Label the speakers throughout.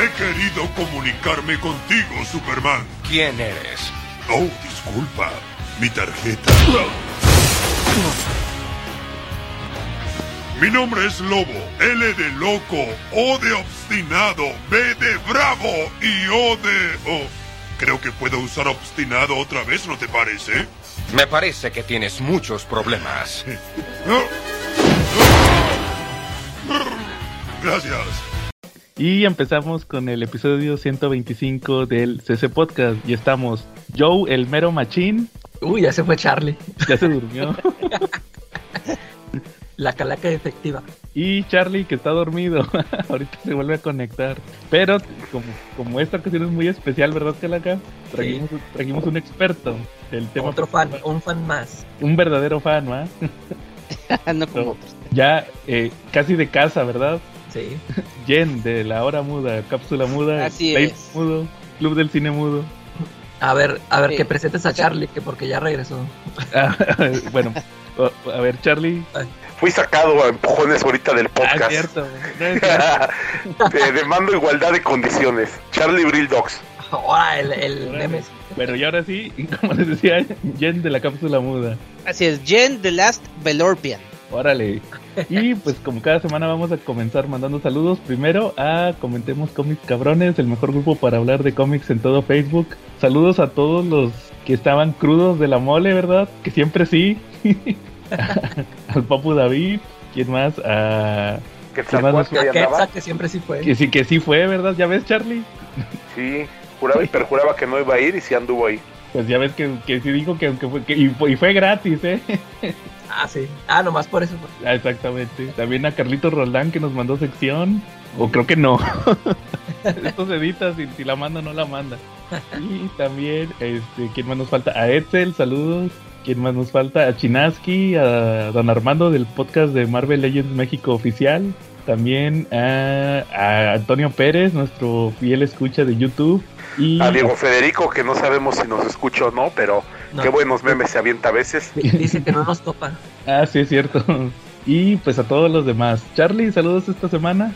Speaker 1: He querido comunicarme contigo, Superman.
Speaker 2: ¿Quién eres?
Speaker 1: Oh, disculpa. Mi tarjeta. Mi nombre es Lobo, L de loco, O de obstinado, B de bravo y O de... Oh, creo que puedo usar obstinado otra vez, ¿no te parece?
Speaker 2: Me parece que tienes muchos problemas.
Speaker 1: Gracias.
Speaker 3: Y empezamos con el episodio 125 del CC Podcast. Y estamos Joe, el mero machín.
Speaker 4: Uy, ya se fue Charlie.
Speaker 3: Ya se durmió.
Speaker 4: La calaca efectiva.
Speaker 3: Y Charlie, que está dormido. Ahorita se vuelve a conectar. Pero como, como esta ocasión es muy especial, ¿verdad, Calaca? Trajimos, trajimos un experto. El tema
Speaker 4: Otro fan, un fan más.
Speaker 3: Un verdadero fan, ¿va?
Speaker 5: no como otros.
Speaker 3: Ya eh, casi de casa, ¿verdad?
Speaker 4: Sí.
Speaker 3: Jen de la hora muda, cápsula muda,
Speaker 5: Así
Speaker 3: Babe
Speaker 5: es.
Speaker 3: mudo, club del cine mudo.
Speaker 4: A ver, a ver,
Speaker 5: Sí.
Speaker 4: que presentes a Charlie, que porque ya regresó.
Speaker 3: Ah, bueno, a ver, Charlie.
Speaker 6: Fui sacado a empujones ahorita del
Speaker 3: Ah,
Speaker 6: podcast.
Speaker 3: cierto. No, es cierto.
Speaker 6: Te demando igualdad de condiciones. Charlie Brill Dogs.
Speaker 4: Ahora el, el. Nemes.
Speaker 3: Bueno, y ahora sí, como les decía, Jen de la cápsula muda.
Speaker 5: Así es, Jen The Last Velorpian.
Speaker 3: Órale. Y pues como cada semana vamos a comenzar mandando saludos. Primero a Comentemos Cómics Cabrones, el mejor grupo para hablar de cómics en todo Facebook. Saludos a todos los que estaban crudos de la mole, ¿verdad? Que siempre sí. Al Papu David. ¿Quién más? A...
Speaker 6: Que
Speaker 3: ¿Qué más nos-
Speaker 6: que
Speaker 4: que siempre sí fue.
Speaker 3: Que sí, que sí fue, ¿verdad? ¿Ya ves, Charlie?
Speaker 6: Sí, juraba y perjuraba que no iba a ir y sí anduvo ahí.
Speaker 3: Pues ya ves que, que sí dijo que, aunque fue, que- y, fue, y fue gratis, ¿eh?
Speaker 4: Ah, sí. Ah, nomás por eso. fue.
Speaker 3: Ah, exactamente. También a Carlito Roldán que nos mandó sección. O creo que no. Esto se edita, si, si la manda no la manda. Y también, este, ¿quién más nos falta? A Etzel, saludos. ¿Quién más nos falta? A Chinaski, a Don Armando del podcast de Marvel Legends México Oficial. También a, a Antonio Pérez, nuestro fiel escucha de YouTube. Y
Speaker 6: A Diego Federico, que no sabemos si nos escucha o no, pero
Speaker 4: No.
Speaker 6: qué buenos memes se avienta a veces.
Speaker 4: Di- Dice que no nos topa.
Speaker 3: Ah, sí, es cierto. Y pues a todos los demás. Charlie, saludos esta semana.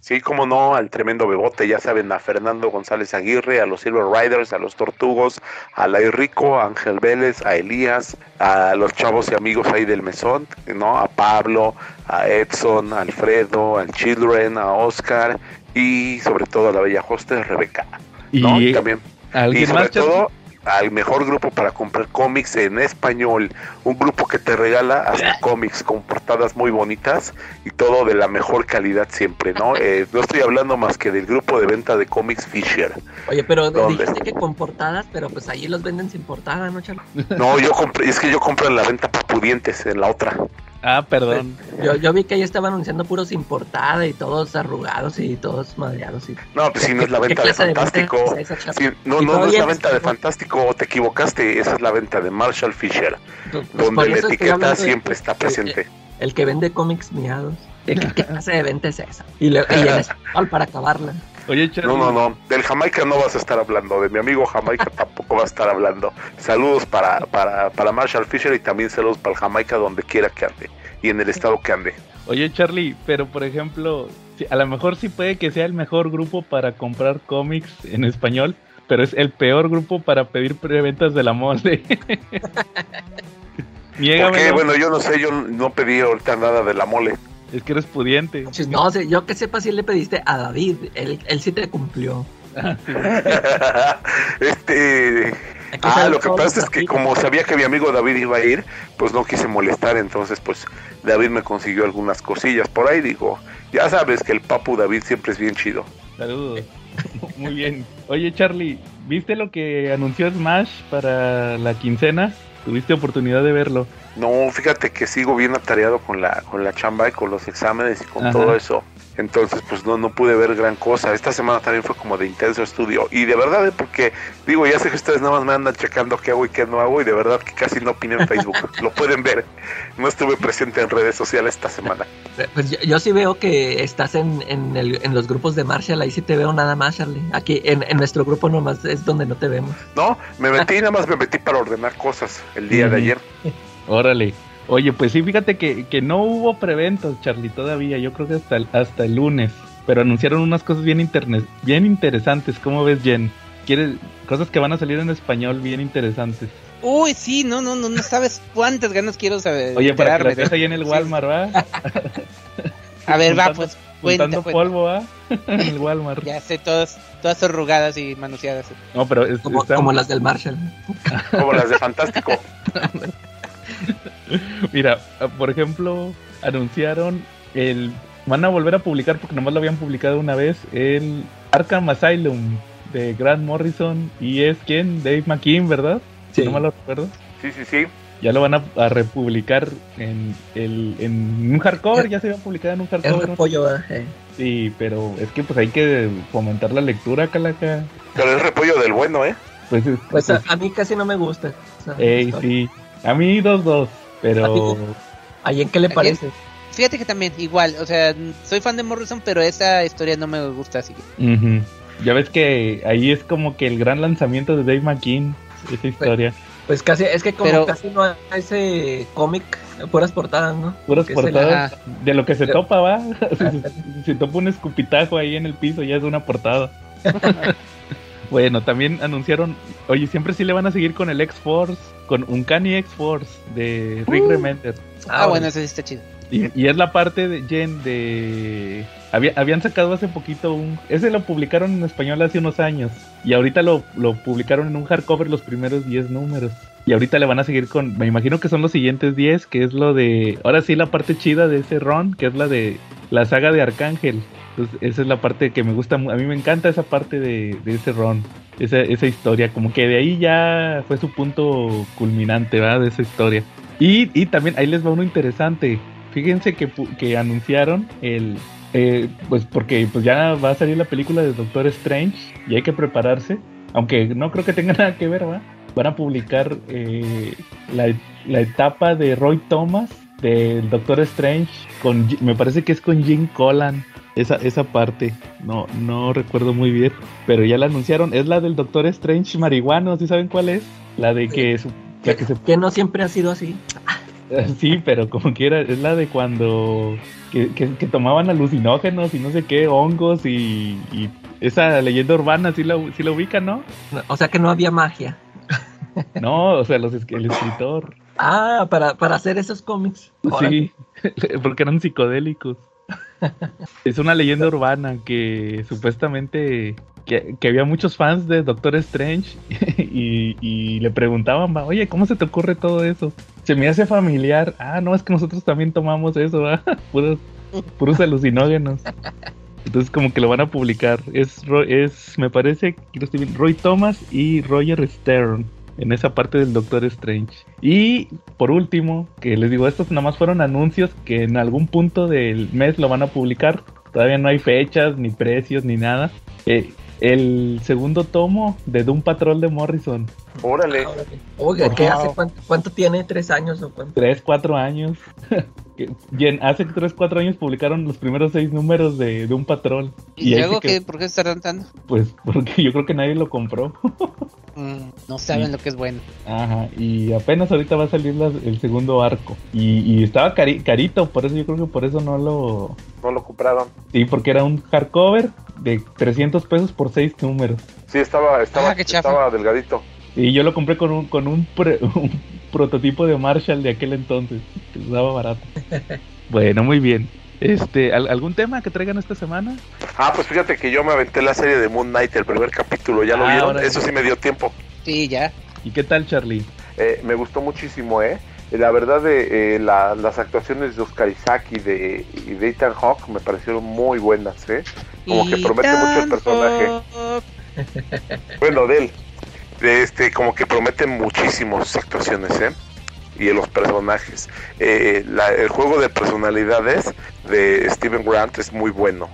Speaker 6: Sí, como no, al tremendo bebote, ya saben, a Fernando González Aguirre, a los Silver Riders, a los Tortugos, a Lai Rico, a Ángel Vélez, a Elías, a los chavos y amigos ahí del mesón, ¿no? A Pablo, a Edson, a Alfredo, al Children, a Oscar y sobre todo a la bella hostess Rebeca,
Speaker 3: Y
Speaker 6: ¿no? Y también y
Speaker 3: alguien
Speaker 6: sobre
Speaker 3: más, Charlie?
Speaker 6: todo al mejor grupo para comprar cómics en español, un grupo que te regala hasta cómics con portadas muy bonitas y todo de la mejor calidad siempre, ¿no? Eh, no estoy hablando más que del grupo de venta de cómics Fisher.
Speaker 4: Oye, pero
Speaker 6: ¿Dónde?
Speaker 4: dijiste que con portadas, pero pues ahí los venden sin portada, ¿no, Charlie?
Speaker 6: No, yo compré, es que yo compré en la venta para pudientes, en la otra.
Speaker 3: Ah, perdón.
Speaker 4: Yo, yo vi que ahí estaba anunciando puros sin portada y todos arrugados y todos madreados. Y...
Speaker 6: No, pues si no es la
Speaker 4: ¿Qué
Speaker 6: venta de
Speaker 4: clase de venta
Speaker 6: Fantástico.
Speaker 4: es
Speaker 6: no, no, no es la venta de Fantástico, te equivocaste, esa es la venta de Marshall Fisher,
Speaker 4: Pues, por
Speaker 6: donde la etiqueta
Speaker 4: de-
Speaker 6: siempre está presente.
Speaker 4: El que vende cómics miados. ¿Qué, qué clase de venta es esa? Y, le, y en español para acabarla.
Speaker 3: Oye, Charlie.
Speaker 6: No, no, no. Del Jamaica no vas a estar hablando. De mi amigo Jamaica tampoco vas a estar hablando. Saludos para, para, para Marshall Fisher y también saludos para el Jamaica donde quiera que ande. Y en el estado que ande.
Speaker 3: Oye, Charlie, pero por ejemplo, a lo mejor sí puede que sea el mejor grupo para comprar cómics en español, pero es el peor grupo para pedir preventas de la mole.
Speaker 6: Porque, bueno, yo no sé, yo no pedí ahorita nada de la mole.
Speaker 3: Es que eres pudiente.
Speaker 4: Pues No sé, yo que sepa si le pediste a David. Él, él sí te cumplió.
Speaker 6: este. Ah, lo que pasa es que como sabía que mi amigo David iba a ir, pues no quise molestar, entonces pues David me consiguió algunas cosillas por ahí, digo, ya sabes que el papu David siempre es bien chido.
Speaker 3: Saludos. Muy bien. Oye, Charlie, ¿viste lo que anunció Smash para la quincena? ¿Tuviste oportunidad de verlo?
Speaker 6: No, fíjate que sigo bien atareado con la, con la chamba y con los exámenes y con
Speaker 3: Ajá.
Speaker 6: todo eso. Entonces, pues no, no pude ver gran cosa. Esta semana también fue como de intenso estudio. Y de verdad, ¿eh? porque digo, ya sé que ustedes nada más me andan checando qué hago y qué no hago. Y de verdad que casi no opiné en Facebook. Lo pueden ver. No estuve presente en redes sociales esta semana.
Speaker 4: Pues yo, yo sí veo que estás en, en, el- en los grupos de Marshall. Ahí sí te veo nada más, Charlie. Aquí en, en nuestro grupo nomás es donde no te vemos.
Speaker 6: No, me metí, nada más me metí para ordenar cosas el día de ayer.
Speaker 3: Órale. Oye, pues sí, fíjate que, que no hubo preventas, Charlie, todavía. Yo creo que hasta el, hasta el lunes. pero anunciaron unas cosas bien internet, bien interesantes. ¿Cómo ves, Jen? ¿Quieres cosas que van a salir en español bien interesantes?
Speaker 5: Uy, sí, no, no, no, no sabes cuántas ganas quiero saber.
Speaker 3: Oye, para que las ahí en el. Walmart, ¿va?
Speaker 5: A ver, va, pues, cuenta,
Speaker 3: Juntando
Speaker 5: cuenta.
Speaker 3: polvo, ¿va? en el Walmart.
Speaker 5: Ya sé, todas, todas arrugadas y manoseadas.
Speaker 3: No, pero es-
Speaker 4: como las del Marshall.
Speaker 6: Como las de Fantástico.
Speaker 3: Mira, por ejemplo, anunciaron el. Van a volver a publicar, porque nomás lo habían publicado una vez, el Arkham Asylum de Grant Morrison. Y es quien? Dave McKean, ¿verdad? Si
Speaker 4: Sí.
Speaker 3: no mal lo recuerdo.
Speaker 6: Sí, sí, sí.
Speaker 3: Ya lo van a, a republicar en, el, en un hardcover. Ya se había publicado en un
Speaker 4: Es
Speaker 3: hardcover. ¿no?
Speaker 4: repollo, ¿verdad? Eh.
Speaker 3: Sí, pero es que pues hay que fomentar la lectura, Calaca.
Speaker 6: Pero es repollo del bueno, ¿eh?
Speaker 3: Pues, es-
Speaker 4: Pues a,
Speaker 3: pues,
Speaker 4: a mí casi no me gusta.
Speaker 3: ey, sí. A mí dos, dos. Pero...
Speaker 4: ¿A quién qué le
Speaker 5: ¿A
Speaker 4: parece?
Speaker 5: Fíjate que también, igual, o sea, soy fan de Morrison, pero esa historia no me gusta así. que-.
Speaker 3: Ya ves que ahí es como que el gran lanzamiento de Dave McKean, esa historia.
Speaker 4: Pues casi, es que como
Speaker 5: Pero-
Speaker 4: casi no hay ese cómic, puras portadas, ¿no?
Speaker 3: Puras portadas de lo que se
Speaker 4: Pero-
Speaker 3: topa, va. si se topa un escupitajo ahí en el piso, ya es una portada. bueno, también anunciaron, oye, siempre sí le van a seguir con el X-Force, con Uncanny X-Force de Rick
Speaker 5: Uh.
Speaker 3: Remender.
Speaker 5: Ah, bueno, ese sí está chido.
Speaker 3: Y, y es la parte de Jen de... Había, habían sacado hace poquito un... Ese lo publicaron en español hace unos años. Y ahorita lo, lo publicaron en un hardcover los primeros 10 números. Y ahorita le van a seguir con... Me imagino que son los siguientes 10, que es lo de... Ahora sí la parte chida de ese ron, que es la de la saga de Arcángel. Entonces esa es la parte que me gusta. A mí me encanta esa parte de, ese ron. Esa, esa historia. Como que de ahí ya fue su punto culminante, ¿verdad? De esa historia. Y, y también ahí les va uno interesante. Fíjense que, que anunciaron el... eh, pues porque pues ya va a salir la película de Doctor Strange y hay que prepararse. Aunque no creo que tenga nada que ver, ¿va? Van a publicar eh, la, la etapa de Roy Thomas del Doctor Strange con me parece que es con Jim Collan esa, esa parte no no recuerdo muy bien pero ya la anunciaron es la del Doctor Strange marihuano ¿sí saben cuál es? la de que la que se
Speaker 4: Que no siempre ha sido así.
Speaker 3: Sí, pero como quiera, es la de cuando que, que- que tomaban alucinógenos y no sé qué, hongos y, y esa leyenda urbana, sí la, sí la ubican, ¿no?
Speaker 4: O sea que no había magia.
Speaker 3: No, o sea, los, el escritor.
Speaker 4: Ah, para, para hacer esos cómics.
Speaker 3: Sí, porque eran psicodélicos. Es una leyenda urbana que supuestamente que, había muchos fans de Doctor Strange y, le preguntaban, oye, ¿cómo se te ocurre todo eso? Se me hace familiar. Ah, no, es que nosotros también tomamos eso, puros, puros alucinógenos. Entonces como que lo van a publicar. Es, es me parece, que Roy Thomas y Roger Stern en esa parte del Doctor Strange. Y por último, que les digo, estos nada más fueron anuncios que en algún punto del mes lo van a publicar. Todavía no hay fechas, ni precios, ni nada. Eh, el segundo tomo de Doom Patrol de Morrison.
Speaker 6: Órale.
Speaker 4: Órale. Oiga, ¿qué
Speaker 5: Wow.
Speaker 4: hace? ¿Cuánto, cuánto tiene? ¿Tres años o cuánto?
Speaker 3: 3, 4 años. Bien, hace 3, 4 años publicaron los primeros 6 números de Doom Patrol.
Speaker 5: ¿Y,
Speaker 3: ahí
Speaker 5: luego qué? ¿Por qué se están dando?
Speaker 3: Pues porque yo creo que nadie lo compró.
Speaker 5: Mm, no saben
Speaker 3: Sí.
Speaker 5: lo que es bueno.
Speaker 3: Ajá, y apenas ahorita va a salir la- el segundo arco. Y, y estaba cari- carito, por eso yo creo que por eso no lo...
Speaker 6: No lo compraron.
Speaker 3: Sí, porque era un hardcover de 300 pesos por 6 números.
Speaker 6: Sí, estaba, estaba,
Speaker 5: Ah,
Speaker 6: estaba delgadito.
Speaker 3: Y yo lo compré con un, con un, pre- un prototipo de Marshall de aquel entonces, que estaba barato. bueno, muy bien. Este, ¿al- ¿Algún tema que traigan esta semana?
Speaker 6: Ah, pues fíjate que yo me aventé la serie de Moon Knight, el primer capítulo, ¿ya lo
Speaker 3: Ah,
Speaker 6: vieron? Eso sí me dio tiempo.
Speaker 5: Sí, ya.
Speaker 3: ¿Y qué tal, Charlie?
Speaker 6: Eh, me gustó muchísimo, ¿eh? La verdad, de, eh, la- las actuaciones de Oscar Isaac y de, y de Ethan Hawke me parecieron muy buenas, ¿eh? Como que promete mucho el personaje. Bueno, de él. De este, como que promete muchísimo sus actuaciones, ¿eh? Y los personajes. Eh, la- el juego de personalidades de Steven Grant es muy bueno.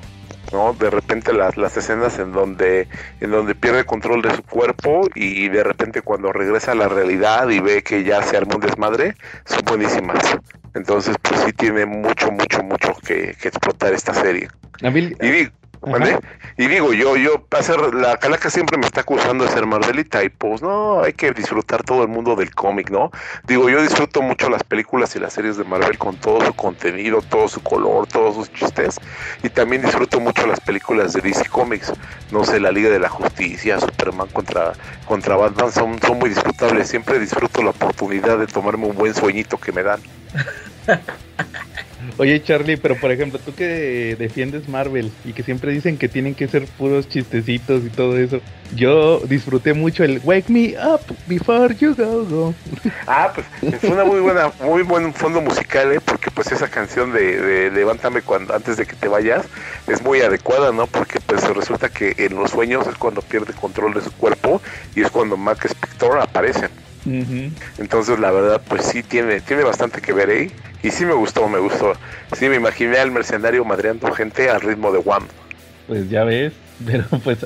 Speaker 6: ¿No? De repente las, las escenas en donde, en donde pierde control de su cuerpo y de repente cuando regresa a la realidad y ve que ya se armó un desmadre, son buenísimas. Entonces, pues sí tiene mucho, mucho, mucho que, que explotar esta serie. Y digo, ¿Vale? Y digo, yo, yo, hacer, la calaca siempre me está acusando de ser Marvelita y pues no, hay que disfrutar todo el mundo del cómic, ¿no? Digo, yo disfruto mucho las películas y las series de Marvel con todo su contenido, todo su color, todos sus chistes y también disfruto mucho las películas de DC Comics, no sé, la Liga de la Justicia, Superman contra, contra Batman son, son muy disfrutables, siempre disfruto la oportunidad de tomarme un buen sueñito que me dan.
Speaker 3: Oye Charlie, pero por ejemplo, tú que defiendes Marvel y que siempre dicen que tienen que ser puros chistecitos y todo eso, yo disfruté mucho el Wake Me Up Before You Go Go.
Speaker 6: Ah, pues es una muy buena, muy buen fondo musical, ¿eh? porque pues esa canción de, de Levántame cuando antes de que te vayas es muy adecuada, ¿no? Porque pues resulta que en los sueños es cuando pierde control de su cuerpo y es cuando Mac Spector aparece. Entonces la verdad pues sí tiene, tiene bastante que ver ahí. Y sí me gustó, me gustó. Sí me imaginé al mercenario madreando gente al ritmo de Wham.
Speaker 3: Pues ya ves, pero pues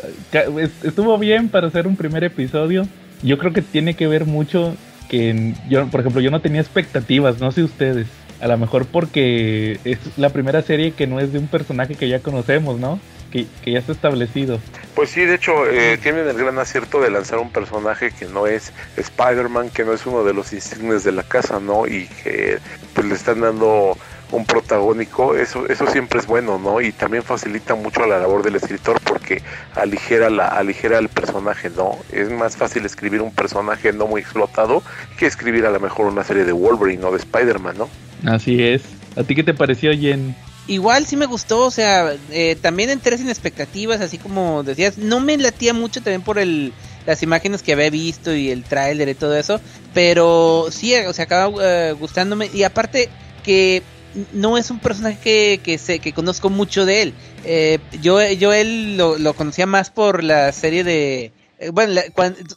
Speaker 3: estuvo bien para hacer un primer episodio. Yo creo que tiene que ver mucho que yo, por ejemplo, yo no tenía expectativas, no sé ustedes. A lo mejor porque es la primera serie que no es de un personaje que ya conocemos, ¿no? Que, ya está establecido.
Speaker 6: Pues sí, de hecho, eh, tienen el gran acierto de lanzar un personaje que no es Spider-Man, que no es uno de los insignes de la casa, ¿no? Y que pues le están dando un protagónico, eso, eso siempre es bueno, ¿no? Y también facilita mucho la labor del escritor porque aligera la, aligera el personaje, ¿no? Es más fácil escribir un personaje no muy explotado que escribir a lo mejor una serie de Wolverine o de Spider-Man, ¿no?
Speaker 3: Así es. ¿A ti qué te pareció, Jen?
Speaker 5: Igual sí me gustó, o sea, eh, también entré sin expectativas, así como decías, no me latía mucho también por el las imágenes que había visto y el tráiler y todo eso, pero sí, o sea, acaba eh, gustándome y aparte que no es un personaje que, que sé que conozco mucho de él. Eh, yo yo él lo, lo conocía más por la serie de eh, bueno,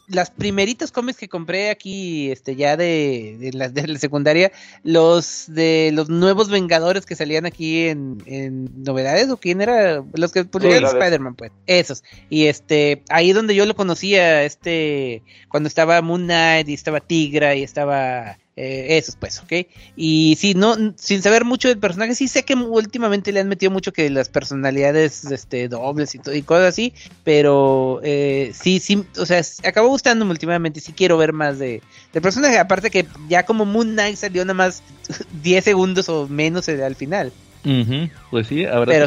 Speaker 5: las primeritas cómics que compré aquí, este, ya de, de, la, de la secundaria, los de los nuevos Vengadores que salían aquí en, en novedades, o quién era, los que publicaron Spider-Man, pues, esos. Y este, ahí donde yo lo conocía, este, cuando estaba Moon Knight y estaba Tigra y estaba eh, esos pues, ¿ok? Y sí, no, sin saber mucho del personaje, sí sé que últimamente le han metido mucho que las personalidades este, dobles y, y cosas así, pero eh, sí, sí, o sea, acabó gustándome últimamente, sí quiero ver más de, del personaje, aparte que ya como Moon Knight salió nada más 10 segundos o menos eh, al final.
Speaker 3: Pues sí, habrá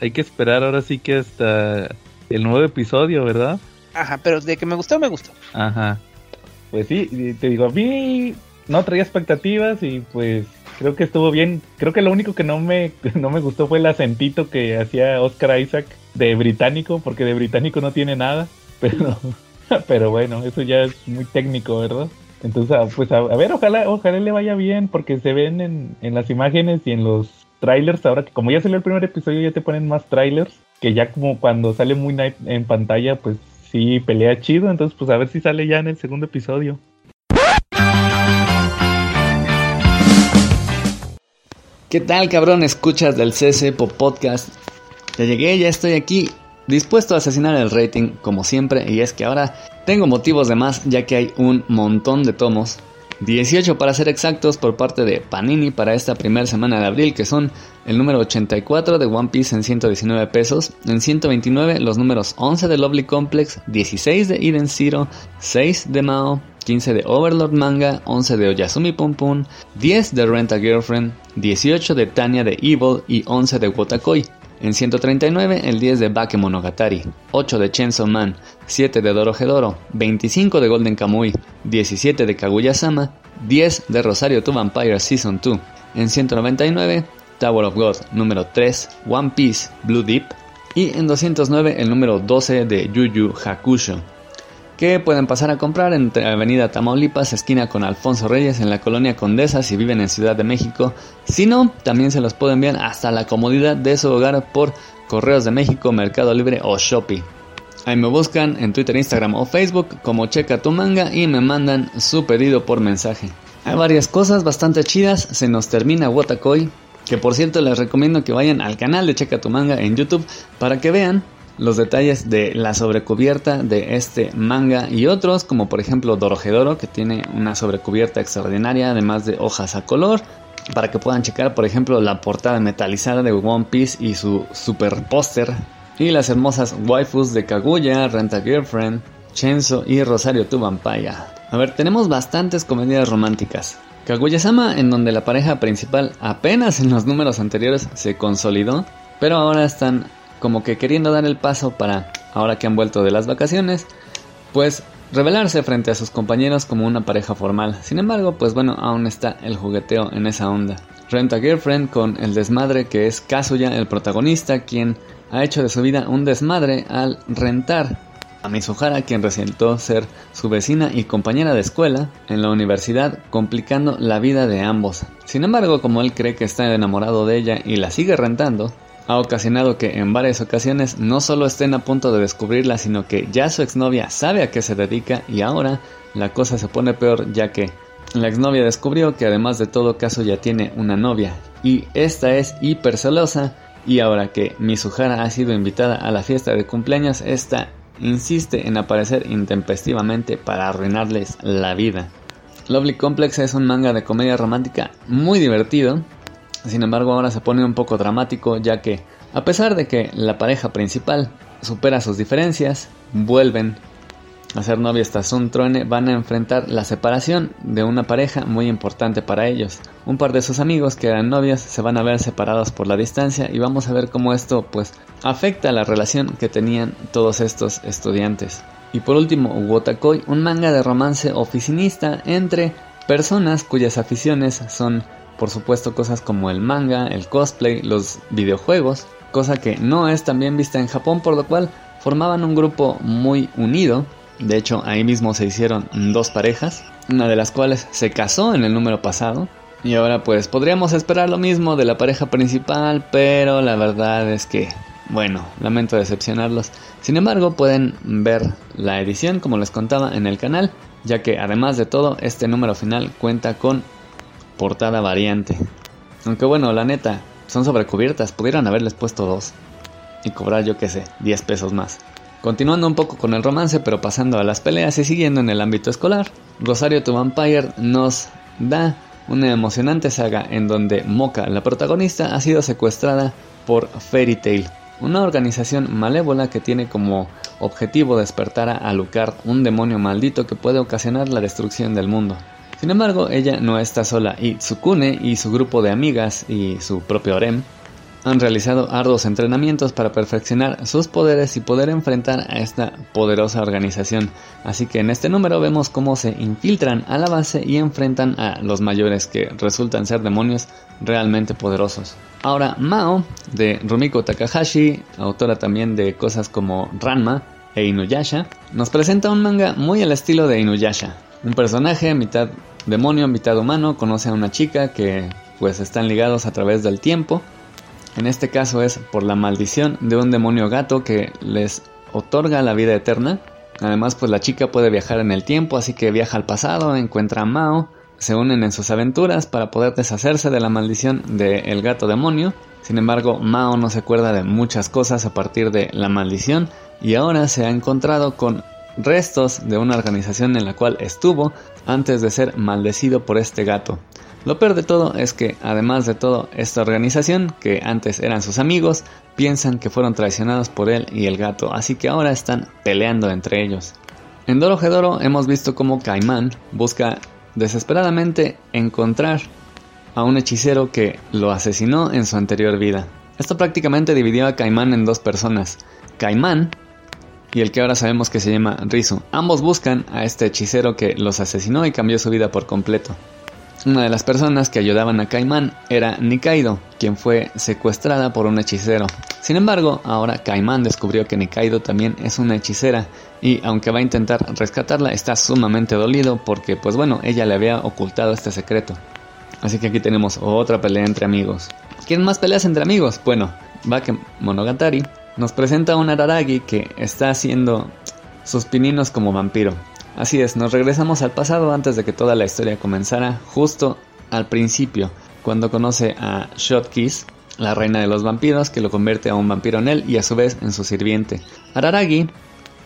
Speaker 3: hay que esperar ahora sí que hasta el nuevo episodio, ¿verdad?
Speaker 5: Ajá, pero de que me gustó, me gustó.
Speaker 3: Ajá. Pues sí, te digo, a mí no traía expectativas y pues creo que estuvo bien. Creo que lo único que no me, no me gustó fue el acentito que hacía Oscar Isaac de británico, porque de británico no tiene nada. Pero, pero bueno, eso ya es muy técnico, ¿verdad? Entonces, ah, pues a, ver, ojalá, ojalá le vaya bien, porque se ven en, en las imágenes y en los trailers. Ahora que como ya salió el primer episodio, ya te ponen más trailers. Que ya como cuando sale muy Night en pantalla, pues sí pelea chido. Entonces, pues a ver si sale ya en el segundo episodio.
Speaker 7: ¿Qué tal, cabrón? Escuchas del CC Pop Podcast. Ya llegué, ya estoy aquí, dispuesto a asesinar el rating, como siempre, y es que ahora tengo motivos de más, ya que hay un montón de tomos. 18 para ser exactos por parte de Panini para esta primera semana de abril, que son el número 84 de One Piece en 119 pesos, en 129 los números 11 de Lovely Complex, 16 de Eden Zero, 6 de Mao, 15 de Overlord Manga, 11 de Oyasumi Pum, 10 de Rent a Girlfriend, 18 de Tanya de Evil y 11 de Wotakoi. En 139 el 10 de Bakemonogatari, 8 de Chainsaw Man, 7 de Dorohedoro, 25 de Golden Kamui, 17 de Kaguya-sama, 10 de Rosario to Vampire Season 2. En 199 Tower of God número 3, One Piece Blue Deep y en 209 el número 12 de Yu Yu Hakusho que pueden pasar a comprar en Avenida Tamaulipas, esquina con Alfonso Reyes en la colonia Condesa si viven en Ciudad de México. Si no, también se los pueden enviar hasta la comodidad de su hogar por Correos de México, Mercado Libre o Shopee. Ahí me buscan en Twitter, Instagram o Facebook como Checa tu manga y me mandan su pedido por mensaje. Hay varias cosas bastante chidas, se nos termina Wotakoi, que por cierto les recomiendo que vayan al canal de Checa tu manga en YouTube para que vean los detalles de la sobrecubierta de este manga y otros, como por ejemplo Dorohedoro, que tiene una sobrecubierta extraordinaria, además de hojas a color, para que puedan checar, por ejemplo, la portada metalizada de One Piece y su super póster y las hermosas waifus de Kaguya, Renta Girlfriend, Chenzo y Rosario Tu Vampaya. A ver, tenemos bastantes comedias románticas. Kaguya-sama, en donde la pareja principal apenas en los números anteriores se consolidó, pero ahora están como que queriendo dar el paso para, ahora que han vuelto de las vacaciones, pues revelarse frente a sus compañeros como una pareja formal. Sin embargo, pues bueno, aún está el jugueteo en esa onda. Renta Girlfriend con el desmadre que es Kazuya, el protagonista, quien ha hecho de su vida un desmadre al rentar a Mizuhara, quien resultó ser su vecina y compañera de escuela en la universidad, complicando la vida de ambos. Sin embargo, como él cree que está enamorado de ella y la sigue rentando, ha ocasionado que en varias ocasiones no solo estén a punto de descubrirla, sino que ya su exnovia sabe a qué se dedica y ahora la cosa se pone peor ya que la exnovia descubrió que además de todo caso ya tiene una novia y esta es hiper celosa y ahora que Mizuhara ha sido invitada a la fiesta de cumpleaños, esta insiste en aparecer intempestivamente para arruinarles la vida. Lovely Complex es un manga de comedia romántica muy divertido, sin embargo ahora se pone un poco dramático ya que, a pesar de que la pareja principal supera sus diferencias, vuelven a ser novios tras un truene, van a enfrentar la separación de una pareja muy importante para ellos. Un par de sus amigos que eran novios se van a ver separados por la distancia y vamos a ver cómo esto pues afecta la relación que tenían todos estos estudiantes. Y por último, Wotakoi, un manga de romance oficinista entre personas cuyas aficiones son por supuesto cosas como el manga, el cosplay, los videojuegos, cosa que no es tan bien vista en Japón, por lo cual formaban un grupo muy unido. De hecho, ahí mismo se hicieron dos parejas, una de las cuales se casó en el número pasado. Y ahora pues podríamos esperar lo mismo de la pareja principal, pero la verdad es que, bueno, lamento decepcionarlos. Sin embargo, pueden ver la edición, como les contaba, en el canal, ya que además de todo, este número final cuenta con portada variante. Aunque bueno, la neta, son sobrecubiertas, pudieron haberles puesto dos. Y cobrar, yo que sé, 10 pesos más. Continuando un poco con el romance, pero pasando a las peleas y siguiendo en el ámbito escolar, Rosario to Vampire nos da una emocionante saga en donde Moka, la protagonista, ha sido secuestrada por Fairy Tail, una organización malévola que tiene como objetivo despertar a Alucard, un demonio maldito que puede ocasionar la destrucción del mundo. Sin embargo, ella no está sola y Tsukune y su grupo de amigas y su propio harem han realizado arduos entrenamientos para perfeccionar sus poderes y poder enfrentar a esta poderosa organización. Así que en este número vemos cómo se infiltran a la base y enfrentan a los mayores que resultan ser demonios realmente poderosos. Ahora Mao, de Rumiko Takahashi, autora también de cosas como Ranma e Inuyasha, nos presenta un manga muy al estilo de Inuyasha. Un personaje mitad demonio, mitad humano, conoce a una chica que pues están ligados a través del tiempo en este caso es por la maldición de un demonio gato que les otorga la vida eterna. Además, pues la chica puede viajar en el tiempo, así que viaja al pasado, encuentra a Mao, se unen en sus aventuras para poder deshacerse de la maldición del gato demonio. Sin embargo, Mao no se acuerda de muchas cosas a partir de la maldición y ahora se ha encontrado con restos de una organización en la cual estuvo antes de ser maldecido por este gato. Lo peor de todo es que, además de todo, esta organización, que antes eran sus amigos, piensan que fueron traicionados por él y el gato, así que ahora están peleando entre ellos. En Doro Hedoro hemos visto cómo Caimán busca desesperadamente encontrar a un hechicero que lo asesinó en su anterior vida. Esto prácticamente dividió a Caimán en dos personas, Caimán y el que ahora sabemos que se llama Rizu. Ambos buscan a este hechicero que los asesinó y cambió su vida por completo. Una de las personas que ayudaban a Caimán era Nikaido, quien fue secuestrada por un hechicero. Sin embargo, ahora Caimán descubrió que Nikaido también es una hechicera y aunque va a intentar rescatarla, está sumamente dolido porque, pues bueno, ella le había ocultado este secreto. Así que aquí tenemos otra pelea entre amigos. ¿Quién más peleas entre amigos? Bueno, Bake Monogatari nos presenta a un Araragi que está haciendo sus pininos como vampiro. Así es, nos regresamos al pasado antes de que toda la historia comenzara, justo al principio, cuando conoce a Shotkiss, la reina de los vampiros, que lo convierte a un vampiro en él y a su vez en su sirviente. Araragi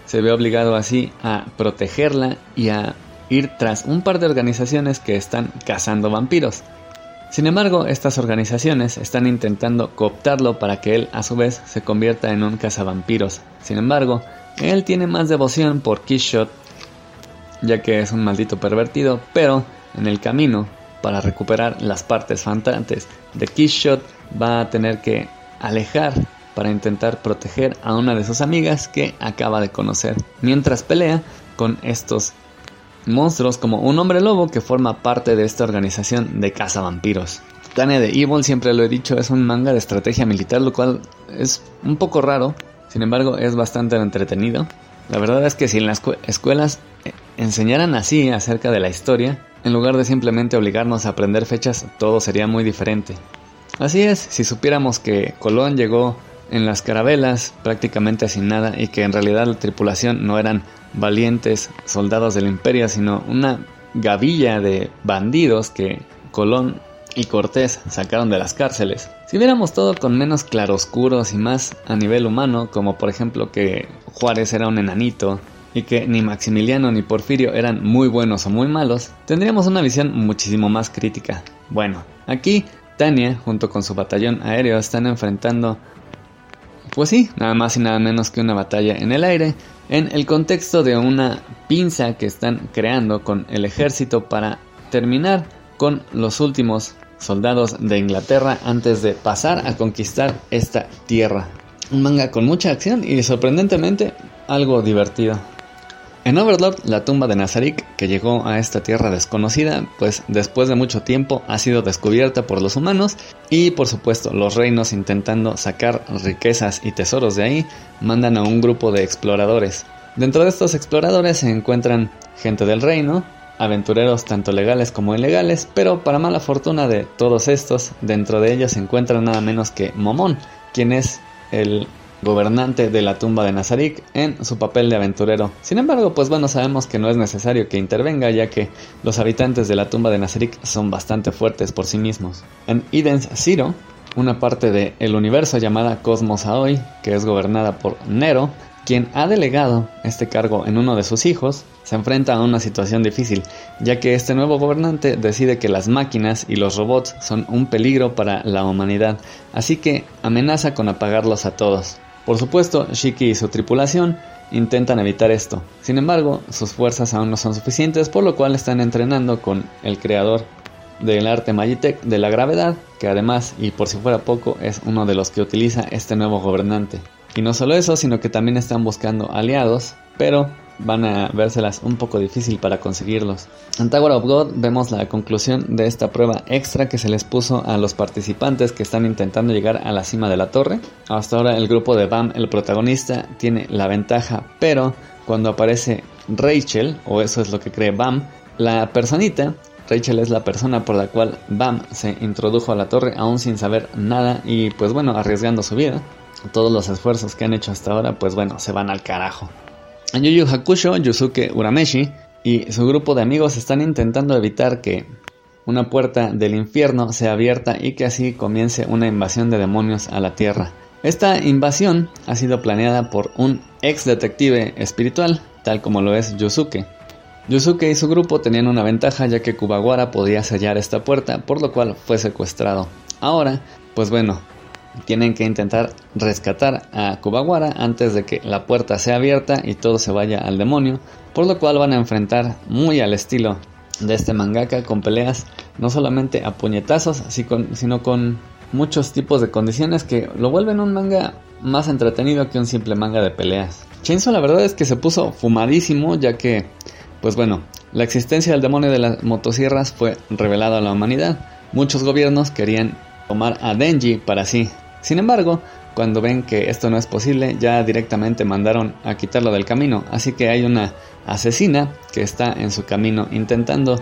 Speaker 7: se ve obligado así a protegerla y a ir tras un par de organizaciones que están cazando vampiros. Sin embargo, estas organizaciones están intentando cooptarlo para que él a su vez se convierta en un cazavampiros. Sin embargo, él tiene más devoción por Kishot, ya que es un maldito pervertido, pero en el camino para recuperar las partes fantantes de Kishot va a tener que alejar para intentar proteger a una de sus amigas que acaba de conocer, mientras pelea con estos monstruos como un hombre lobo que forma parte de esta organización de cazavampiros. Tane de Evil, siempre lo he dicho, es un manga de estrategia militar, lo cual es un poco raro, sin embargo es bastante entretenido. La verdad es que si en las escuelas eh, enseñaran así acerca de la historia, en lugar de simplemente obligarnos a aprender fechas, todo sería muy diferente. Así es, si supiéramos que Colón llegó en las carabelas prácticamente sin nada y que en realidad la tripulación no eran valientes soldados del imperio, sino una gavilla de bandidos que Colón y Cortés sacaron de las cárceles. Si viéramos todo con menos claroscuros y más a nivel humano, como por ejemplo que Juárez era un enanito y que ni Maximiliano ni Porfirio eran muy buenos o muy malos, tendríamos una visión muchísimo más crítica. Bueno, aquí Tania, junto con su batallón aéreo, están enfrentando, pues sí, nada más y nada menos que una batalla en el aire, en el contexto de una pinza que están creando con el ejército para terminar con los últimos soldados de Inglaterra antes de pasar a conquistar esta tierra. Un manga con mucha acción y sorprendentemente algo divertido. En Overlord, la tumba de Nazarik, que llegó a esta tierra desconocida, pues después de mucho tiempo ha sido descubierta por los humanos y por supuesto los reinos intentando sacar riquezas y tesoros de ahí, mandan a un grupo de exploradores. Dentro de estos exploradores se encuentran gente del reino, aventureros tanto legales como ilegales, pero para mala fortuna de todos estos, dentro de ellos se encuentra nada menos que Momón, quien es el gobernante de la tumba de Nazarik, en su papel de aventurero. Sin embargo, pues bueno, sabemos que no es necesario que intervenga, ya que los habitantes de la tumba de Nazarik son bastante fuertes por sí mismos. En Eden's Zero, una parte del universo llamada Cosmos Aoi, que es gobernada por Nero, quien ha delegado este cargo en uno de sus hijos, se enfrenta a una situación difícil, ya que este nuevo gobernante decide que las máquinas y los robots son un peligro para la humanidad, así que amenaza con apagarlos a todos. Por supuesto, Shiki y su tripulación intentan evitar esto. Sin embargo, sus fuerzas aún no son suficientes, por lo cual están entrenando con el creador del arte Magitech de la gravedad, que además, y por si fuera poco, es uno de los que utiliza este nuevo gobernante. Y no solo eso, sino que también están buscando aliados, pero van a vérselas un poco difícil para conseguirlos. En Tower of God vemos la conclusión de esta prueba extra que se les puso a los participantes que están intentando llegar a la cima de la torre. Hasta ahora el grupo de Bam, el protagonista, tiene la ventaja, pero cuando aparece Rachel, o eso es lo que cree Bam, la personita Rachel es la persona por la cual Bam se introdujo a la torre aún sin saber nada y pues bueno, arriesgando su vida. Todos los esfuerzos que han hecho hasta ahora pues bueno, se van al carajo. En Hakusho, Yusuke Urameshi y su grupo de amigos están intentando evitar que una puerta del infierno sea abierta y que así comience una invasión de demonios a la Tierra. Esta invasión ha sido planeada por un ex detective espiritual, tal como lo es Yusuke. Yusuke y su grupo tenían una ventaja ya que Kubawara podía sellar esta puerta, por lo cual fue secuestrado. Ahora, pues bueno, tienen que intentar rescatar a Kubawara antes de que la puerta sea abierta y todo se vaya al demonio, por lo cual van a enfrentar muy al estilo de este mangaka con peleas no solamente a puñetazos, sino con muchos tipos de condiciones que lo vuelven un manga más entretenido que un simple manga de peleas. Chainsaw la verdad es que se puso fumadísimo ya que, pues bueno, la existencia del demonio de las motosierras fue revelada a la humanidad. Muchos gobiernos querían tomar a Denji para sí sin embargo, cuando ven que esto no es posible, ya directamente mandaron a quitarlo del camino, así que hay una asesina que está en su camino intentando,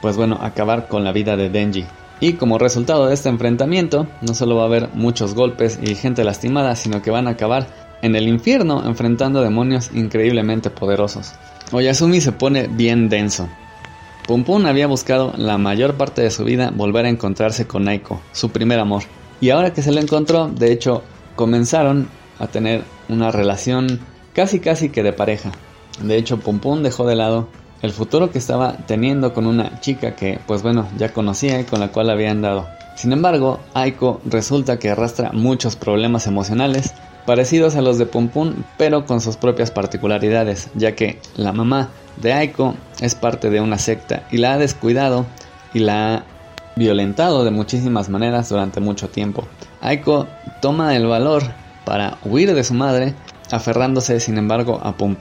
Speaker 7: pues bueno, acabar con la vida de Denji. Y como resultado de este enfrentamiento, no solo va a haber muchos golpes y gente lastimada, sino que van a acabar en el infierno enfrentando demonios increíblemente poderosos. Oyasumi se pone bien denso. Pum Pum había buscado la mayor parte de su vida volver a encontrarse con Aiko, su primer amor. Y ahora que se lo encontró, de hecho, comenzaron a tener una relación casi casi que de pareja. De hecho, Pum Pum dejó de lado el futuro que estaba teniendo con una chica que, pues bueno, ya conocía y con la cual había andado. Sin embargo, Aiko resulta que arrastra muchos problemas emocionales parecidos a los de Pum Pum, pero con sus propias particularidades, ya que la mamá de Aiko es parte de una secta y la ha descuidado y la ha violentado de muchísimas maneras durante mucho tiempo. Aiko toma el valor para huir de su madre, aferrándose sin embargo a Pum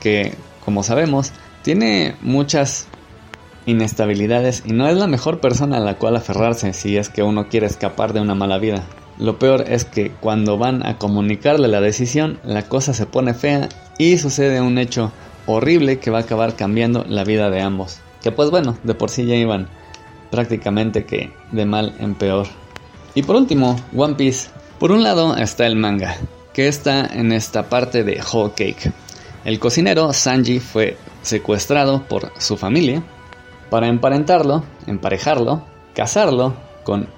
Speaker 7: que como sabemos tiene muchas inestabilidades y no es la mejor persona a la cual aferrarse si es que uno quiere escapar de una mala vida. Lo peor es que cuando van a comunicarle la decisión, la cosa se pone fea y sucede un hecho horrible que va a acabar cambiando la vida de ambos. Que pues bueno, de por sí ya iban prácticamente que de mal en peor. Y por último, One Piece. Por un lado está el manga, que está en esta parte de Whole Cake. El cocinero Sanji fue secuestrado por su familia para emparentarlo, emparejarlo, casarlo con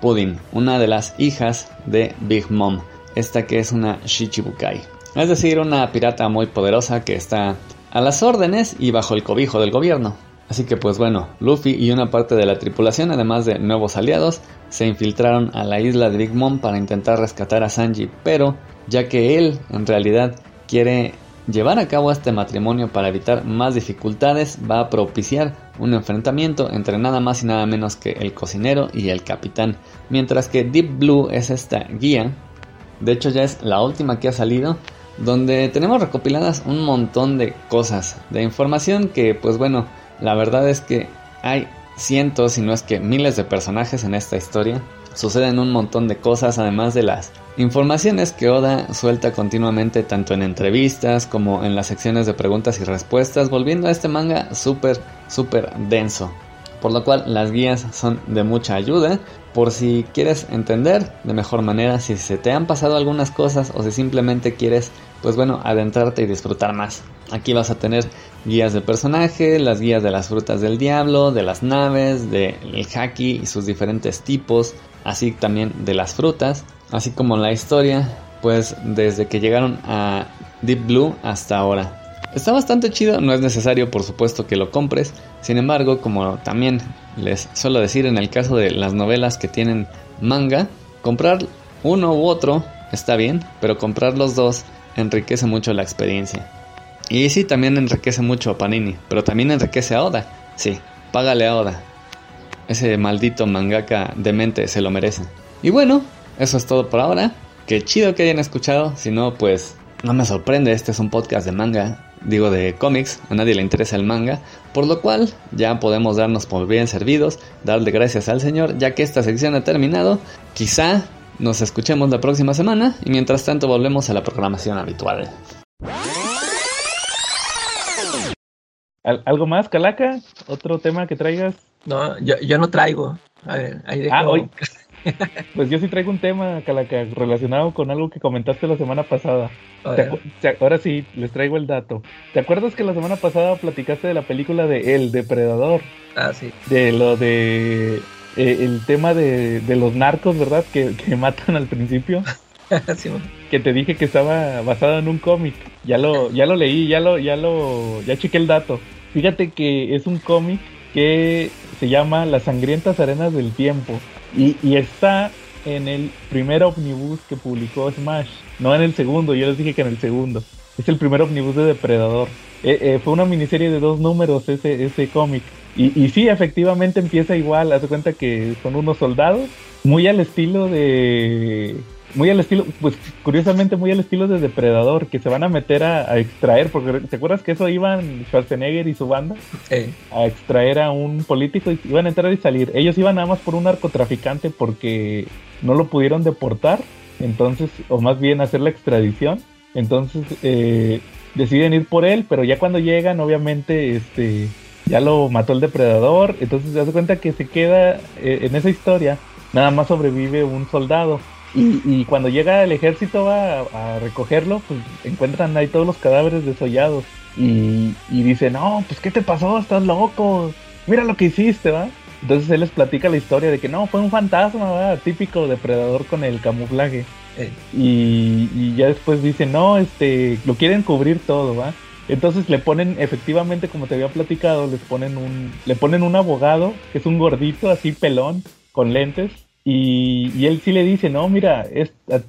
Speaker 7: Pudding, una de las hijas de Big Mom, esta que es una Shichibukai. Es decir, una pirata muy poderosa que está a las órdenes y bajo el cobijo del gobierno. Así que pues bueno, Luffy y una parte de la tripulación, además de nuevos aliados, se infiltraron a la isla de Big Mom para intentar rescatar a Sanji, pero ya que él en realidad quiere llevar a cabo este matrimonio para evitar más dificultades, va a propiciar un enfrentamiento entre nada más y nada menos que el cocinero y el capitán, mientras que Deep Blue es esta guía, de hecho ya es la última que ha salido, donde tenemos recopiladas un montón de cosas, de información que pues bueno, la verdad es que hay cientos, si no es que miles de personajes en esta historia. Suceden un montón de cosas, además de las informaciones que Oda suelta continuamente tanto en entrevistas como en las secciones de preguntas y respuestas, volviendo a este manga súper, súper denso. Por lo cual las guías son de mucha ayuda por si quieres entender de mejor manera si se te han pasado algunas cosas o si simplemente quieres, pues bueno, adentrarte y disfrutar más. Aquí vas a tener guías de personaje, las guías de las frutas del diablo, de las naves, del haki y sus diferentes tipos, así también de las frutas, así como la historia, pues desde que llegaron a Deep Blue hasta ahora. Está bastante chido, no es necesario por supuesto que lo compres, sin embargo, como también les suelo decir en el caso de las novelas que tienen manga, comprar uno u otro está bien, pero comprar los dos enriquece mucho la experiencia. Y sí, también enriquece mucho a Panini, pero también enriquece a Oda. Sí, págale a Oda. Ese maldito mangaka demente se lo merece. Y bueno, eso es todo por ahora. Qué chido que hayan escuchado. Si no, pues no me sorprende. Este es un podcast de manga. Digo de cómics. A nadie le interesa el manga. Por lo cual ya podemos darnos por bien servidos. Darle gracias al Señor. Ya que esta sección ha terminado. Quizá nos escuchemos la próxima semana. Y mientras tanto volvemos a la programación habitual.
Speaker 3: ¿Algo más, Calaca? ¿Otro tema que traigas?
Speaker 4: No, yo, yo no traigo. A ver, ahí dejo.
Speaker 3: Ah, hoy. Pues yo sí traigo un tema, Calaca, relacionado con algo que comentaste la semana pasada. Ahora sí, les traigo el dato. ¿Te acuerdas que la semana pasada platicaste de la película de El Depredador?
Speaker 4: Ah, sí.
Speaker 3: De lo de. Eh, el tema de, de, los narcos, ¿verdad? Que, que matan al principio.
Speaker 4: sí,
Speaker 3: que te dije que estaba basado en un cómic. Ya lo, ya lo leí, ya lo, ya lo, ya chequé el dato. Fíjate que es un cómic que se llama Las sangrientas arenas del tiempo y, está en el primer omnibus que publicó Smash, no en el segundo, yo les dije que en el segundo. Es el primer omnibus de Depredador. Eh, eh, fue una miniserie de dos números ese, ese cómic. Y, y sí, efectivamente empieza igual. Haz cuenta que son unos soldados, muy al estilo de muy al estilo, pues curiosamente muy al estilo de Depredador, que se van a meter a, extraer, porque ¿te acuerdas que eso iban Schwarzenegger y su banda? A extraer a un político y iban a entrar y salir. Ellos iban nada más por un narcotraficante porque no lo pudieron deportar, entonces, o más bien hacer la extradición. Entonces eh, deciden ir por él, pero ya cuando llegan, obviamente, este, ya lo mató el depredador. Entonces se hace cuenta que se queda eh, en esa historia, nada más sobrevive un soldado y, cuando llega el ejército a, a, recogerlo, pues encuentran ahí todos los cadáveres desollados. Y, y dice, no, pues ¿qué te pasó? Estás loco. Mira lo que hiciste, ¿va? Entonces él les platica la historia de que no, fue un fantasma, ¿va? Típico depredador con el camuflaje. Y, y, ya después dice, no, este, lo quieren cubrir todo, ¿va? Entonces le ponen, efectivamente, como te había platicado, les ponen un, le ponen un abogado, que es un gordito así pelón, con lentes, y, él sí le dice, no, mira,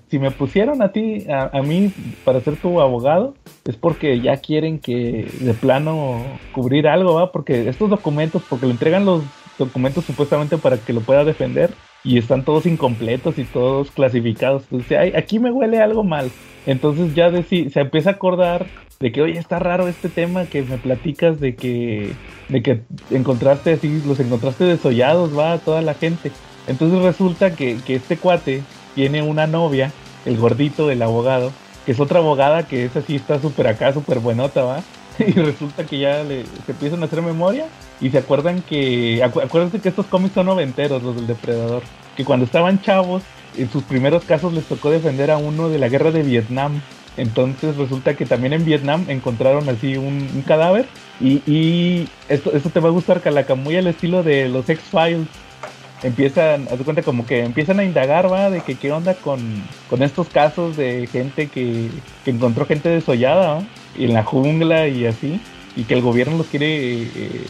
Speaker 3: si me pusieron a ti, a, mí, para ser tu abogado, es porque ya quieren que de plano cubrir algo, ¿va? Porque estos documentos, porque le entregan los documentos supuestamente para que lo pueda defender, y están todos incompletos y todos clasificados. Entonces, "Ay, aquí me huele algo mal. Entonces ya deci- se empieza a acordar de que, oye, está raro este tema que me platicas de que, de que encontraste así, los encontraste desollados, va, toda la gente. Entonces resulta que, que este cuate tiene una novia, el gordito del abogado, que es otra abogada que es así, está súper acá, súper buenota, va. Y resulta que ya se empiezan a hacer memoria y se acuerdan que, acu- acuérdense que estos cómics son noventeros, los del depredador, que cuando estaban chavos, en sus primeros casos les tocó defender a uno de la guerra de Vietnam. Entonces resulta que también en Vietnam encontraron así un, un cadáver. Y, y esto, esto te va a gustar, Calaca, muy al estilo de los X-Files. Empiezan, haz de cuenta como que empiezan a indagar, va, de que qué onda con, con estos casos de gente que, que encontró gente desollada, en la jungla y así. Y que el gobierno los quiere eh,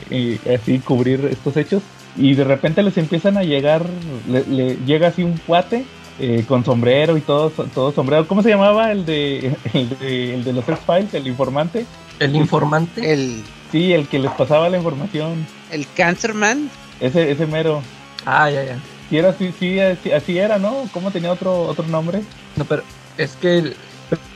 Speaker 3: eh, así cubrir estos hechos. Y de repente les empiezan a llegar, le, le llega así un cuate eh, con sombrero y todo, todo sombrero. ¿Cómo se llamaba el de, el de, el de los X-Files, el informante?
Speaker 4: El informante.
Speaker 5: El,
Speaker 3: Sí, el que les pasaba la información.
Speaker 5: el Cancerman.
Speaker 3: Ese, ese mero.
Speaker 4: Ah, ya, ya.
Speaker 3: Sí, era así, sí, así, así era, ¿no? ¿Cómo tenía otro, otro nombre?
Speaker 4: No, pero es que el,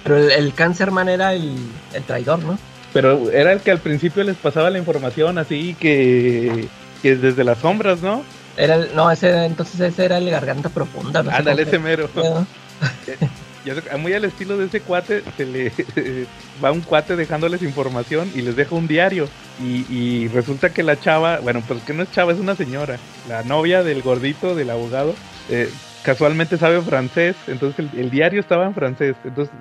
Speaker 4: pero el, el Cancerman era el, el traidor, ¿no?
Speaker 3: Pero era el que al principio les pasaba la información así que, que desde las sombras, ¿no?
Speaker 4: Era el, no, ese entonces ese era el garganta profunda, no
Speaker 3: Ándale, ese mero. muy al estilo de ese cuate, se le va un cuate dejándoles información y les deja un diario. Y, y resulta que la chava, bueno, pues que no es chava, es una señora. La novia del gordito, del abogado, eh, casualmente sabe francés. Entonces el, el diario estaba en francés. Entonces,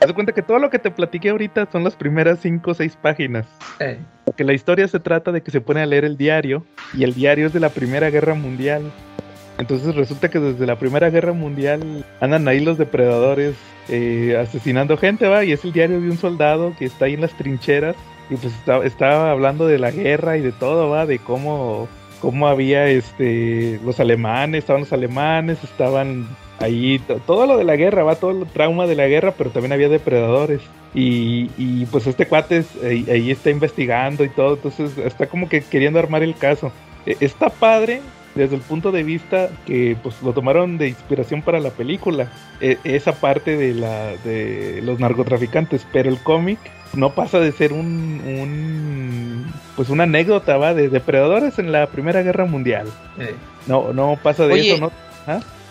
Speaker 3: haz cuenta que todo lo que te platiqué ahorita son las primeras cinco o seis páginas.
Speaker 4: Eh,
Speaker 3: Que la historia se trata de que se pone a leer el diario y el diario es de la Primera Guerra Mundial. Entonces resulta que desde la Primera Guerra Mundial andan ahí los depredadores eh, asesinando gente, va, y es el diario de un soldado que está ahí en las trincheras y pues está hablando de la guerra y de todo, va, de cómo, cómo había este los alemanes, estaban los alemanes, estaban ahí, to- todo lo de la guerra, va, todo el trauma de la guerra, pero también había depredadores. Y, y pues este cuate es- ahí, ahí está investigando y todo, entonces está como que queriendo armar el caso. E- Está padre desde el punto de vista que pues lo tomaron de inspiración para la película, e- esa parte de la de los narcotraficantes, pero el cómic no pasa de ser un, un pues una anécdota va de depredadores en la Primera Guerra Mundial.
Speaker 4: eh.
Speaker 3: No no pasa de
Speaker 5: Oye.
Speaker 3: eso, ¿no?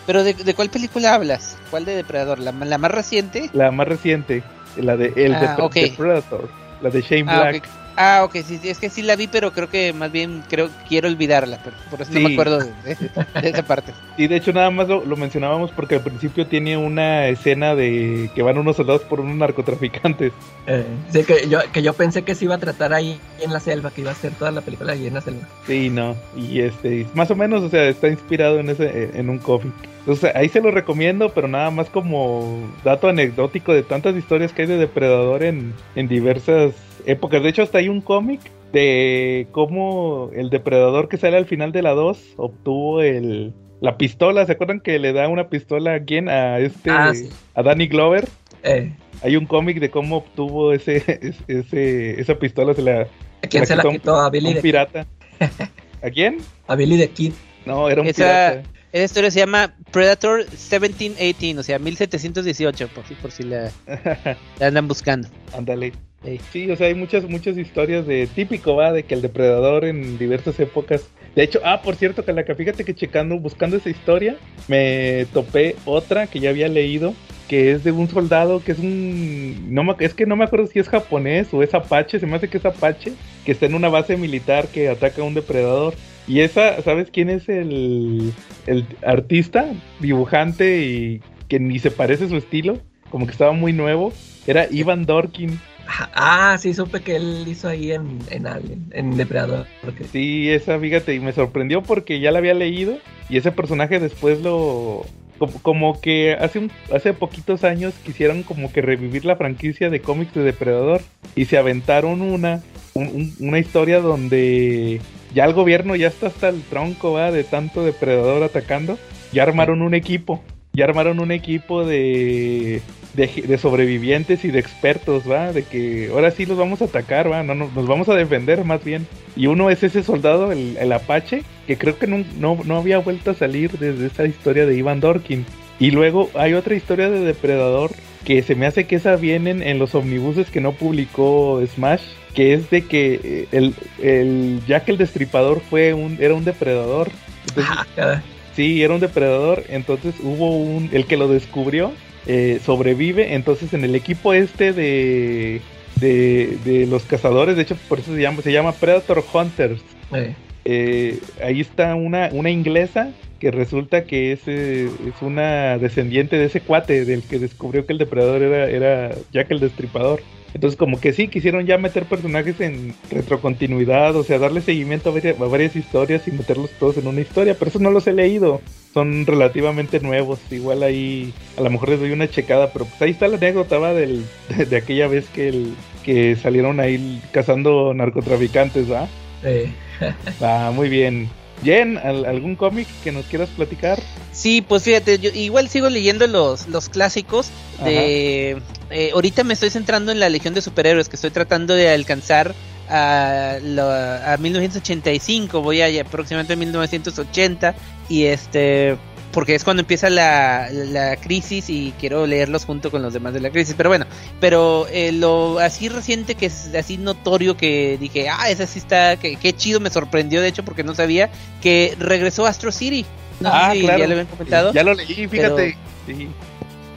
Speaker 5: Pero de, de cuál película hablas? ¿Cuál de Depredador? ¿La, la más reciente?
Speaker 3: La más reciente, la de el
Speaker 5: Ah,
Speaker 3: Depre-
Speaker 5: ok.
Speaker 3: Depredator, la de Shane
Speaker 5: Ah,
Speaker 3: Black.
Speaker 5: Ah, ok, sí, sí, es que sí la vi, pero creo que más bien creo quiero olvidarla, pero por eso no me acuerdo de, de- de esa parte.
Speaker 3: Y de hecho nada más lo, lo mencionábamos porque al principio tiene una escena de que van unos soldados por unos narcotraficantes.
Speaker 4: Eh, sí, que yo, que yo pensé que se iba a tratar ahí en la selva, que iba a ser toda la película ahí en la selva.
Speaker 3: Sí, no. Y este, más o menos, o sea, está inspirado en ese, en un cómic. Entonces ahí se lo recomiendo, pero nada más como dato anecdótico de tantas historias que hay de depredador en, en diversas épocas. De hecho, hasta hay un cómic de cómo el depredador que sale al final de la 2 obtuvo el la pistola. ¿Se acuerdan que le da una pistola a quién? A este,
Speaker 4: Ah, sí.
Speaker 3: a Danny Glover.
Speaker 4: Eh,
Speaker 3: Hay un cómic de cómo obtuvo ese, ese, esa pistola, se la
Speaker 4: ¿A quién
Speaker 3: La
Speaker 4: se la
Speaker 3: quitó?
Speaker 4: A
Speaker 3: a
Speaker 4: Billy
Speaker 3: un
Speaker 4: de,
Speaker 3: pirata. ¿A quién?
Speaker 4: a Billy the Kid.
Speaker 3: No, era un
Speaker 5: Esa-
Speaker 3: pirata.
Speaker 5: Esa historia se llama Predator 1718, o sea, 1718, por si, por si la, la andan buscando.
Speaker 3: Ándale. Sí, o sea, hay muchas, muchas historias de típico, va, de que el depredador en diversas épocas. De hecho, ah, por cierto, Calaca, fíjate que checando, buscando esa historia, me topé otra que ya había leído, que es de un soldado que es un. No me, es que no me acuerdo si es japonés o es apache, se me hace que es apache, que está en una base militar que ataca a un depredador. Y esa, ¿sabes quién es el, el artista, dibujante y que ni se parece su estilo? Como que estaba muy nuevo. Era Ivan Dorkin.
Speaker 4: Ah, sí, supe que él hizo ahí en, en Alien, en Depredador. porque-
Speaker 3: Sí, esa, fíjate, y me sorprendió porque ya la había leído y ese personaje después lo... Como, como que hace un, hace poquitos años quisieron como que revivir la franquicia de cómics de Depredador y se aventaron una, un- un- una historia donde ya el gobierno ya está hasta el tronco, va, de tanto depredador atacando. Ya armaron un equipo, ya armaron un equipo de, de, de sobrevivientes y de expertos, va, de que ahora sí los vamos a atacar, va, no, no, nos vamos a defender más bien. Y uno es ese soldado, el, el Apache, que creo que no, no, no había vuelto a salir desde esa historia de Ivan Dorkin. Y luego hay otra historia de Depredador que se me hace que esa vienen en los omnibuses que no publicó Smash, que es de que eh, el, el Jack el Destripador fue un, era un depredador. Entonces,
Speaker 4: Ah.
Speaker 3: Sí, era un depredador. Entonces hubo un. El que lo descubrió eh, sobrevive. Entonces en el equipo este de, de. de los cazadores, de hecho por eso se llama, se llama Predator Hunters.
Speaker 4: Eh,
Speaker 3: eh, ahí está una, una inglesa que resulta que es, eh, es una descendiente de ese cuate del que descubrió que el depredador era, era Jack el Destripador. Entonces como que sí, quisieron ya meter personajes en retrocontinuidad, o sea, darle seguimiento a varias, a varias historias y meterlos todos en una historia, pero eso no los he leído, son relativamente nuevos, igual ahí a lo mejor les doy una checada, pero pues ahí está la anécdota ¿va? Del, de, de aquella vez que, el, que salieron ahí cazando narcotraficantes, ¿va?
Speaker 4: eh.
Speaker 3: Ah, muy bien. Jen, ¿al- ¿algún cómic que nos quieras platicar?
Speaker 5: Sí, pues fíjate, yo igual sigo leyendo los, los clásicos de... eh, ahorita me estoy centrando en la Legión de Superhéroes, que estoy tratando de alcanzar a, lo- a 1985, voy a aproximadamente a 1980, y este... Porque es cuando empieza la, la crisis y quiero leerlos junto con los demás de la crisis. Pero bueno, pero eh, lo así reciente que es así notorio que dije, ah, esa sí está, que, qué chido, me sorprendió de hecho porque no sabía que regresó Astro City. No
Speaker 3: Ah,
Speaker 5: si
Speaker 3: claro.
Speaker 5: ya lo habían comentado.
Speaker 3: Ya lo leí, fíjate. Sí.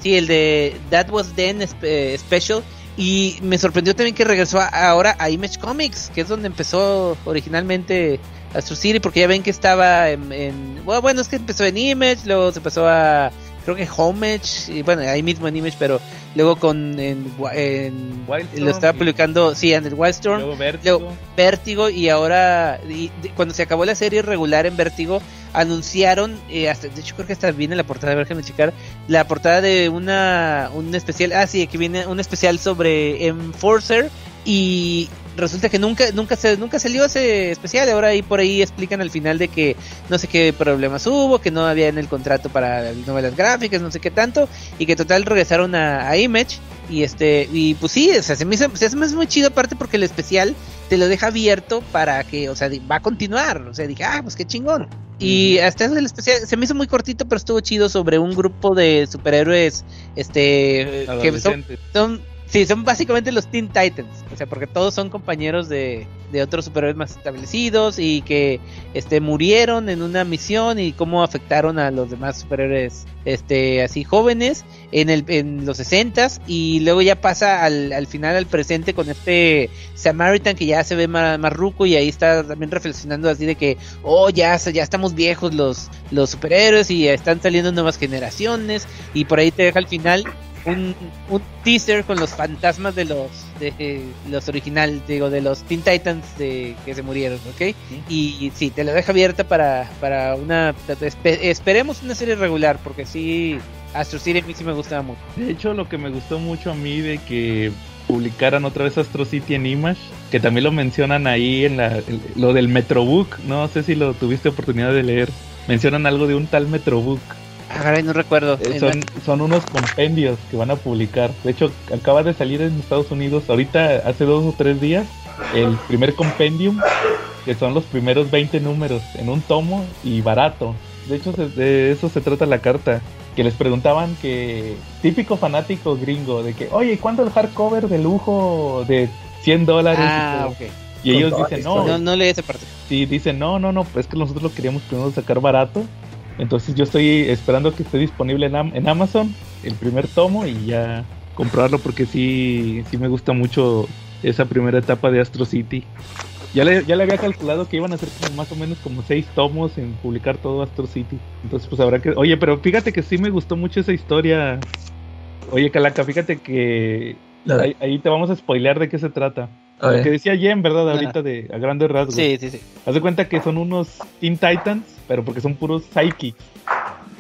Speaker 5: Sí, el de That Was Then eh, Special. Y me sorprendió también que regresó a- ahora a Image Comics, que es donde empezó originalmente Astro City, porque ya ven que estaba en, en- bueno, es que empezó en Image, luego se pasó a creo que Homage, y bueno, ahí mismo en Image, pero luego con en, en- lo estaba publicando, sí, en el Wildstorm,
Speaker 3: Luego Vértigo.
Speaker 5: Luego, Vértigo y ahora y de- cuando se acabó la serie regular en Vértigo anunciaron eh, hasta, de hecho creo que hasta viene la portada déjenme checar la portada de una un especial ah sí que viene un especial sobre Enforcer y resulta que nunca nunca se nunca salió ese especial ahora ahí por ahí explican al final de que no sé qué problemas hubo que no había en el contrato para novelas gráficas no sé qué tanto y que total regresaron a, a Image y este y pues sí o sea, se me hizo se me hace muy chido aparte porque el especial te lo deja abierto para que, o sea, va a continuar. O sea, dije, ah, pues qué chingón. Y hasta eso del especial se me hizo muy cortito, pero estuvo chido sobre un grupo de superhéroes, este, que son, son, sí, son básicamente los Teen Titans. O sea, porque todos son compañeros de, de otros superhéroes más establecidos y que, este, murieron en una misión y cómo afectaron a los demás superhéroes, este, así jóvenes en el, en los 60s y luego ya pasa al, al final al presente con este Samaritan que ya se ve más, más ruco y ahí está también reflexionando así de que oh ya, ya estamos viejos los, los superhéroes y están saliendo nuevas generaciones y por ahí te deja al final un, un teaser con los fantasmas de los de eh, los original digo de los Teen Titans de que se murieron ¿ok? y sí te lo deja abierta para para una espe- esperemos una serie regular porque sí Astro City a mí sí me gustaba mucho.
Speaker 3: De hecho, lo que me gustó mucho a mí de que publicaran otra vez Astro City en Image, que también lo mencionan ahí en la, el- lo del Metrobook, no sé si lo tuviste oportunidad de leer, mencionan algo de un tal Metrobook,
Speaker 5: Ah, no recuerdo.
Speaker 3: Eh, son, son unos compendios que van a publicar, de hecho acaba de salir en Estados Unidos ahorita hace dos o tres días, el primer compendium, que son los primeros 20 números en un tomo y barato, de hecho se- de eso se trata la carta, que les preguntaban que típico fanático gringo de que oye ¿cuánto el hardcover de lujo de 100 dólares y
Speaker 5: ah ok.
Speaker 3: Y ellos dicen no,
Speaker 5: no, no leí esa parte.
Speaker 3: sí dicen no no no pues es que nosotros lo queríamos primero sacar barato entonces yo estoy esperando que esté disponible en, en Amazon el primer tomo y ya comprarlo porque sí sí me gusta mucho esa primera etapa de Astro City ya le, ya le había calculado que iban a ser como más o menos como seis tomos en publicar todo Astro City. Entonces, pues habrá que. Oye, pero fíjate que sí me gustó mucho esa historia. Oye, Calaca, fíjate que ahí, ahí te vamos a spoilear de qué se trata. Lo que decía Jen, ¿verdad? Ahorita de a grandes rasgos.
Speaker 5: sí sí sí
Speaker 3: Haz de cuenta que son unos Teen Titans, pero porque son puros psychics.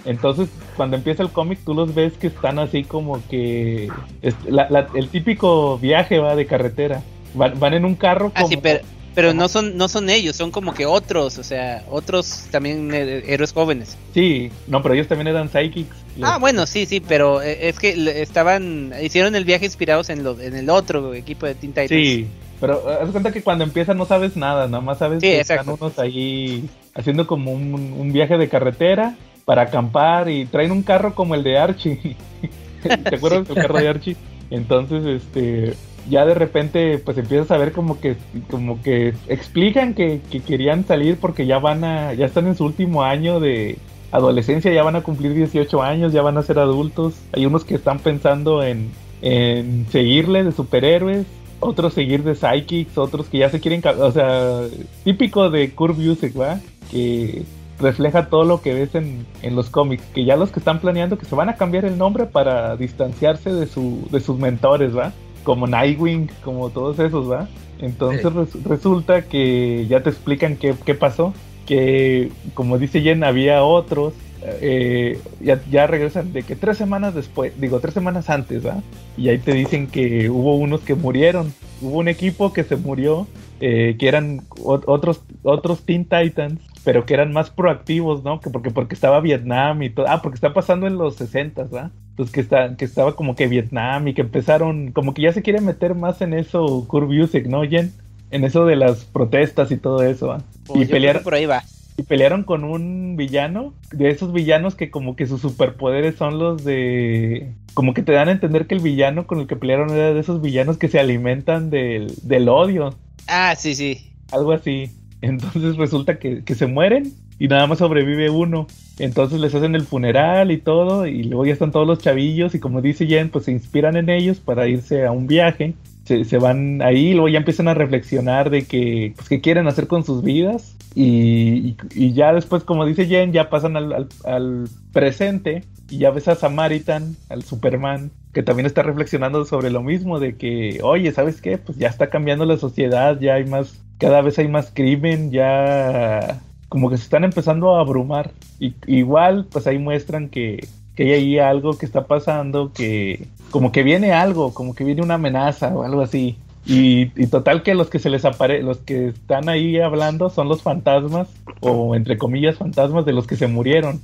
Speaker 3: Entonces, cuando empieza el cómic, tú los ves que están así como que. es- la- la- el típico viaje va de carretera. Van, van en un carro
Speaker 5: Ah,
Speaker 3: como...
Speaker 5: sí, pero, pero no son no son ellos, son como que otros, o sea, otros también eh, héroes jóvenes.
Speaker 3: Sí, no, pero ellos también eran psychics. Los-
Speaker 5: Ah, bueno, sí, sí, pero eh, es que estaban hicieron el viaje inspirados en lo en el otro equipo de Teen Titans.
Speaker 3: Sí, pero eh, haz cuenta que cuando empieza no sabes nada, nada más sabes
Speaker 5: Sí,
Speaker 3: que
Speaker 5: exacto.
Speaker 3: están unos ahí haciendo como un, un viaje de carretera para acampar y traen un carro como el de Archie. ¿Te acuerdas del carro de Archie? Entonces, este, ya de repente, pues empiezas a ver como que, como que explican que, que querían salir porque ya van a, ya están en su último año de adolescencia, ya van a cumplir 18 años, ya van a ser adultos. Hay unos que están pensando en, en seguirle de superhéroes, otros seguir de psychics, otros que ya se quieren, o sea, típico de Curve Music, ¿va? Que refleja todo lo que ves en, en los cómics, que ya los que están planeando que se van a cambiar el nombre para distanciarse de, su, de sus mentores, ¿va? Como Nightwing, como todos esos, ¿va? Entonces
Speaker 4: Sí.
Speaker 3: res- resulta que ya te explican qué, qué pasó, que como dice Jen, había otros, eh, ya, ya regresan de que tres semanas después, digo, tres semanas antes, ¿va? Y ahí te dicen que hubo unos que murieron, hubo un equipo que se murió, eh, que eran ot- otros, otros Teen Titans, pero que eran más proactivos, ¿no? Que porque, porque estaba Vietnam y todo, ah, porque está pasando en los 60, ¿va? Entonces que, está, que estaba como que Vietnam y que empezaron, como que ya se quiere meter más en eso Curve Music, ¿no, Jen? En eso de las protestas y todo eso, ¿va?
Speaker 5: Pues
Speaker 3: y pelear,
Speaker 5: por ahí va.
Speaker 3: Y pelearon con un villano, de esos villanos que como que sus superpoderes son los de... Como que te dan a entender que el villano con el que pelearon era de esos villanos que se alimentan del, del odio,
Speaker 5: Ah, sí, sí.
Speaker 3: algo así. Entonces resulta que, que se mueren y nada más sobrevive uno. Entonces les hacen el funeral y todo y luego ya están todos los chavillos y como dice Jen, pues se inspiran en ellos para irse a un viaje. Se, se van ahí y luego ya empiezan a reflexionar de que, pues, qué quieren hacer con sus vidas. Y, y- ya después, como dice Jen, ya pasan al- al presente y ya ves a Samaritan, al Superman, que también está reflexionando sobre lo mismo, de que, oye, ¿sabes qué? Pues ya está cambiando la sociedad, ya hay más, cada vez hay más crimen, ya como que se están empezando a abrumar. Y, igual, pues ahí muestran que, que hay ahí algo que está pasando, que como que viene algo, como que viene una amenaza o algo así. Y, y total que los que se les apare los que están ahí hablando son los fantasmas, o entre comillas fantasmas de los que se murieron.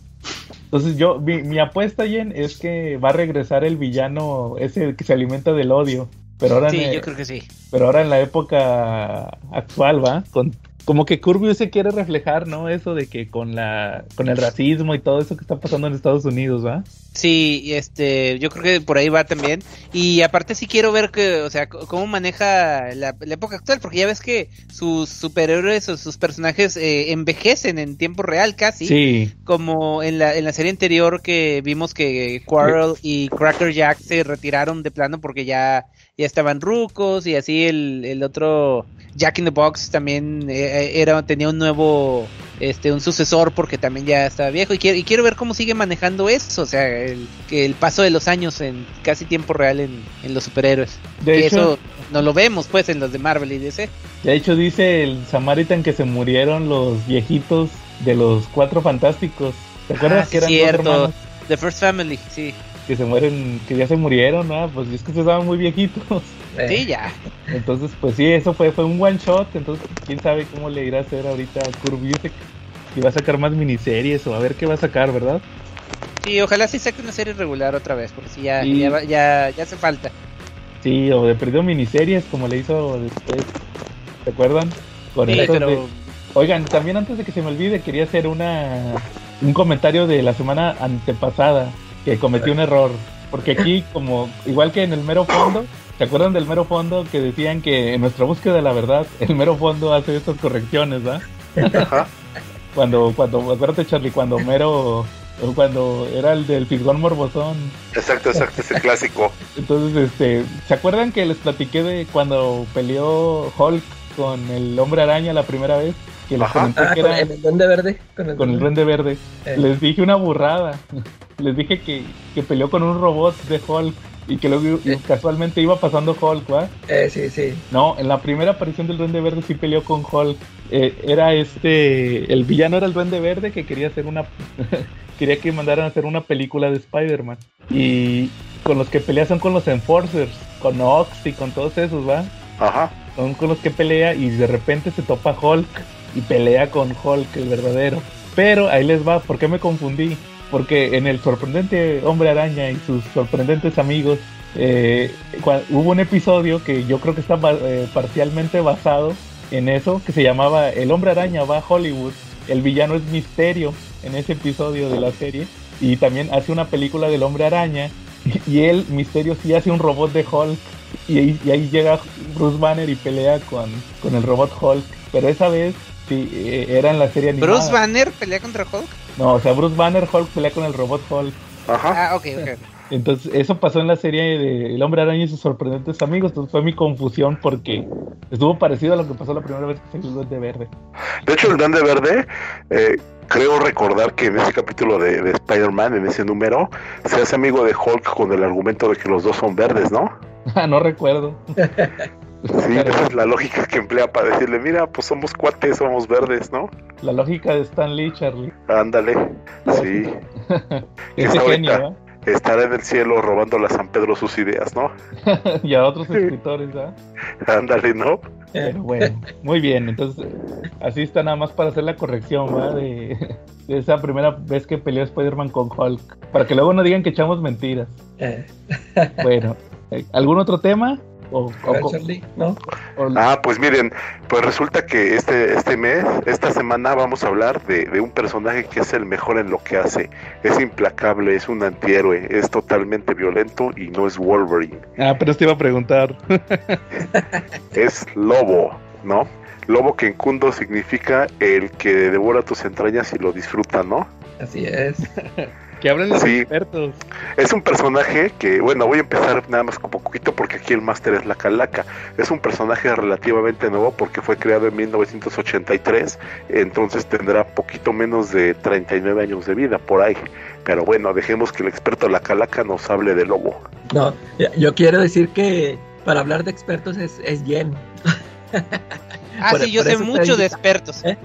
Speaker 3: Entonces yo, mi, mi apuesta, Jen, es que va a regresar el villano ese que se alimenta del odio. Pero ahora,
Speaker 5: Sí,
Speaker 3: en,
Speaker 5: yo creo que sí.
Speaker 3: pero ahora en la época actual, ¿va? Con, como que Curvio se quiere reflejar, ¿no? Eso de que con la con el racismo y todo eso que está pasando en Estados Unidos, ¿va?
Speaker 5: Sí, este, yo creo que por ahí va también. Y aparte sí quiero ver que, o sea, cómo maneja la, la época actual, porque ya ves que sus superhéroes o sus personajes eh, envejecen en tiempo real casi.
Speaker 3: Sí.
Speaker 5: Como en la, en la serie anterior que vimos que Quarrel y Cracker Jack se retiraron de plano porque ya, ya estaban rucos y así el, el otro Jack in the Box también eh, era, tenía un nuevo, este, un sucesor porque también ya estaba viejo y quiero, y quiero ver cómo sigue manejando eso, o sea, el, que el paso de los años en casi tiempo real en, en los superhéroes.
Speaker 3: De
Speaker 5: que
Speaker 3: hecho-
Speaker 5: eso no lo vemos pues en los de Marvel y DC.
Speaker 3: De hecho dice el Samaritan que se murieron los viejitos de los cuatro fantásticos. ¿Te acuerdas
Speaker 5: Ah,
Speaker 3: que eran
Speaker 5: cierto. The First Family, sí.
Speaker 3: Que se mueren, que ya se murieron, ¿no? Pues es que se estaban muy viejitos.
Speaker 5: Sí, ya.
Speaker 3: Entonces, pues sí, eso fue, fue un one shot. Entonces, quién sabe cómo le irá a hacer ahorita a Curve Music. Si va a sacar más miniseries o a ver qué va a sacar, ¿verdad?
Speaker 5: Sí, ojalá sí saque una serie regular otra vez, porque sí, ya,
Speaker 3: Sí.
Speaker 5: ya, va- ya, ya hace falta.
Speaker 3: Sí, o de perdido miniseries como le hizo después. ¿Se acuerdan? Con
Speaker 5: Sí, pero
Speaker 3: de- Oigan, también antes de que se me olvide, quería hacer una un comentario de la semana antepasada que cometí un error. Porque aquí, como igual que en el mero fondo, ¿se acuerdan del mero fondo que decían que en nuestra búsqueda de la verdad, el mero fondo hace estas correcciones, ¿va?
Speaker 6: Ajá.
Speaker 3: Cuando, cuando, acuérdate Charlie, cuando mero, cuando era el del Fisgón Morbosón,
Speaker 6: Exacto, exacto, es el clásico.
Speaker 3: entonces, este, ¿se acuerdan que les platiqué de cuando peleó Hulk con el Hombre Araña la primera vez? Que les
Speaker 4: Ah,
Speaker 3: que
Speaker 4: con
Speaker 3: era
Speaker 4: el, el Duende Verde. Con el,
Speaker 3: con el Duende Verde.
Speaker 4: Eh.
Speaker 3: Les dije una burrada. Les dije que, que peleó con un robot de Hulk y que luego
Speaker 4: Eh.
Speaker 3: casualmente iba pasando Hulk, ¿va?
Speaker 4: Eh, sí, sí.
Speaker 3: No, en la primera aparición del Duende Verde sí peleó con Hulk. Eh, era este, el villano era el Duende Verde que quería hacer una, quería que mandaran a hacer una película de Spider-Man. Y con los que pelea son con los Enforcers, con Ox y con todos esos, ¿va?
Speaker 6: Ajá.
Speaker 3: son con los que pelea y de repente se topa Hulk y pelea con Hulk, el verdadero. Pero ahí les va, ¿por qué me confundí? Porque en el sorprendente Hombre Araña y sus sorprendentes amigos, eh, hubo un episodio que yo creo que está eh, parcialmente basado en eso, que se llamaba El Hombre Araña va a Hollywood. El villano es Misterio en ese episodio de la serie. Y también hace una película del Hombre Araña. Y él, Misterio, sí hace un robot de Hulk. Y y ahí llega Bruce Banner y pelea con, con el robot Hulk. Pero esa vez sí, eh, era en la serie animada.
Speaker 5: Bruce Banner pelea contra Hulk.
Speaker 3: No, o sea, Bruce Banner Hulk pelea con el robot Hulk.
Speaker 6: Ajá.
Speaker 5: Ah, ok, ok.
Speaker 3: Entonces, eso pasó en la serie de El Hombre Araña y sus sorprendentes amigos. Entonces fue mi confusión porque estuvo parecido a lo que pasó la primera vez que salió el Duende Verde.
Speaker 6: De hecho, el Duende Verde, eh, creo recordar que en ese capítulo de, de Spider-Man, en ese número, se hace amigo de Hulk con el argumento de que los dos son verdes, ¿no?
Speaker 3: Ah, no recuerdo.
Speaker 6: Sí, esa es la lógica que emplea para decirle, mira, pues somos cuates, somos verdes, ¿no?
Speaker 3: La lógica de Stan Lee, Charlie.
Speaker 6: Ándale, sí.
Speaker 3: Ese genio,
Speaker 6: ahorita. Estará en el cielo robándole a San Pedro sus ideas, ¿no?
Speaker 3: y a otros escritores, ¿verdad?
Speaker 6: Ándale, ¿no?
Speaker 3: Pero bueno, muy bien. Entonces, así está nada más para hacer la corrección, ¿verdad? De, de esa primera vez que peleó Spider-Man con Hulk. Para que luego no digan que echamos mentiras.
Speaker 4: Eh,
Speaker 3: Bueno, eh, ¿algún otro tema? O,
Speaker 4: a ver,
Speaker 3: o-
Speaker 4: Charlie, ¿no?
Speaker 3: o-
Speaker 6: Ah, pues miren, pues resulta que este, este mes, esta semana vamos a hablar de, de un personaje que es el mejor en lo que hace. Es implacable, es un antihéroe, es totalmente violento y no es Wolverine.
Speaker 3: Ah, pero te iba a preguntar.
Speaker 6: Es Lobo, ¿no? Lobo que en Kundo significa el que devora tus entrañas y lo disfruta, ¿no?
Speaker 4: Así es.
Speaker 3: que hablen los
Speaker 6: Sí.
Speaker 3: expertos.
Speaker 6: Es un personaje que, bueno, voy a empezar nada más como poquito porque aquí el máster es la calaca. Es un personaje relativamente nuevo porque fue creado en 1983, entonces tendrá poquito menos de 39 años de vida por ahí. Pero bueno, dejemos que el experto la calaca nos hable de lobo.
Speaker 4: No, yo- yo quiero decir que para hablar de expertos es, es Jen.
Speaker 5: Ah,
Speaker 4: Por-
Speaker 5: sí, yo
Speaker 4: por
Speaker 5: sé mucho de expertos.
Speaker 4: ¿Eh?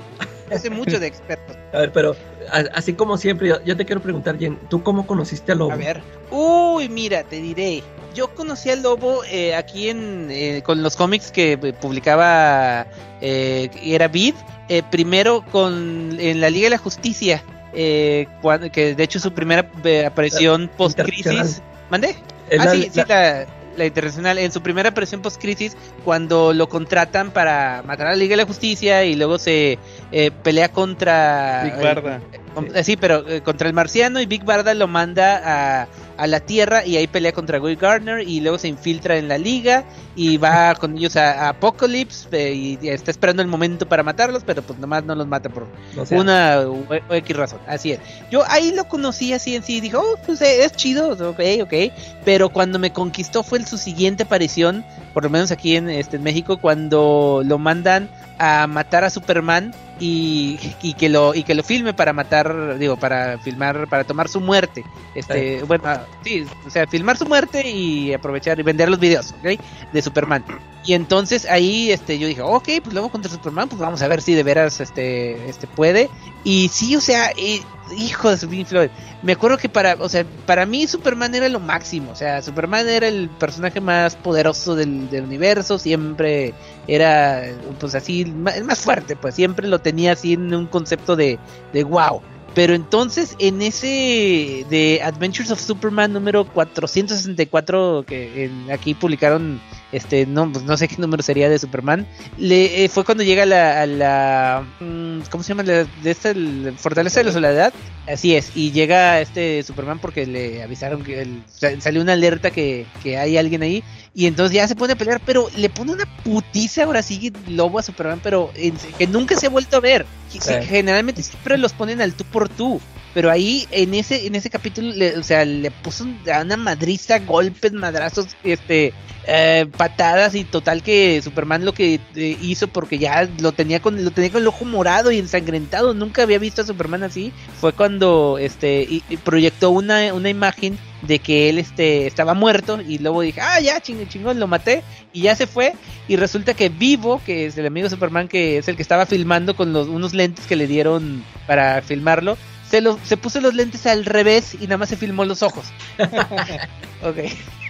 Speaker 5: Yo sé mucho de expertos.
Speaker 4: A ver, pero así como siempre, yo, yo te quiero preguntar, Jen, ¿tú cómo conociste a Lobo?
Speaker 5: A ver. Uy, mira, te diré. Yo conocí al lobo eh, aquí en eh, con los cómics que eh, publicaba eh, era Vid. eh, primero con en la Liga de la Justicia. eh, cuando, que de hecho su primera aparición post crisis.
Speaker 4: internacional.
Speaker 5: ¿Mandé? Ah,
Speaker 4: la-
Speaker 5: sí, sí,
Speaker 4: la-
Speaker 5: la, la internacional. En su primera aparición post-crisis, cuando lo contratan para matar a la Liga de la Justicia y luego se eh, pelea contra.
Speaker 3: Big Barda.
Speaker 5: con- eh, sí, pero eh, contra el marciano y Big Barda lo manda a, a la Tierra y ahí pelea contra Guy Gardner y luego se infiltra en la Liga y va con ellos a, a Apocalypse eh, y, y está esperando el momento para matarlos, pero pues nomás no los mata por una o, o X razón, así es. Yo ahí lo conocí así en sí, dije, oh, pues eh, es chido, ok, ok. Pero cuando me conquistó fue su siguiente aparición, por lo menos aquí en, este, en México, cuando lo mandan a matar a Superman y, y que lo y que lo filme para matar, digo, para filmar, para tomar su muerte. Este, bueno, sí, o sea, filmar su muerte y aprovechar y vender los videos, ¿ok? De Superman. Y entonces ahí este yo dije, ok, pues luego contra Superman, pues vamos a ver si de veras este este puede. Y sí, o sea, eh, hijo de Pink Floyd. Me acuerdo que para, o sea, para mí Superman era lo máximo, o sea, Superman era el personaje más poderoso del, del universo, siempre era pues así el más fuerte, pues siempre lo tenía así en un concepto de de wow. Pero entonces en ese de Adventures of Superman número 464 que en- aquí publicaron este no pues no sé qué número sería de Superman. Le eh, fue cuando llega a la, a la mm, cómo se llama la, de esta el fortaleza de la soledad. Así es y llega este Superman porque le avisaron que el- salió una alerta que, que hay alguien ahí y entonces ya se pone a pelear pero le pone una putiza ahora sí lobo a Superman pero en- que nunca se ha vuelto a ver.
Speaker 4: Sí.
Speaker 5: generalmente siempre los ponen al tú por tú pero ahí en ese en ese capítulo le- o sea le puso un- una madriza golpes madrazos este eh, patadas y total que Superman lo que eh, hizo porque ya lo tenía con lo tenía con el ojo morado y ensangrentado. Nunca había visto a Superman así. Fue cuando este proyectó una, una imagen de que él este estaba muerto y luego dije ah ya chingón chingón lo maté y ya se fue. Y resulta que Vivo que es el amigo Superman que es el que estaba filmando con los unos lentes que le dieron para filmarlo se, lo, se puso los lentes al revés y nada más se filmó los ojos. ok.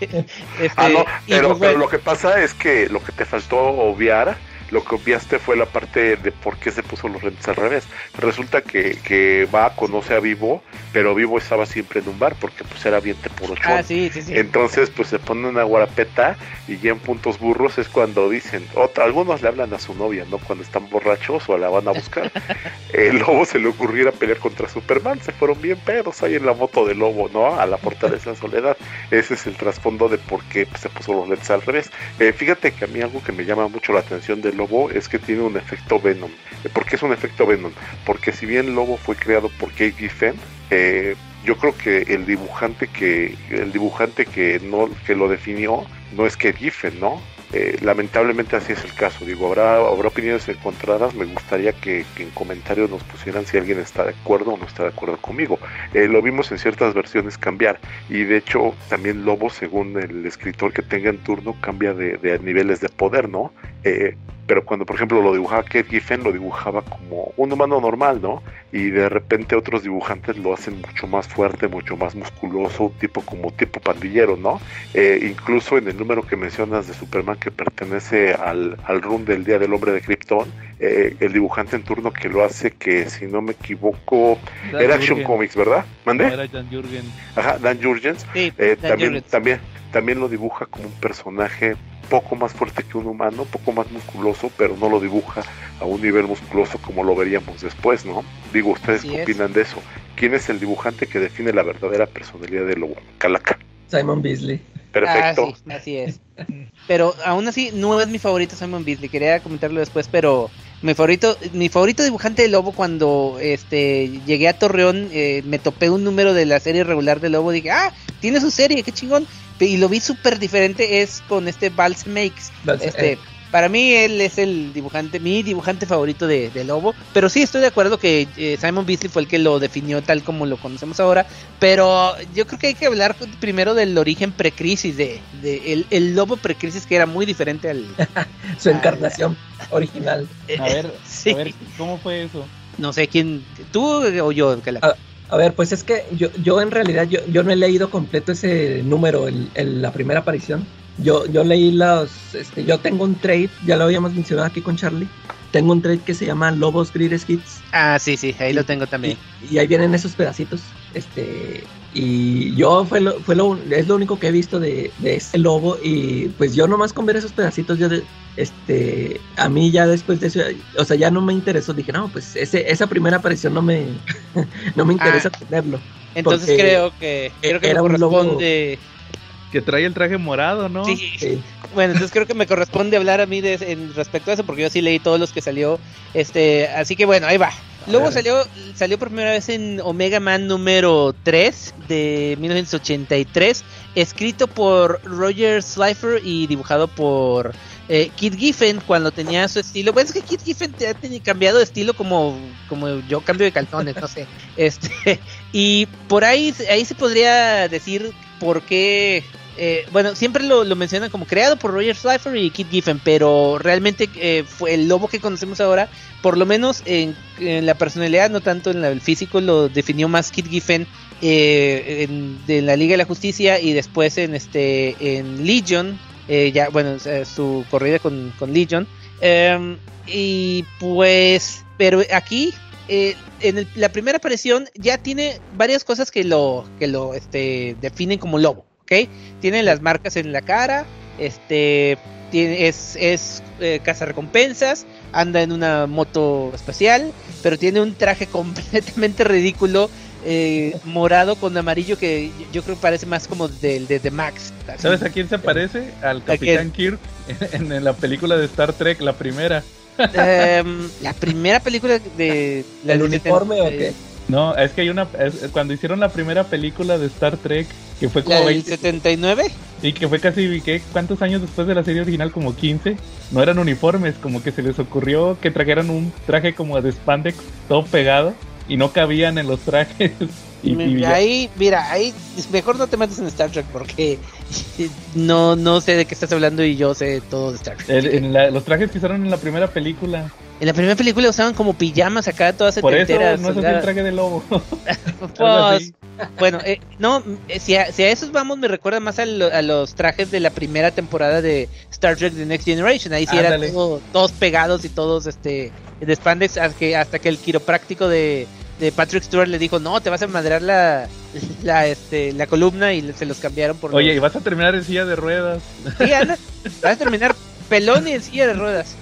Speaker 5: Este,
Speaker 6: Ah, no,
Speaker 5: y
Speaker 6: pero,
Speaker 5: pues,
Speaker 6: pero
Speaker 5: bueno,
Speaker 6: lo que pasa es que lo que te faltó obviar, lo que obviaste fue la parte de por qué se puso los lentes al revés. Resulta que, que va, conoce a Vivo, pero Vivo estaba siempre en un bar porque pues era bien por.
Speaker 5: Ah, sí, sí, sí.
Speaker 6: Entonces, pues se pone una guarapeta y ya en puntos burros es cuando dicen, otra, algunos le hablan a su novia, ¿no? Cuando están borrachos o la van a buscar. El lobo se le ocurrió ir a pelear contra Superman, se fueron bien pedos ahí en la moto del lobo, ¿no? A la fortaleza de soledad. Ese es el trasfondo de por qué se puso los lentes al revés. Eh, fíjate que a mí algo que me llama mucho la atención del lobo es que tiene un efecto Venom. Eh, ¿Por qué es un efecto Venom? Porque si bien Lobo fue creado por Kate Giffen, eh, yo creo que el dibujante que el dibujante que no que lo definió no es Kate Giffen, ¿no? Eh, lamentablemente así es el caso. Digo, habrá, habrá opiniones encontradas. Me gustaría que, en comentarios nos pusieran si alguien está de acuerdo o no está de acuerdo conmigo. Lo vimos en ciertas versiones cambiar. Y de hecho, también Lobo, según el escritor que tenga en turno, cambia de, niveles de poder, ¿no? Pero cuando, por ejemplo, lo dibujaba Kate Giffen, lo dibujaba como un humano normal, ¿no? Y de repente otros dibujantes lo hacen mucho más fuerte, mucho más musculoso, tipo como tipo pandillero, ¿no? Eh, incluso en el número que mencionas de Superman que pertenece al, al run del Día del Hombre de Krypton, eh, el dibujante en turno que lo hace, que si no me equivoco,
Speaker 3: Dan
Speaker 6: era Action. Comics, ¿verdad?
Speaker 3: No,
Speaker 6: ¿Mandé?
Speaker 3: era Jan Jurgen.
Speaker 6: Ajá, Dan Jurgens.
Speaker 5: sí,
Speaker 6: Eh,
Speaker 5: Dan
Speaker 6: también,
Speaker 5: Jurgens.
Speaker 6: también, también lo dibuja como un personaje poco más fuerte que un humano, poco más musculoso, pero no lo dibuja a un nivel musculoso como lo veríamos después, ¿no? Digo, ¿ustedes
Speaker 5: Así
Speaker 6: qué
Speaker 5: es.
Speaker 6: opinan de eso? ¿Quién es el dibujante que define la verdadera personalidad de Lobo? Calaca.
Speaker 4: Simon Beasley.
Speaker 6: Perfecto.
Speaker 5: Ah, sí, así es. Pero aún así no es mi favorito Simon Beasley. Quería comentarlo después, pero mi favorito, mi favorito dibujante de Lobo cuando este llegué a Torreón, eh, me topé un número de la serie regular de Lobo, dije, ah, tiene su serie, qué chingón. Y lo vi súper diferente es con este Vals Makes.
Speaker 4: Vals-
Speaker 5: Este,
Speaker 4: eh.
Speaker 5: para mí él es el dibujante, mi dibujante favorito de, de Lobo. Pero sí estoy de acuerdo que eh, Simon Beasley fue el que lo definió tal como lo conocemos ahora. Pero yo creo que hay que hablar primero del origen precrisis de, de el, el Lobo precrisis que era muy diferente al.
Speaker 4: Su encarnación original.
Speaker 3: A ver,
Speaker 5: Sí.
Speaker 3: a ver, ¿cómo fue eso?
Speaker 5: No sé quién, tú o yo. que la-
Speaker 4: A ver, pues es que yo, yo en realidad yo, yo no he leído completo ese número, el, el- la primera aparición. Yo, yo leí los, este, yo tengo un trade, ya lo habíamos mencionado aquí con Charlie. Tengo un trade que se llama Lobos Greatest Hits
Speaker 5: Ah, sí, sí, ahí lo tengo también.
Speaker 4: y, y ahí vienen esos pedacitos. Este, y yo fue lo, fue lo, es lo único que he visto de, de ese lobo y pues yo nomás con ver esos pedacitos yo de, este, a mí ya después de eso, o sea, ya no me interesó. Dije, no, pues ese, esa primera aparición no me, no me interesa
Speaker 5: Ah.
Speaker 4: tenerlo.
Speaker 5: Entonces creo que creo que me
Speaker 4: era un lobo-
Speaker 5: corresponde.
Speaker 3: Que trae el traje morado, ¿no?
Speaker 5: Sí,
Speaker 4: Sí.
Speaker 5: Bueno, entonces creo que me corresponde hablar a mí de, en respecto a eso porque yo sí leí todos los que salió. Este, así que bueno, ahí va. Luego salió salió por primera vez en Omega Man número 3 de 1983, escrito por Roger Slifer y dibujado por eh, Kid Giffen cuando tenía su estilo. Bueno, es que Kid Giffen te ha cambiado de estilo como como yo cambio de calzones, no sé. Este, y por ahí ahí se podría decir por qué eh, bueno, siempre lo, lo mencionan como creado por Roger Slifer y Kid Giffen, pero realmente eh, fue el lobo que conocemos ahora, por lo menos en, en la personalidad, no tanto en la- el físico, lo definió más Kid Giffen eh, en, de la Liga de la Justicia y después en este en Legion, eh, ya bueno, sea, su corrida con, con Legion. Em, y pues, pero aquí eh, en el- la primera aparición ya tiene varias cosas que lo que lo este, definen como lobo, ¿ok? Tiene las marcas en la cara, este tiene, es, es eh, cazarrecompensas, anda en una moto espacial, pero tiene un traje completamente ridículo, eh, morado con amarillo que yo creo que parece más como del de, The Max. así.
Speaker 3: ¿Sabes a quién se parece? Al? Capitán Kirk en, en la película de Star Trek, la primera.
Speaker 5: Em, la primera película de la
Speaker 4: ¿El
Speaker 5: de
Speaker 4: uniforme o
Speaker 5: 70,
Speaker 4: qué?
Speaker 3: No, es que hay una. es- cuando hicieron la primera película de Star Trek, que fue como
Speaker 5: La del
Speaker 3: 20
Speaker 5: 79.
Speaker 3: y que fue casi, ¿qué? ¿cuántos años después de la serie original? Como 15. No eran uniformes, como que se les ocurrió que trajeran un traje como de spandex todo pegado y no cabían en los trajes. Y,
Speaker 5: ahí, mira, ahí mejor no te metas en Star Trek porque no, no sé de qué estás hablando y yo sé todo de Star Trek.
Speaker 3: el- en la- los trajes que usaron en la primera película.
Speaker 5: En la primera película usaban como pijamas acá todas
Speaker 3: Por eso no es el traje de lobo.
Speaker 5: Pues, bueno, eh, no, eh, si a, si a esos vamos, me recuerda más a, lo- a los trajes de la primera temporada de Star Trek The Next Generation. Ahí sí eran todo- todos pegados y todos este de spandex hasta que, hasta que el quiropráctico de, de Patrick Stewart le dijo, no, te vas a madrear la, la, este, la columna y se los cambiaron por...
Speaker 3: Oye, y vas a terminar en silla de ruedas.
Speaker 5: Sí, anda, vas a terminar pelón y en silla de ruedas.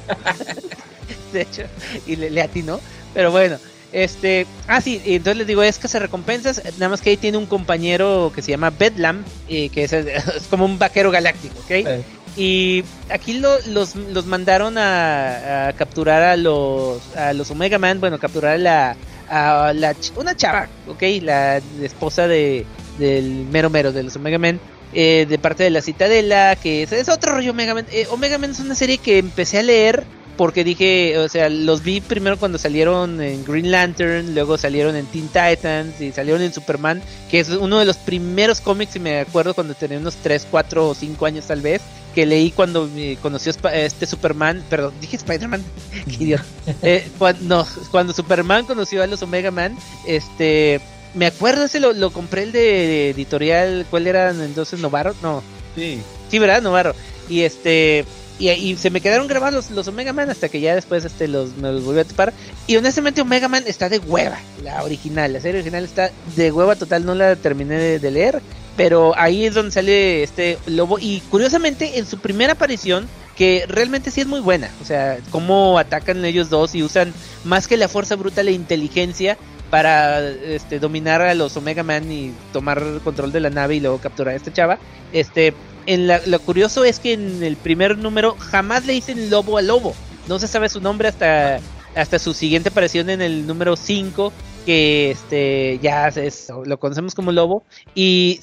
Speaker 5: de hecho, y le, le atinó. Pero bueno, este. Ah, sí, y entonces les digo, es que se recompensas. Nada más que ahí tiene un compañero que se llama Bedlam, eh, que es, es como un vaquero galáctico, ¿ok?
Speaker 3: Eh,
Speaker 5: Y aquí lo- los, los mandaron a, capturar a los, a los Omega Man, bueno, capturar a la, a la una chava, ¿ok? La esposa de, del mero mero de los Omega Man. eh, de parte de la Citadela, que es, es otro rollo Omega Man. Eh, Omega Man es una serie que empecé a leer porque dije, o sea, los vi primero cuando salieron en Green Lantern, luego salieron en Teen Titans y salieron en Superman, que es uno de los primeros cómics, y me acuerdo cuando tenía unos 3, 4 o 5 años tal vez, que leí cuando me conoció este Superman, perdón, dije Spider-Man, qué idiota. Eh, cuando, cuando Superman conoció a los Omega Man, este, me acuerdo ese lo, lo compré el de editorial, ¿cuál era entonces Novaro? No,
Speaker 3: sí.
Speaker 5: Sí, ¿verdad? Novarro. Y este. Y, y se me quedaron grabados los, los Omega Man hasta que ya después este los, me los volví a topar. Y honestamente Omega Man está de hueva, la original. La serie original está de hueva total, no la terminé de, de leer. Pero ahí es donde sale este lobo. Y curiosamente, en su primera aparición, que realmente sí es muy buena. O sea, cómo atacan ellos dos y usan más que la fuerza bruta, la inteligencia para este, dominar a los Omega Man y tomar control de la nave y luego capturar a esta chava. Este, en la, lo curioso es que en el primer número jamás le dicen lobo a lobo. No se sabe su nombre hasta, hasta su siguiente aparición en el número 5, que este ya es, lo conocemos como lobo. Y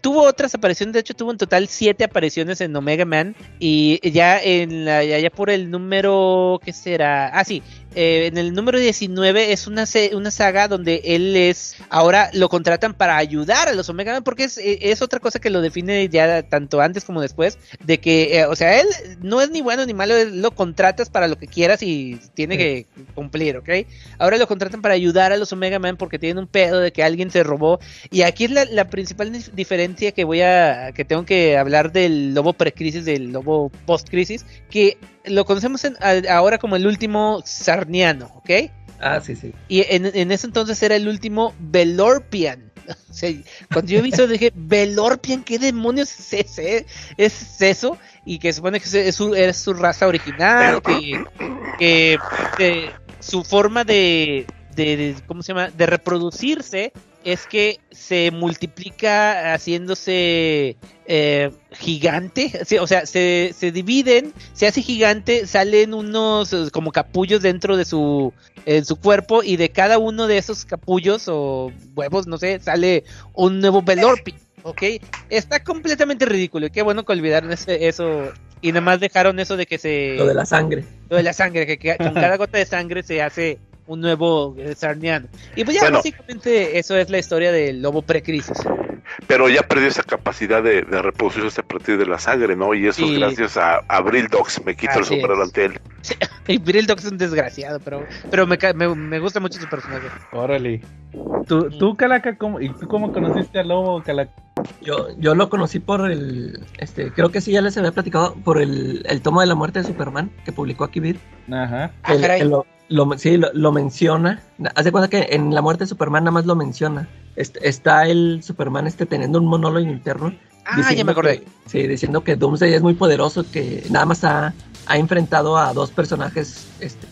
Speaker 5: tuvo otras apariciones, de hecho tuvo en total 7 apariciones en Omega Man. Y ya en la, ya, ya por el número, ¿qué será? Ah, sí, eh, en el número 19 es una, una saga donde él es, ahora lo contratan para ayudar a los Omega Man, porque es, eh, es otra cosa que lo define ya tanto antes como después, de que, eh, o sea, él no es ni bueno ni malo, lo contratas para lo que quieras y tiene que cumplir, ¿ok? Ahora lo contratan para ayudar a los Omega Man porque tienen un pedo de que alguien se robó, y aquí es la, la principal dif- diferencia que voy a, que tengo que hablar del lobo precrisis, del lobo post-crisis, que lo conocemos en- a- ahora como el último Sarniano, ¿ok?
Speaker 4: Ah, sí, sí.
Speaker 5: Y en, en ese entonces era el último Velorpian. O sea, cuando yo vi eso dije, Velorpian, ¿qué demonios es, ese? es eso? Y que supone que es su, es su raza original, que, que eh, su forma de, de, de- ¿cómo se llama? De reproducirse es que se multiplica haciéndose eh, gigante, Sí, o sea, se, se dividen, se hace gigante, salen unos eh, como capullos dentro de su, en su cuerpo y de cada uno de esos capullos o huevos, no sé, sale un nuevo Velorpi, ¿ok? Está completamente ridículo y qué bueno que olvidaron ese- eso y nada más dejaron eso de que se...
Speaker 4: Lo de la sangre.
Speaker 5: lo de la sangre, que, que con cada gota de sangre se hace un nuevo Sarniano. Y pues ya
Speaker 6: Bueno.
Speaker 5: básicamente eso es la historia del lobo precrisis.
Speaker 6: Pero ya perdió esa capacidad de, de reproducirse a partir de la sangre, ¿no? Y eso
Speaker 5: Sí.
Speaker 6: es gracias a Abril Dogs. Me quito el
Speaker 5: Así
Speaker 6: sombrero
Speaker 5: es.
Speaker 6: ante él.
Speaker 5: Y Viril Dog es un desgraciado, pero, pero me, me, me gusta mucho su personaje.
Speaker 3: Órale. ¿Tú, tú Calaca, cómo, ¿y tú cómo conociste al lobo, Calaca?
Speaker 4: Yo, yo lo conocí por el, este, creo que sí ya les había platicado, por el, el tomo de la muerte de Superman que publicó aquí Vid.
Speaker 3: Ajá.
Speaker 5: Ah,
Speaker 4: El-
Speaker 5: caray.
Speaker 4: el lo, sí, lo, lo menciona. Haz de cuenta que en la muerte de Superman nada más lo menciona. Est- está el Superman este teniendo un monólogo interno.
Speaker 5: Ah, ya me acordé.
Speaker 4: que- sí, diciendo que Doomsday es muy poderoso, que nada más ha, ha enfrentado a dos personajes este,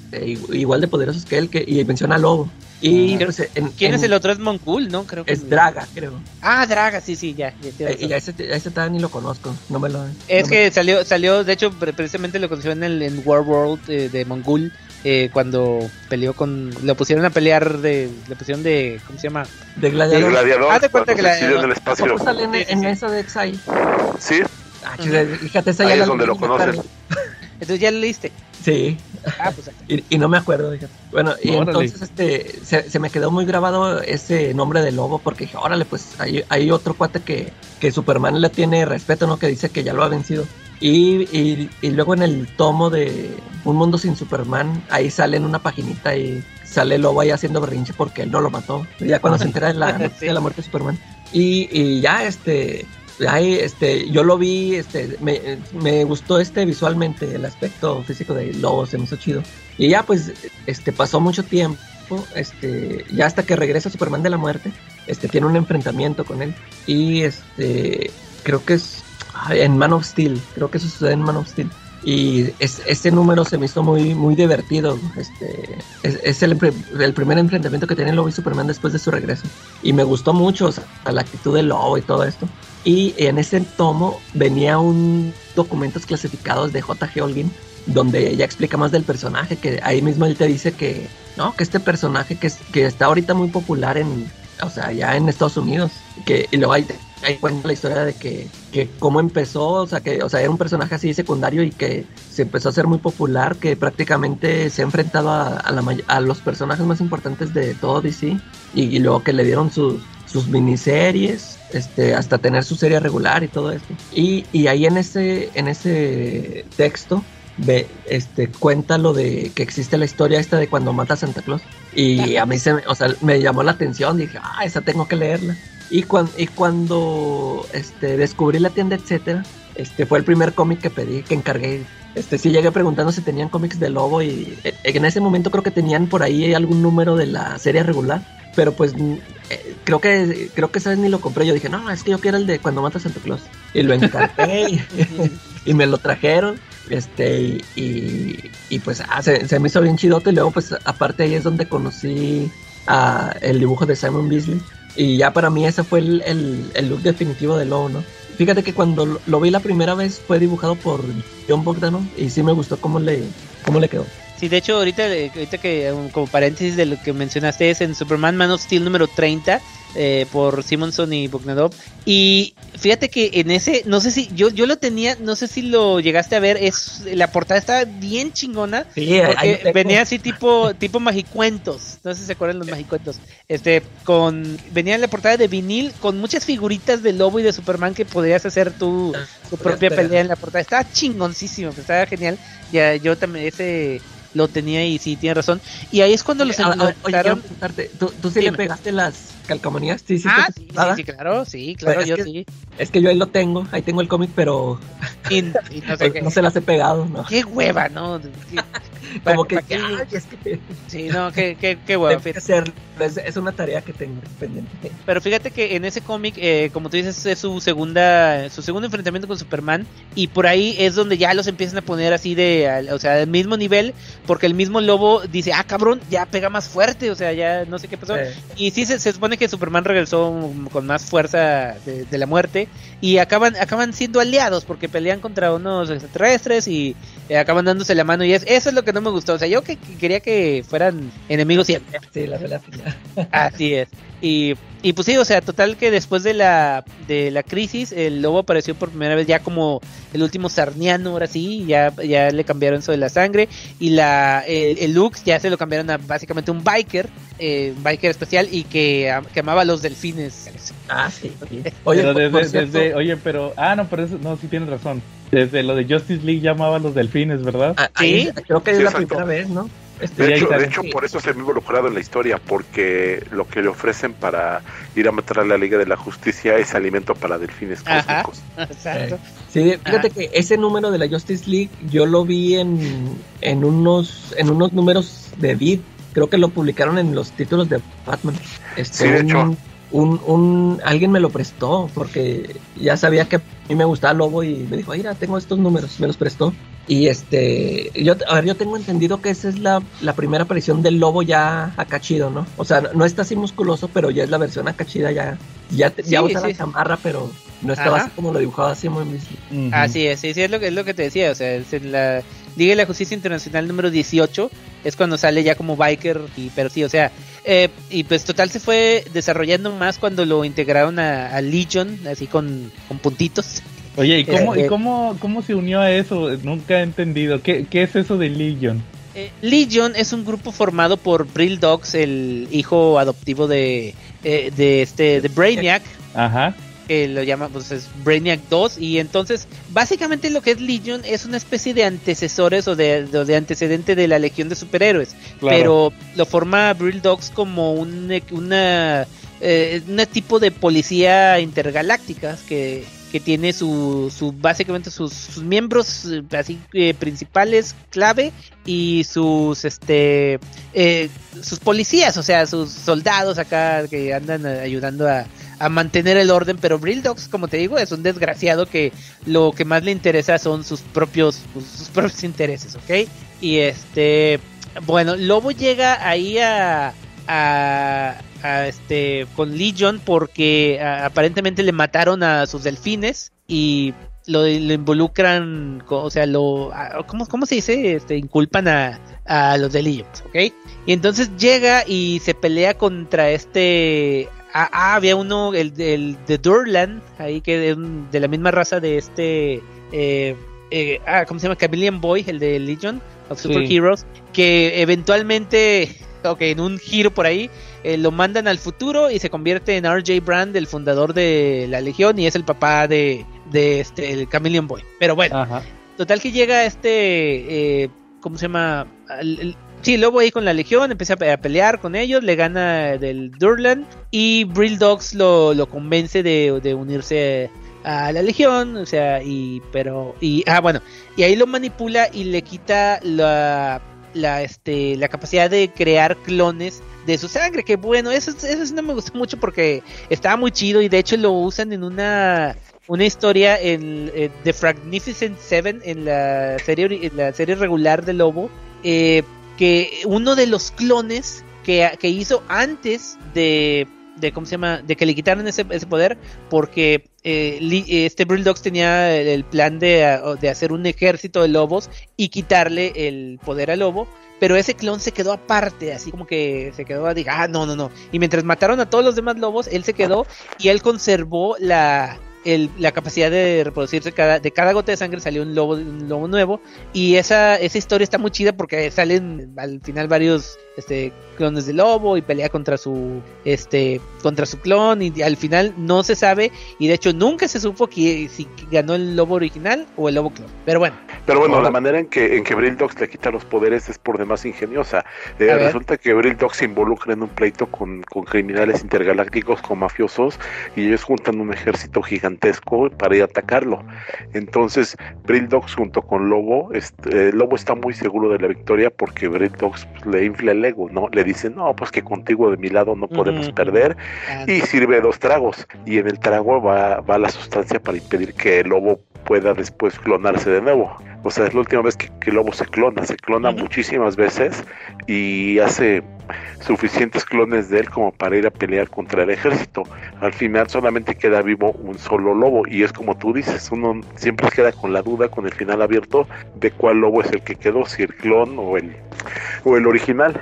Speaker 4: igual de poderosos que él, que, y menciona a Lobo. Y
Speaker 5: Ah.
Speaker 4: en-
Speaker 5: ¿Quién
Speaker 4: en-
Speaker 5: es el otro? Es Mongul, ¿no? Creo que
Speaker 4: Es Draga, creo.
Speaker 5: Ah, Draga, sí, sí, ya. ya
Speaker 4: Eh, y a ese, a ese ni lo conozco. No me lo.
Speaker 5: Es
Speaker 4: no
Speaker 5: que salió, salió, de hecho, pre- precisamente lo conoció en el en War World eh, de Mongul, eh, cuando peleó con, lo pusieron a pelear de, le pusieron de, ¿cómo se llama?
Speaker 4: De Gladiador.
Speaker 6: gladiador,
Speaker 5: Haz de cuenta que
Speaker 6: se
Speaker 5: la-
Speaker 6: exilió en el
Speaker 4: ¿A
Speaker 6: espacio.
Speaker 4: sale en, eso de Exile?
Speaker 6: Sí,
Speaker 4: Ah, chile, fíjate, esa
Speaker 6: Ahí
Speaker 4: ya
Speaker 6: es
Speaker 4: la
Speaker 6: donde lo conoces.
Speaker 5: Entonces ya lo leíste.
Speaker 4: Sí,
Speaker 5: Ah, pues
Speaker 4: y, y no me acuerdo, fíjate. Bueno, y
Speaker 3: Órale.
Speaker 4: entonces este se, se me quedó muy grabado ese nombre de lobo porque dije, órale, pues hay, hay otro cuate que, que Superman le tiene respeto, ¿no? Que dice que ya lo ha vencido. Y, y, y luego en el tomo de, Un Mundo Sin Superman, ahí sale en una paginita y sale Lobo ahí haciendo berrinche porque él no lo mató. Ya cuando se entera de la,
Speaker 5: Sí.
Speaker 4: de la muerte de Superman. Y, y ya, este, ahí, este, yo lo vi, este, me, me gustó este visualmente, el aspecto físico de Lobo, se me hizo chido. Y ya, pues, este, pasó mucho tiempo, este, ya hasta que regresa Superman de la muerte, este, tiene un enfrentamiento con él. Y, este, creo que es en Man of Steel, creo que eso sucede en Man of Steel. Y es, ese número se me hizo muy, muy divertido. Este, es, es el, el primer enfrentamiento que tiene Lobo y Superman después de su regreso. Y me gustó mucho o sea, la actitud del Lobo y todo esto. Y en ese tomo venía un documentos clasificados de J.G. Holguín donde ella explica más del personaje, que ahí mismo él te dice que, no, que este personaje que, es- que está ahorita muy popular en, o sea, ya en Estados Unidos, que, y luego ahí, ahí cuenta la historia de que, que cómo empezó, o sea, que, o sea, era un personaje así secundario y que se empezó a hacer muy popular, que prácticamente se ha enfrentado a, a, la a los personajes más importantes de todo DC, y, y luego que le dieron sus, sus miniseries, este, hasta tener su serie regular y todo esto. Y, y ahí en ese, en ese texto ve, este, cuenta lo de que existe la historia esta de cuando mata a Santa Claus. Y a mí se me, o sea, me llamó la atención, dije, ah, esa tengo que leerla. Y, cuan- y cuando este, descubrí la tienda, etcétera, este fue el primer cómic que pedí, que encargué. Este, sí llegué preguntando si tenían cómics de Lobo y eh, en ese momento creo que tenían por ahí algún número de la serie regular, pero pues eh, creo que creo que esa vez ni lo compré. Yo dije, no, es que yo quiero el de cuando mata a Santa Claus. Y lo encargué y, me lo trajeron. Este, y, y, pues ah, se, me hizo bien chidote. Y luego, pues aparte ahí es donde conocí a el dibujo de Simon Beasley. Y ya para mí ese fue el, el, look definitivo de Lobo, ¿no? Fíjate que cuando lo, vi la primera vez fue dibujado por John Bogdanov y sí me gustó cómo le, cómo le quedó.
Speaker 5: Sí, de hecho, ahorita, eh, ahorita que um, como paréntesis de lo que mencionaste es en Superman Man of Steel número 30 eh, por Simonson y Bogdanov. Y fíjate que en ese, no sé si, yo, yo lo tenía, no sé si lo llegaste a ver, es la portada estaba bien chingona.
Speaker 4: Sí,
Speaker 5: Porque venía así tipo tipo magicuentos, no sé si se acuerdan los magicuentos. Este con venía en la portada de vinil con muchas figuritas de Lobo y de Superman que podrías hacer tu, tu propia pelea en la portada. Estaba chingoncísimo, pues, estaba genial. Ya yo también ese lo tenía y sí tiene razón. Y ahí es cuando los
Speaker 4: Ah, ah, Oye, quiero
Speaker 5: encontraron.
Speaker 4: preguntarte, ¿tú, tú sí le pegaste las calcomanías? Sí, sí,
Speaker 5: Ah,
Speaker 4: sí,
Speaker 5: sí, claro, sí, claro,
Speaker 4: Pues es
Speaker 5: yo
Speaker 4: que-
Speaker 5: sí.
Speaker 4: Es que yo ahí lo tengo, ahí tengo el cómic, pero
Speaker 5: Y- y no sé
Speaker 4: no se las he pegado, ¿no?
Speaker 5: Qué hueva, ¿no?
Speaker 4: Como que, ay, es que
Speaker 5: Sí, no, qué, qué, qué
Speaker 4: hacerlo, es, es una tarea que tengo pendiente.
Speaker 5: Pero fíjate que en ese cómic, eh, como tú dices, es su segunda, su segundo enfrentamiento con Superman y por ahí es donde ya los empiezan a poner así de, al- o sea, del mismo nivel, porque el mismo lobo dice, ah, cabrón, ya pega más fuerte, o sea, ya no sé qué pasó. Y sí, se, se supone que Superman regresó con más fuerza de, de la muerte y acaban, acaban siendo aliados porque pelean contra unos extraterrestres y eh, acaban dándose la mano y es, eso es lo que no me gustó, o sea, yo que, que quería que fueran enemigos siempre.
Speaker 4: sí, la verdad. final.
Speaker 5: Así es. Y, y pues sí, o sea, total que después de la, de la crisis, el lobo apareció por primera vez ya como el último sarniano, ahora sí, ya, ya le cambiaron eso de la sangre. Y la el, el look ya se lo cambiaron a básicamente un biker, eh, un biker especial y que, am- que amaba a los delfines.
Speaker 4: Ah, sí. sí. Oye,
Speaker 3: pero desde, desde- oye, pero, ah, no, pero eso, no, sí tienes razón. Desde lo de Justice League llamaba a los delfines, ¿verdad?
Speaker 4: ah, ahí-
Speaker 5: Sí.
Speaker 4: creo que es la
Speaker 6: exacto.
Speaker 4: primera vez, ¿no? Este,
Speaker 6: De hecho,
Speaker 3: está.
Speaker 6: de hecho, por eso se me ha involucrado en la historia, porque lo que le ofrecen para ir a matar a la Liga de la Justicia es alimento para delfines
Speaker 5: Ajá.
Speaker 6: cósmicos.
Speaker 5: Exacto.
Speaker 4: Sí, fíjate que ese número de la Justice League yo lo vi en, en unos en unos números de Vid. Creo que lo publicaron en los títulos de Batman. Este,
Speaker 6: Sí, de
Speaker 4: un,
Speaker 6: hecho.
Speaker 4: Un, un- alguien me lo prestó porque ya sabía que a mí me gustaba Lobo y me dijo, mira, tengo estos números, me los prestó. Y este, yo, a ver, yo tengo entendido que esa es la, la primera aparición del Lobo ya acá chido, ¿no? O sea, no está así musculoso, pero ya es la versión acá chida, ya, ya, te- ya
Speaker 5: Sí,
Speaker 4: usa
Speaker 5: sí.
Speaker 4: la chamarra, pero no estaba
Speaker 5: Ajá.
Speaker 4: así como lo dibujaba así muy.
Speaker 5: Así es, sí, sí, es lo que, es lo que te decía, o sea, es la Liga de la Justicia Internacional número 18 es cuando sale ya como biker, y, pero sí, o sea, eh, y pues total se fue desarrollando más cuando lo integraron a, a Legion, así con, con puntitos.
Speaker 3: Oye, ¿y cómo,
Speaker 5: Eh,
Speaker 3: ¿y cómo, cómo se unió a eso? Nunca he entendido. ¿Qué, qué es eso de Legion?
Speaker 5: Eh, Legion es un grupo formado por Brill Dogs, el hijo adoptivo de, eh, de este de Brainiac,
Speaker 3: Ajá.
Speaker 5: Que lo llama pues es Brainiac 2 y entonces básicamente lo que es Legion es una especie de antecesores o de, de, de antecedente de la Legión de Superhéroes,
Speaker 3: Claro.
Speaker 5: pero lo forma Brill Dogs como un, una eh, un tipo de policía intergaláctica que, que tiene su, su básicamente sus, sus miembros eh, así eh, principales clave y sus este eh, sus policías o sea sus soldados acá que andan ayudando a, a mantener el orden pero Brill Dogs como te digo es un desgraciado que lo que más le interesa son sus propios sus propios intereses ¿ok? y este bueno Lobo llega ahí a a, a, este con Legion porque aparentemente le mataron a sus delfines y lo, involucran, o sea, lo, ¿cómo, cómo se dice? Este, inculpan a, a los de Legion, ¿ok? Y entonces llega y se pelea contra este, ah, ah, había uno, el, el de Durland, ahí que un- de la misma raza de este, eh, eh, ah, ¿cómo se llama? Chameleon Boy, el de Legion of
Speaker 3: Sí.
Speaker 5: Super Heroes, que eventualmente, ok, en un giro por ahí, eh, lo mandan al futuro y se convierte en RJ Brand, el fundador de la Legión, y es el papá de, de este, el Chameleon Boy. Pero bueno,
Speaker 3: Ajá.
Speaker 5: total que llega este, eh, ¿cómo se llama? El- el- sí, Lobo ahí con la Legión, empieza a pe- a pelear con ellos, le gana del Durland y Brill Dogs lo, convence de, unirse a la Legión, o sea, y pero y ah bueno, y ahí lo manipula y le quita la la este la capacidad de crear clones de su sangre, que bueno, eso no me gustó mucho porque estaba muy chido y de hecho lo usan en una una historia en eh, The Magnificent Seven en la serie en la serie regular de Lobo eh, que uno de los clones que, que hizo antes de de cómo se llama de que le quitaran ese, ese poder porque eh, Li- este Brill Dogs tenía el, plan de, de hacer un ejército de lobos y quitarle el poder al lobo pero ese clon se quedó aparte, así como que se quedó, diga, ah, no, no, no. Y mientras mataron a todos los demás lobos, él se quedó y él conservó la, el- la capacidad de reproducirse. Cada, de cada gota de sangre salió un lobo, un lobo nuevo. Y esa, esa historia está muy chida porque salen al final varios este, clones de lobo y pelea contra su, este, contra su clon. Y al final no se sabe. Y de hecho nunca se supo que, si ganó el lobo original o el lobo clon. Pero bueno,
Speaker 6: Pero bueno, la manera en que, en que Brill Dogs le quita los poderes es por demás ingeniosa. Eh, resulta que Brill Dogs se involucra en un pleito con, con criminales intergalácticos, con mafiosos, y ellos juntan un ejército gigantesco para ir a atacarlo. Entonces, Brill Dogs junto con Lobo, este, eh, Lobo está muy seguro de la victoria porque Brill Dogs pues, le infla el ego, ¿no? Le dice, no, pues que contigo de mi lado no podemos perder, y sirve dos tragos y en el trago va, va la sustancia para impedir que el lobo pueda después clonarse de nuevo. O sea, es la última vez que, lobo se clona, se clona muchísimas veces y hace suficientes clones de él como para ir a pelear contra el ejército. Al final solamente queda vivo un solo lobo y es como tú dices, uno siempre queda con la duda, con el final abierto de cuál lobo es el que quedó, si el clon o el, o el original.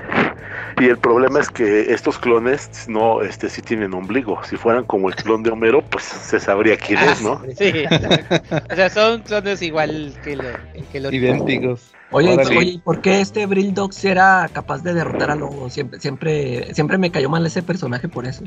Speaker 6: Y el problema es que estos clones no, este, sí tienen ombligo. Si fueran como el clon de Homero, pues se sabría quién
Speaker 5: ah,
Speaker 6: es, ¿no?
Speaker 5: Sí, o sea, son clones igual que lo, que
Speaker 3: Idénticos.
Speaker 4: Oye,
Speaker 3: Órale.
Speaker 4: oye, ¿y ¿por qué este Brill Dogs era capaz de derrotar a Lobo? Siempre, siempre, siempre me cayó mal ese personaje por eso.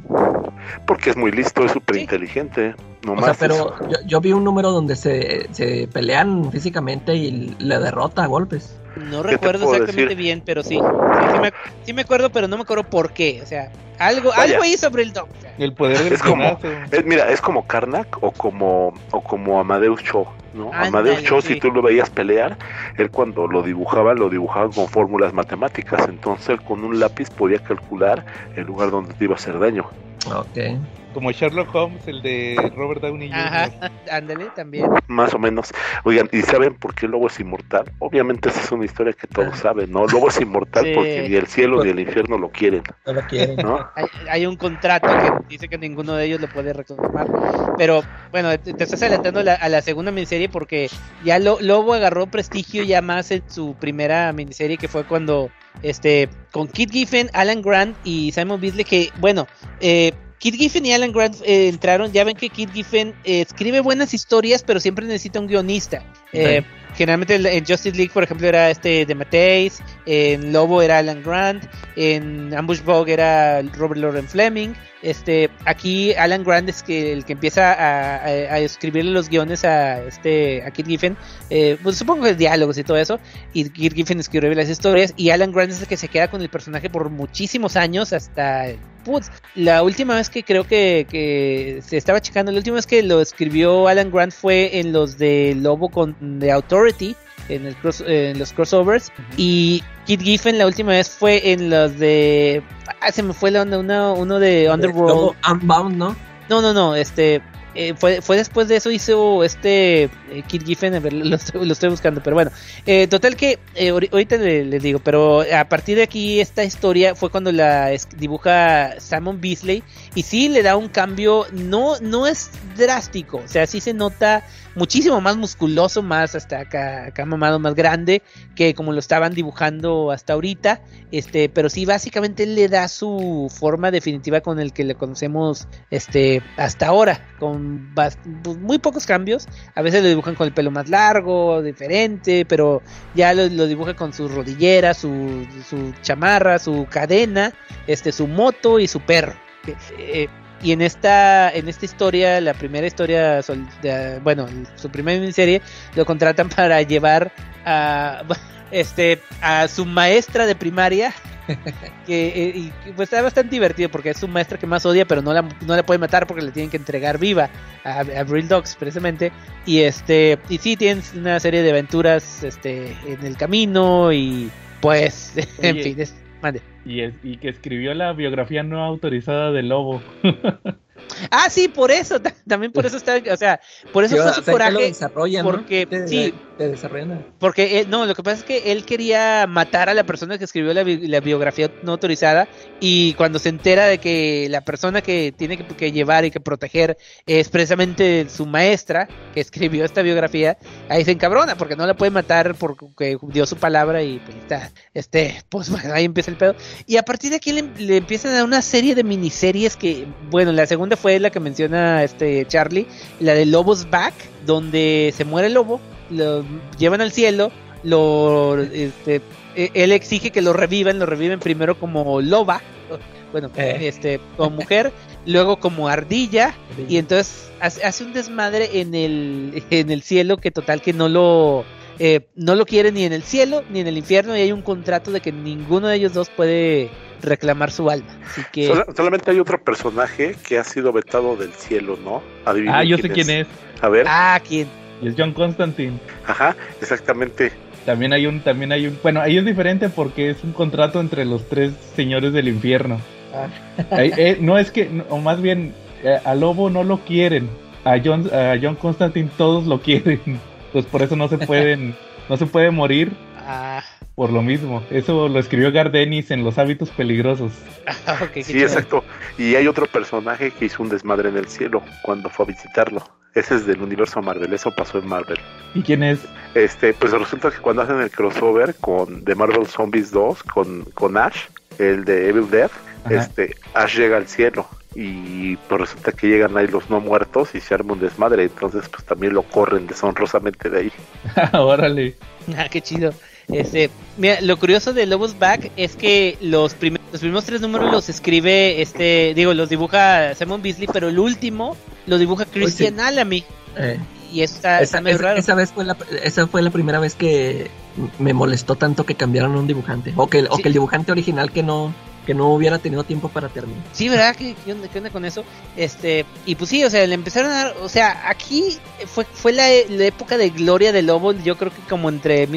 Speaker 6: Porque es muy listo, es súper inteligente. No
Speaker 4: O sea, pero yo, yo vi un número donde se, se pelean físicamente y le derrota a golpes.
Speaker 5: No
Speaker 6: ¿Qué te
Speaker 5: recuerdo exactamente
Speaker 6: decir?
Speaker 5: bien, pero sí. Sí, sí me, sí me acuerdo, pero no me acuerdo por qué. O sea, algo,
Speaker 6: Vaya.
Speaker 5: algo hizo Brill Dog. o sea.
Speaker 3: El poder del
Speaker 6: Es como-. Es- mira, es como Karnak o como, o como Amadeus Cho, ¿no?
Speaker 5: Ándale,
Speaker 6: Amadeus Cho,
Speaker 5: sí.
Speaker 6: si tú lo veías pelear, él cuando lo dibujaba, lo dibujaba con fórmulas matemáticas. Entonces, él con un lápiz podía calcular el lugar donde te iba a hacer daño.
Speaker 4: Ok.
Speaker 3: Como Sherlock Holmes, el de Robert Downey Jr.
Speaker 5: Ajá, ándale, también.
Speaker 6: Más o menos. Oigan, ¿y saben por qué el lobo es inmortal? Obviamente esa es una historia que todos saben, ¿no? El lobo es inmortal
Speaker 5: Sí.
Speaker 6: porque ni el cielo ni el infierno lo quieren,
Speaker 4: No lo quieren.
Speaker 6: ¿no?
Speaker 5: Hay, hay un contrato que dice que ninguno de ellos lo puede reclamar. Pero bueno, te, te estás adelantando a la, a la segunda miniserie porque ya Lo- Lobo agarró prestigio ya más en su primera miniserie que fue cuando este con Kit Giffen, Alan Grant y Simon Beasley que bueno, eh, Kit Giffen y Alan Grant eh, entraron, ya ven que Kit Giffen eh, escribe buenas historias, pero siempre necesita un guionista. Eh, generalmente en Justice League, por ejemplo, era este de Mateis, en Lobo era Alan Grant, en Ambush Bug era Robert Lauren Fleming. Este, aquí Alan Grant es que el que empieza a escribirle los guiones a este a Kit Giffen, eh, pues supongo que diálogos y todo eso, y Kit Giffen escribe las historias y Alan Grant es el que se queda con el personaje por muchísimos años hasta putz, la última vez que creo que, que se estaba checando, la última vez que lo escribió Alan Grant fue en los de Lobo con The Authority, en, el cross- en los crossovers, y Kit Giffen la última vez fue en los de... Ah, se me fue la onda, uno, uno de Underworld.
Speaker 4: Unbound, ¿no?
Speaker 5: No, no, no, este... eh, fue, fue después de eso hizo este eh, Kit Giffen, lo, estoy, lo estoy buscando, pero bueno, eh, total que eh, ahori- ahorita le- les digo, pero a partir de aquí esta historia fue cuando la dibuja Simon Beasley y sí le da un cambio, no, no es drástico, o sea, sí se nota muchísimo más musculoso, más hasta acá, acá mamado, más grande que como lo estaban dibujando hasta ahorita, este, pero sí básicamente le da su forma definitiva con el que le conocemos este hasta ahora, con pues, muy pocos cambios, a veces lo dibujan con el pelo más largo, diferente, pero ya lo, lo con sus rodilleras, su, su chamarra, su cadena, este, su moto y su perro. Que, eh, y en esta, en esta historia, la primera historia, bueno, su primera miniserie, lo contratan para llevar a, este, a su maestra de primaria, que eh, y, pues está bastante divertido porque es su maestra que más odia, pero no la, no la puede matar porque le tienen que entregar viva a, a Real Dogs precisamente. Y este, y sí, tienen una serie de aventuras este, en el camino y pues, en fin, es, mande.
Speaker 3: Y, es- y que escribió la biografía no autorizada de Lobo.
Speaker 5: Ah, sí, por eso, ta- también por eso está, o sea, por eso
Speaker 4: Sí,
Speaker 5: fue su
Speaker 4: lo
Speaker 5: coraje, porque-
Speaker 4: Te-
Speaker 5: sí.
Speaker 4: te desarrollan.
Speaker 5: porque eh, no, lo que pasa es que él quería matar a la persona que escribió la, bi- la biografía no autorizada y cuando se entera de que la persona que tiene que, que llevar y que proteger es precisamente su maestra que escribió esta biografía, ahí se encabrona porque no la puede matar porque dio su palabra y pues está, este, pues bueno, ahí empieza el pedo. Y a partir de aquí le, le empiezan a dar una serie de miniseries que, bueno, la segunda fue la que menciona este Charlie, la de Lobos Back, donde se muere el lobo, lo llevan al cielo, lo, este, e- él exige que lo revivan, lo reviven primero como loba, bueno,
Speaker 4: Eh.
Speaker 5: este, como mujer, luego como ardilla, y entonces hace, hace un desmadre en el, en el cielo que total que no lo, eh, no lo quiere ni en el cielo ni en el infierno y hay un contrato de que ninguno de ellos dos puede reclamar su alma. Así que
Speaker 6: Sola- solamente hay otro personaje que ha sido vetado del cielo, ¿no? Adivinen
Speaker 3: Ah, yo sé quién es.
Speaker 6: A ver,
Speaker 5: ah, quién
Speaker 3: Y es John Constantine.
Speaker 6: ajá, exactamente.
Speaker 3: También hay un, también hay un, bueno, ahí es diferente porque es un contrato entre los tres señores del infierno.
Speaker 4: Ah.
Speaker 3: Eh, no es que, o más bien, eh, a Lobo no lo quieren, a John, a John Constantine todos lo quieren, pues por eso no se pueden, no se puede morir
Speaker 5: ah,
Speaker 3: por lo mismo. Eso lo escribió Gardenis en Los hábitos peligrosos.
Speaker 5: ah,
Speaker 6: Sí,
Speaker 5: chido.
Speaker 6: exacto. Y hay otro personaje que hizo un desmadre en el cielo cuando fue a visitarlo. Ese es del universo Marvel, eso pasó en Marvel.
Speaker 3: ¿Y quién es?
Speaker 6: Este, pues resulta que cuando hacen el crossover con The Marvel Zombies 2 con, con Ash, el de Evil Dead,
Speaker 3: Ajá.
Speaker 6: este, Ash llega al cielo y pues resulta que llegan ahí los no muertos y se arma un desmadre, entonces pues también lo corren deshonrosamente de ahí.
Speaker 3: Órale.
Speaker 5: Ah, qué chido. Este, mira, lo curioso de Lobos Back es que los, prim- los primeros tres números los escribe este, digo, los dibuja Simon Beasley, pero el último lo dibuja Christian Alamy.
Speaker 4: Eh,
Speaker 5: Y eso está, está
Speaker 4: esa,
Speaker 5: medio
Speaker 4: esa-
Speaker 5: raro.
Speaker 4: esa vez fue la, esa fue la primera vez que me molestó tanto que cambiaron un dibujante. O que, el- o que el dibujante original que no, que no hubiera tenido tiempo para terminar.
Speaker 5: Sí, ¿verdad? ¿Qué, qué onda, qué onda con eso? Este, y pues sí, o sea, le empezaron a dar, o sea, aquí fue, fue la, la época de gloria de Lobo, yo creo que como entre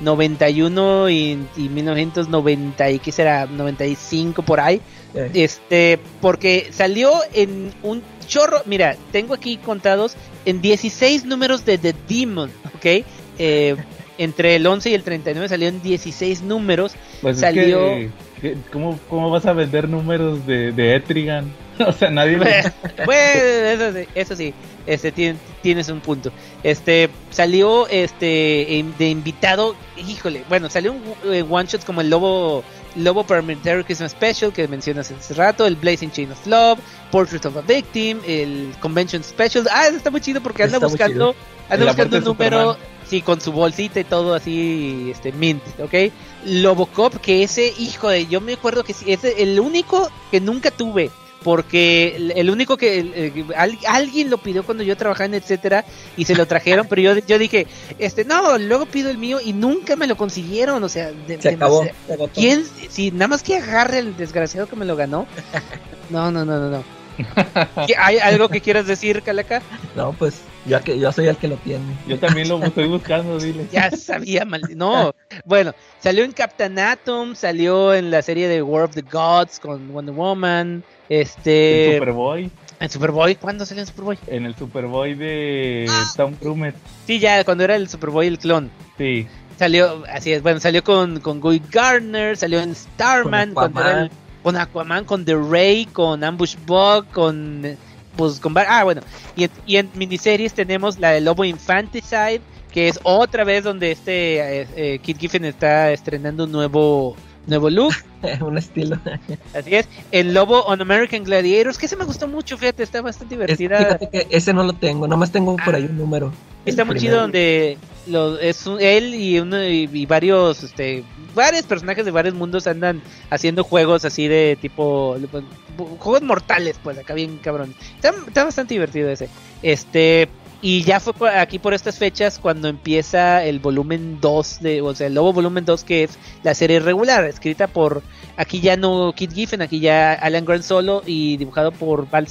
Speaker 5: 1991 y, y 1990 y qué será, 95 por ahí.
Speaker 4: Eh,
Speaker 5: Este, porque salió en un chorro, mira, tengo aquí contados en 16 números de The Demon, ¿ok? Eh, entre el 11 y el 39 salió en 16 números.
Speaker 3: Pues
Speaker 5: Salió-
Speaker 3: es que- ¿cómo, ¿cómo vas a vender números de, de Etrigan? O sea, nadie... le-
Speaker 5: bueno, eso sí, eso sí, este, tien- tienes un punto. Este, salió este de invitado, híjole, bueno, salió un eh, one shot como el Lobo Lobo Parliamentary Christmas Special que mencionas hace rato, el Blazing Chain of Love, Portrait of a Victim, el Convention Special. Ah, eso está muy chido porque anda
Speaker 4: Está
Speaker 5: buscando, anda buscando un número, Sí, con su bolsita y todo así, este, mint, ¿ok? Lobocop, que ese, hijo de, yo me acuerdo que es el único que nunca tuve. Porque el- único que el- el- al- alguien lo pidió cuando yo trabajaba en etcétera y se lo trajeron, pero yo, yo dije, este, no, luego pido el mío y nunca me lo consiguieron, o sea, de-
Speaker 4: Se acabó.
Speaker 5: ¿Quién? Si nada más que agarre el desgraciado que me lo ganó. No, no, no, no, no. ¿Qué- ¿Hay algo que quieras decir, Calaca?
Speaker 4: No, pues yo, que, yo soy el que lo tiene.
Speaker 3: Yo también lo estoy buscando, dile.
Speaker 5: Ya sabía, mal. No. Bueno, salió en Captain Atom, salió en la serie de War of the Gods con Wonder Woman. Este.
Speaker 3: El Superboy.
Speaker 5: En Superboy, ¿cuándo salió en Superboy?
Speaker 3: En el Superboy de
Speaker 5: Ah.
Speaker 3: Tom Cruise.
Speaker 5: Sí, ya, cuando era el Superboy el clon.
Speaker 3: Sí.
Speaker 5: Salió, así es, bueno, salió con, con Guy Gardner, salió en Starman, cuando era el- con Aquaman, con The Ray, con Ambush Bug, con. Pues con. Ah, bueno. Y en, y en miniseries tenemos la de Lobo Infanticide, que es otra vez donde este eh, eh, Kit Giffen está estrenando un nuevo. Nuevo look,
Speaker 4: un estilo.
Speaker 5: así es. El Lobo on American Gladiators, que ese me gustó mucho, fíjate, está bastante
Speaker 4: Es-
Speaker 5: divertida.
Speaker 4: fíjate que ese no lo tengo, nomás tengo por ahí
Speaker 5: Ah.
Speaker 4: un número.
Speaker 5: Está muy
Speaker 4: primero.
Speaker 5: chido donde lo, es un- él y, uno, y, varios este varios personajes de varios mundos andan haciendo juegos así de tipo juegos mortales pues acá bien cabrón. Está, está bastante divertido ese. Este y ya fue aquí por estas fechas cuando empieza el volumen 2 de o sea el Lobo volumen 2 que es la serie regular escrita por aquí ya no Kit Giffen aquí ya Alan Grant solo y dibujado por Val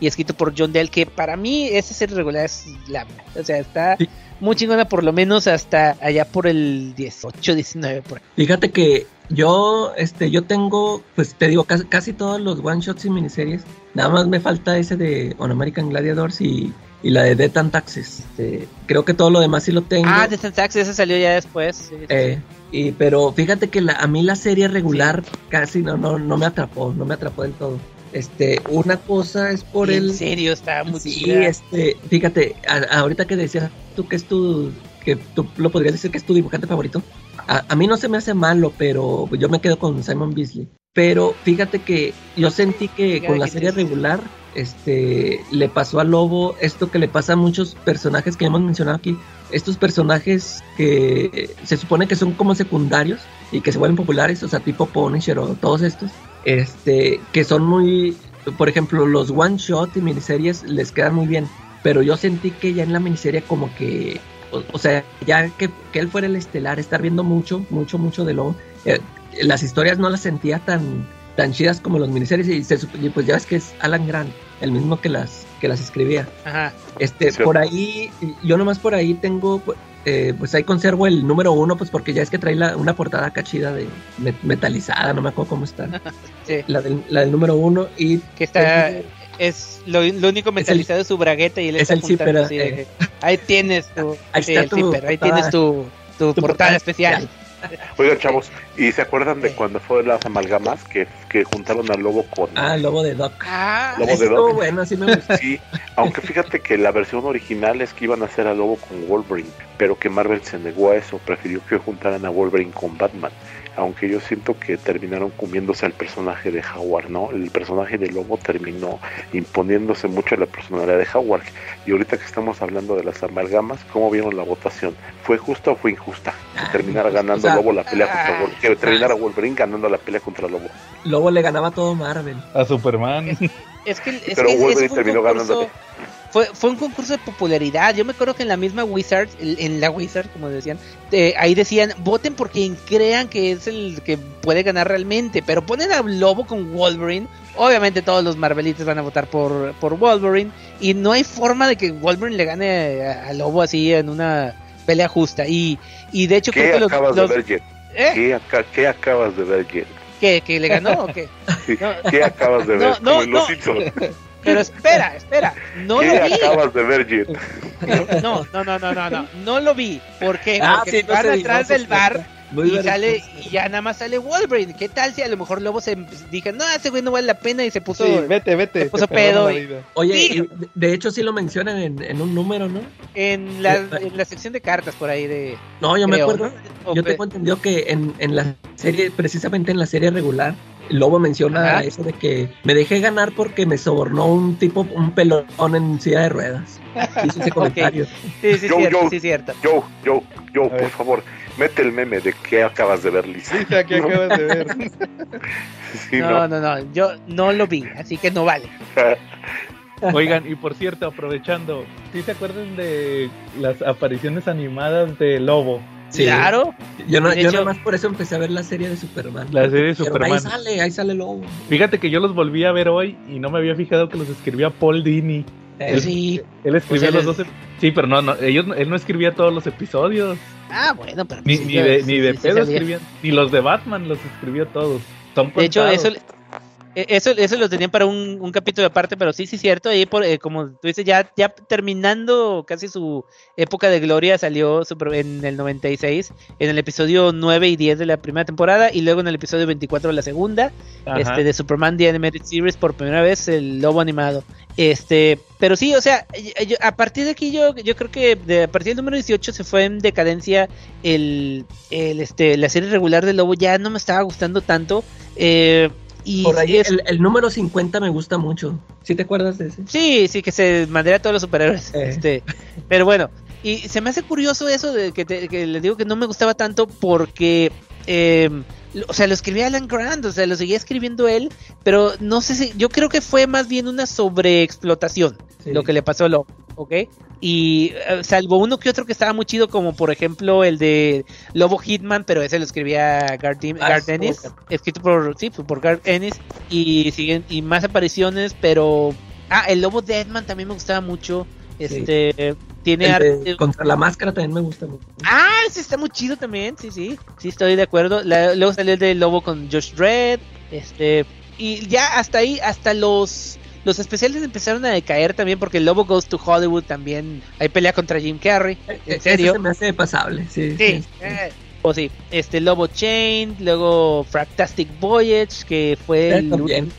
Speaker 5: y escrito por John Dell que para mí esa serie regular es la o sea está
Speaker 4: Sí.
Speaker 5: muy chingona por lo menos hasta allá por el 18 19 por ahí.
Speaker 4: Fíjate que yo, este, yo tengo, pues te digo, casi, casi todos los one shots y miniseries. Nada más me falta ese de On American Gladiators y, y la de Death and Taxes. Este, creo que todo lo demás sí lo tengo.
Speaker 5: ah de Taxi ese salió ya después sí, sí.
Speaker 4: Eh, y, pero fíjate que la, a mí la serie regular casi no, no, no me atrapó, no me atrapó del todo. Este, una cosa es por
Speaker 5: en
Speaker 4: el...
Speaker 5: serio está muy
Speaker 4: Sí,
Speaker 5: chida.
Speaker 4: este, fíjate, a- ahorita que decías tú que es tu, que tú lo podrías decir que es tu dibujante favorito. A, a mí no se me hace malo, pero yo me quedo con Simon Beasley. Pero fíjate que yo sentí que con la serie regular, este, le pasó a Lobo esto que le pasa a muchos personajes que hemos mencionado aquí. Estos personajes que se supone que son como secundarios y que se vuelven populares, o sea, tipo Punisher o todos estos, este, que son muy, por ejemplo, los one shot y miniseries les quedan muy bien, pero yo sentí que ya en la miniserie como que, o, o sea, ya que, que él fuera el estelar, estar viendo mucho, mucho, mucho de Lobo, eh, las historias no las sentía tan, tan chidas como los miniseries y, se, y pues ya ves que es Alan Grant, el mismo que las, que las escribía.
Speaker 5: Ajá.
Speaker 4: Este, por ahí, yo nomás por ahí tengo, eh, pues ahí conservo el número uno, pues porque ya es que trae la- una portada acá chida de met- metalizada, no me acuerdo cómo está.
Speaker 5: Sí.
Speaker 4: La del, la del número uno y
Speaker 5: que está es lo, lo único metalizado es su bragueta y él
Speaker 4: es
Speaker 5: está
Speaker 4: el zipper, eh.
Speaker 5: ahí tienes tu
Speaker 4: Ahí
Speaker 5: sí,
Speaker 4: está
Speaker 5: el
Speaker 4: tu
Speaker 5: zipper, ahí tienes tu, tu,
Speaker 4: Tu
Speaker 5: portada
Speaker 4: portada
Speaker 5: especial
Speaker 6: Oigan, chavos, ¿y se acuerdan de cuando fue las amalgamas que, que juntaron al lobo con...
Speaker 4: Ah, el lobo de Doc.
Speaker 5: ah
Speaker 6: Lobo de
Speaker 4: Estuvo
Speaker 6: Doc.
Speaker 4: bueno, sí me gustó.
Speaker 6: Sí, aunque fíjate que la versión original es que iban a hacer al lobo con Wolverine, pero que Marvel se negó a eso, prefirió que juntaran a Wolverine con Batman. Aunque yo siento que terminaron comiéndose al personaje de Howard, ¿no? El personaje de lobo terminó imponiéndose mucho a la personalidad de Howard. Y ahorita que estamos hablando de las amalgamas, ¿cómo vieron la votación? ¿Fue justa o fue injusta? Que terminara ganando
Speaker 4: o sea,
Speaker 6: Lobo la pelea contra
Speaker 5: ah,
Speaker 6: Wolverine. Que terminara Wolverine ganando la pelea contra Lobo.
Speaker 4: Lobo le ganaba a todo Marvel.
Speaker 3: A Superman.
Speaker 5: es que es
Speaker 6: Pero
Speaker 5: que
Speaker 6: Wolverine terminó
Speaker 5: concurso-
Speaker 6: ganándole.
Speaker 5: Fue, fue un concurso de popularidad. Yo me acuerdo que en la misma Wizard, en la Wizard, como decían, eh, ahí decían, voten por quien crean que es el que puede ganar realmente. Pero ponen a Lobo con Wolverine. Obviamente todos los Marvelites van a votar por, por Wolverine. Y no hay forma de que Wolverine le gane a, a Lobo así en una pelea justa. Y, y de hecho
Speaker 6: ¿Qué
Speaker 5: creo que
Speaker 6: acabas
Speaker 5: los-
Speaker 6: de ver?
Speaker 5: ¿Eh?
Speaker 6: ¿Qué, qué acabas de ver, Jet?
Speaker 5: ¿Que, que le ganó o qué? No.
Speaker 6: ¿Qué acabas de
Speaker 5: No,
Speaker 6: ver?
Speaker 5: no,
Speaker 6: Como en Los
Speaker 5: no. Pero espera, espera. No
Speaker 6: ¿Qué
Speaker 5: lo vi.
Speaker 6: acabas de ver, Jet?
Speaker 5: No, no, no, no, no, no. No lo vi. ¿Por qué?
Speaker 4: Ah,
Speaker 5: Porque
Speaker 4: sí, no
Speaker 5: van atrás del bar
Speaker 4: Muy
Speaker 5: y
Speaker 4: bien.
Speaker 5: sale y ya nada más sale Wolverine. ¿Qué tal si a lo mejor Lobo se dije, no, ese güey no vale la pena y se puso
Speaker 3: Sí, vete, vete.
Speaker 5: se puso pedo y-.
Speaker 4: Oye,
Speaker 5: Sí.
Speaker 4: y de- hecho sí lo mencionan en, en un número, ¿no?
Speaker 5: en la, en la sección de cartas por ahí de
Speaker 4: No, yo me acuerdo. Yo tengo entendido que en, en la serie, precisamente en la serie regular, Lobo menciona
Speaker 5: Ajá.
Speaker 4: eso de que me dejé ganar porque me sobornó un tipo, un pelón en silla de ruedas. Hizo ese comentario.
Speaker 5: Sí, sí,
Speaker 6: Yo,
Speaker 5: cierto,
Speaker 6: yo.
Speaker 5: sí, cierto.
Speaker 6: Yo, yo, yo,
Speaker 3: A
Speaker 6: por
Speaker 3: ver.
Speaker 6: favor, mete el meme de que acabas de ver, Lisa.
Speaker 3: Lisa, ¿qué acabas de ver?
Speaker 6: Sí,
Speaker 5: No,
Speaker 6: no.
Speaker 5: no, no, yo no lo vi, así que no vale.
Speaker 3: Oigan, y por cierto, aprovechando, ¿sí se acuerdan de las apariciones animadas de Lobo?
Speaker 4: Sí.
Speaker 5: Claro,
Speaker 4: Yo, no,
Speaker 5: De
Speaker 4: yo
Speaker 5: hecho-
Speaker 4: nada más por eso empecé a ver la serie de Superman.
Speaker 3: La serie de Superman.
Speaker 4: Ahí sale, ahí sale Lobo.
Speaker 3: Fíjate que yo los volví a ver hoy y no me había fijado que los escribía Paul Dini.
Speaker 4: Eh,
Speaker 5: sí.
Speaker 3: Él escribió
Speaker 5: O sea,
Speaker 3: los dos. Sí, pero no, no ellos, no- él no escribía todos los episodios.
Speaker 5: Ah, bueno, pero
Speaker 3: Ni,
Speaker 5: sí,
Speaker 3: ni de, ni de
Speaker 5: sí, sí
Speaker 3: pedo escribían. Ni los de Batman los escribió todos. Son
Speaker 5: De hecho, eso, eso, eso lo tenían para un, un capítulo aparte, pero sí, sí, cierto. Ahí, por, eh, como tú dices, ya, ya terminando casi su época de gloria, salió super- en el 96, en el episodio 9 y 10 de la primera temporada, y luego en el episodio 24 de la segunda,
Speaker 3: Ajá.
Speaker 5: este de Superman The Animated Series, por primera vez, el lobo animado. Este, pero sí, o sea, yo- a partir de aquí yo, yo creo que de, a partir del número 18 se fue en decadencia el, el este, la serie regular del lobo, ya no me estaba gustando tanto. Eh, y
Speaker 4: Por ahí
Speaker 5: es-
Speaker 4: el, el número 50 me gusta mucho. ¿Sí te acuerdas de ese?
Speaker 5: Sí, sí, que se madera a todos los superhéroes.
Speaker 4: Eh.
Speaker 5: Este, pero bueno, y se me hace curioso eso de que, te- que les digo que no me gustaba tanto porque, eh, o sea, lo escribía Alan Grant, o sea, lo seguía escribiendo él, pero no sé si, yo creo que fue más bien una sobreexplotación
Speaker 4: Sí.
Speaker 5: lo que le pasó a Lobo, ¿ok? Y eh, salvo uno que otro que estaba muy chido, como por ejemplo el de Lobo Hitman, pero ese lo escribía Garth,
Speaker 4: Ah,
Speaker 5: Ennis, escrito por, sí, por Garth Ennis, y siguen, y más apariciones, pero, ah, el Lobo Deadman también me gustaba mucho, este, tiene
Speaker 4: El de
Speaker 5: arte,
Speaker 4: contra la máscara también me gusta mucho.
Speaker 5: Ah, ese está muy chido también, sí, sí, sí estoy de acuerdo. La- luego salió el de Lobo con Josh Dredd, este, y ya hasta ahí, hasta los los especiales empezaron a decaer también porque el Lobo Goes to Hollywood también hay pelea contra Jim Carrey,
Speaker 4: Eh,
Speaker 5: en
Speaker 4: ese
Speaker 5: serio.
Speaker 4: se me hace pasable, sí.
Speaker 5: Sí, eh, o sí, este Lobo Chain, luego Fractastic Voyage, que fue
Speaker 4: Eh,
Speaker 5: el.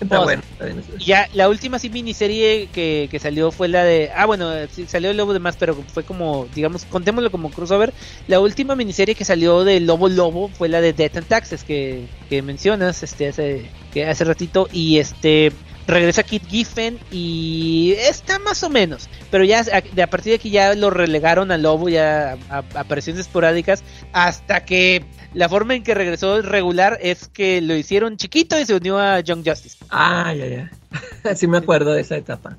Speaker 4: Está bueno. está bien
Speaker 5: Ya, la última sí miniserie que, que salió fue la de. Ah, bueno, sí, salió el Lobo de más, pero fue como, digamos, contémoslo como crossover. La última miniserie que salió de Lobo Lobo fue la de Death and Taxes que, que mencionas este hace, que hace ratito. Y este. Regresa Kit Giffen y está más o menos. Pero ya a, de a partir de aquí ya lo relegaron al Lobo, ya a, a apariciones esporádicas. Hasta que la forma en que regresó regular es que lo hicieron chiquito y se unió a Young Justice.
Speaker 4: Ah, ya, ya. sí me acuerdo de esa etapa.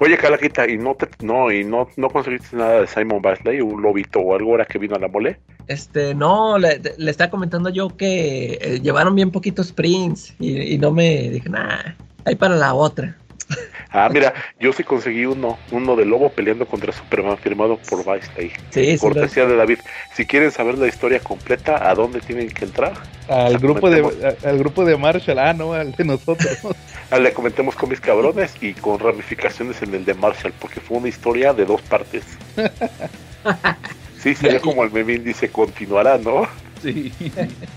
Speaker 6: Oye, Calaquita, ¿y no te, no, y no, no conseguiste nada de Simon Basley, un lobito o algo ahora que vino a la mole?
Speaker 4: Este, no, le, le estaba comentando yo que eh, llevaron bien poquitos prints y, y no me dije, nah, hay para la otra.
Speaker 6: Ah, mira, yo sí conseguí uno, uno de lobo peleando contra Superman firmado por Basley.
Speaker 4: Sí, sí.
Speaker 6: Cortesía de David. Si quieren saber la historia completa, ¿a dónde tienen que entrar?
Speaker 3: Al grupo, de, al grupo de Marshall, ah, no, al de nosotros.
Speaker 6: Ah, le comentemos con mis cabrones y con ramificaciones en el de Marshall, porque fue una historia de dos partes. Sí, sería como el memín dice, continuará, ¿no?
Speaker 3: sí.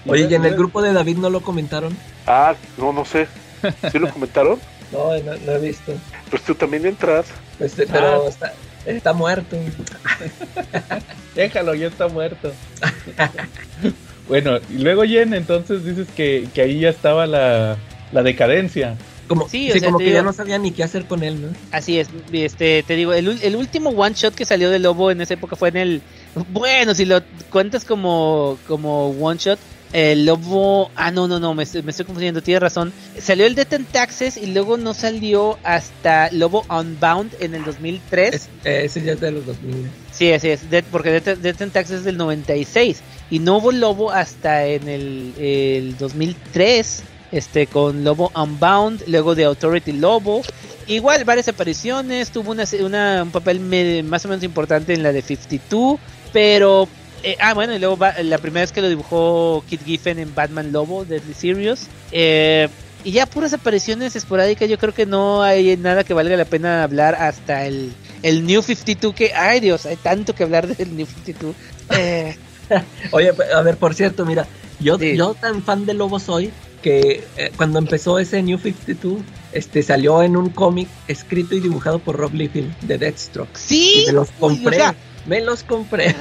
Speaker 4: Oye, y en el grupo de David no lo comentaron.
Speaker 6: Ah, no, no sé. ¿Sí lo comentaron?
Speaker 4: No, no, no he visto.
Speaker 6: Pues tú también entras.
Speaker 4: Este, pero
Speaker 3: Ah.
Speaker 4: está, está muerto.
Speaker 3: Déjalo, ya está muerto. bueno, y luego Jen, entonces dices que, que ahí ya estaba la, la decadencia.
Speaker 4: Como,
Speaker 5: Sí,
Speaker 4: sí,
Speaker 5: o sea,
Speaker 4: como que ya no sabía ni qué hacer con él, ¿no?
Speaker 5: Así es, este, te digo, el, ul- el último one shot que salió de Lobo en esa época fue en el, bueno, si lo cuentas como, como one shot, el Lobo, ah, no, no, no, me, estoy- me estoy confundiendo, tienes razón, salió el Death and Taxes y luego no salió hasta Lobo Unbound en el 2003.
Speaker 4: Es- eh, ese ya es de los 2000.
Speaker 5: Sí, así es, Death- porque Death, Death and Taxes es del 96 y no hubo Lobo hasta en el, el 2003, este, con Lobo Unbound, luego de Authority Lobo, igual varias apariciones, tuvo una, una- un papel me- más o menos importante en la de 52, pero, eh, ah, bueno, y luego va- la primera vez que lo dibujó Kit Giffen en Batman Lobo, Deadly Serious, eh, y ya puras apariciones esporádicas, yo creo que no hay nada que valga la pena hablar hasta el, el New 52, que, ay Dios, hay tanto que hablar del New 52. Eh,
Speaker 4: Oye, a ver, por cierto, mira, yo,
Speaker 5: Sí.
Speaker 4: yo tan fan de Lobo soy que eh, cuando empezó ese New 52, este salió en un cómic escrito y dibujado por Rob Liefeld de Deathstroke.
Speaker 5: sí,
Speaker 4: Y me los
Speaker 5: uy, o
Speaker 4: compré.
Speaker 5: sea,
Speaker 4: me los compré.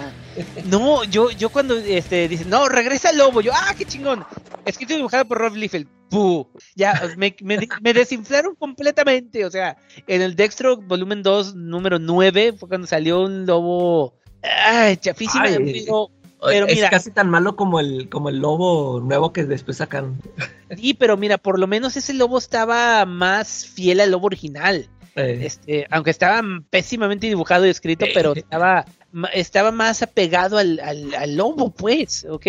Speaker 5: No, yo, yo cuando este, dicen, no, regresa Lobo, yo, ah, qué chingón. Escrito y dibujado por Rob Liefeld. ¡Puh! Ya, me, me, me desinflaron completamente. O sea, en el Dextro volumen 2, número 9, fue cuando salió un lobo. ¡Ay, chafísimo!
Speaker 4: Ay.
Speaker 5: Pero,
Speaker 4: es
Speaker 5: mira,
Speaker 4: casi tan malo como el, como el lobo nuevo que después sacan.
Speaker 5: sí, pero mira, por lo menos ese lobo estaba más fiel al lobo original.
Speaker 4: Eh,
Speaker 5: Este, aunque estaba pésimamente dibujado y escrito, pero estaba, ma- estaba más apegado al, al, al lobo, pues, ¿ok?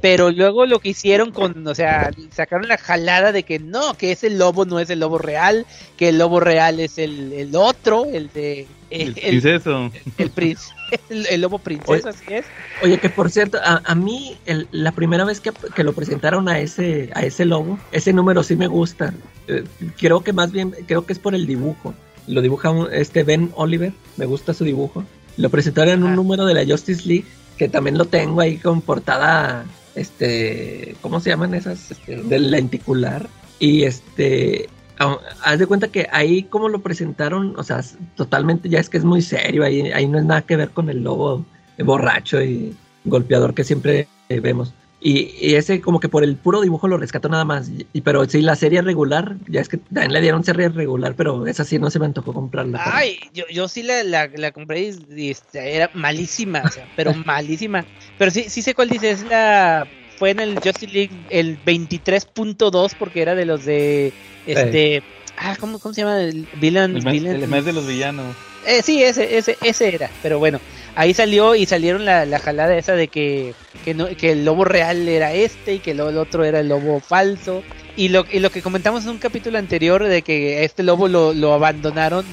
Speaker 5: Pero luego lo que hicieron con, o sea, sacaron la jalada de que no, que ese lobo no es el lobo real, que el lobo real es el, el otro, el de...
Speaker 3: El
Speaker 5: El, el,
Speaker 3: princeso.
Speaker 5: el el- el lobo princeso, así es.
Speaker 4: Oye, que por cierto, a, a mí el- la primera vez que, que lo presentaron a ese, a ese lobo, ese número sí me gusta. Eh, creo que más bien, creo que es por el dibujo. Lo dibuja un- este Ben Oliver, me gusta su dibujo. Lo presentaron en un número de la Justice League, que también lo tengo ahí con portada, este, ¿cómo se llaman esas? Este, del lenticular. Y este, haz de cuenta que ahí como lo presentaron, o sea, totalmente ya es que es muy serio, ahí, ahí no es nada que ver con el lobo borracho y golpeador que siempre eh, vemos. Y, y ese como que por el puro dibujo lo rescató nada más. Y, pero sí, la serie regular, ya es que también le dieron serie regular, pero esa sí no se me antojó comprarla.
Speaker 5: Ay, yo, yo sí la, la, la compré y, y, este, era malísima, o sea, pero malísima. Pero sí, sí sé cuál dice, es la... Fue en el Justice League el 23.2 porque era de los de... Este... Ah, ¿cómo, cómo se llama? El Villain...
Speaker 3: El mes,
Speaker 5: Villain-
Speaker 3: el mes de los villanos.
Speaker 5: Eh, sí, ese, ese, ese era, pero bueno, ahí salió y salieron la, la jalada esa de que, que, no, que el lobo real era este y que lo- el otro era el lobo falso. Y lo, y lo que comentamos en un capítulo anterior de que este lobo lo, lo abandonaron,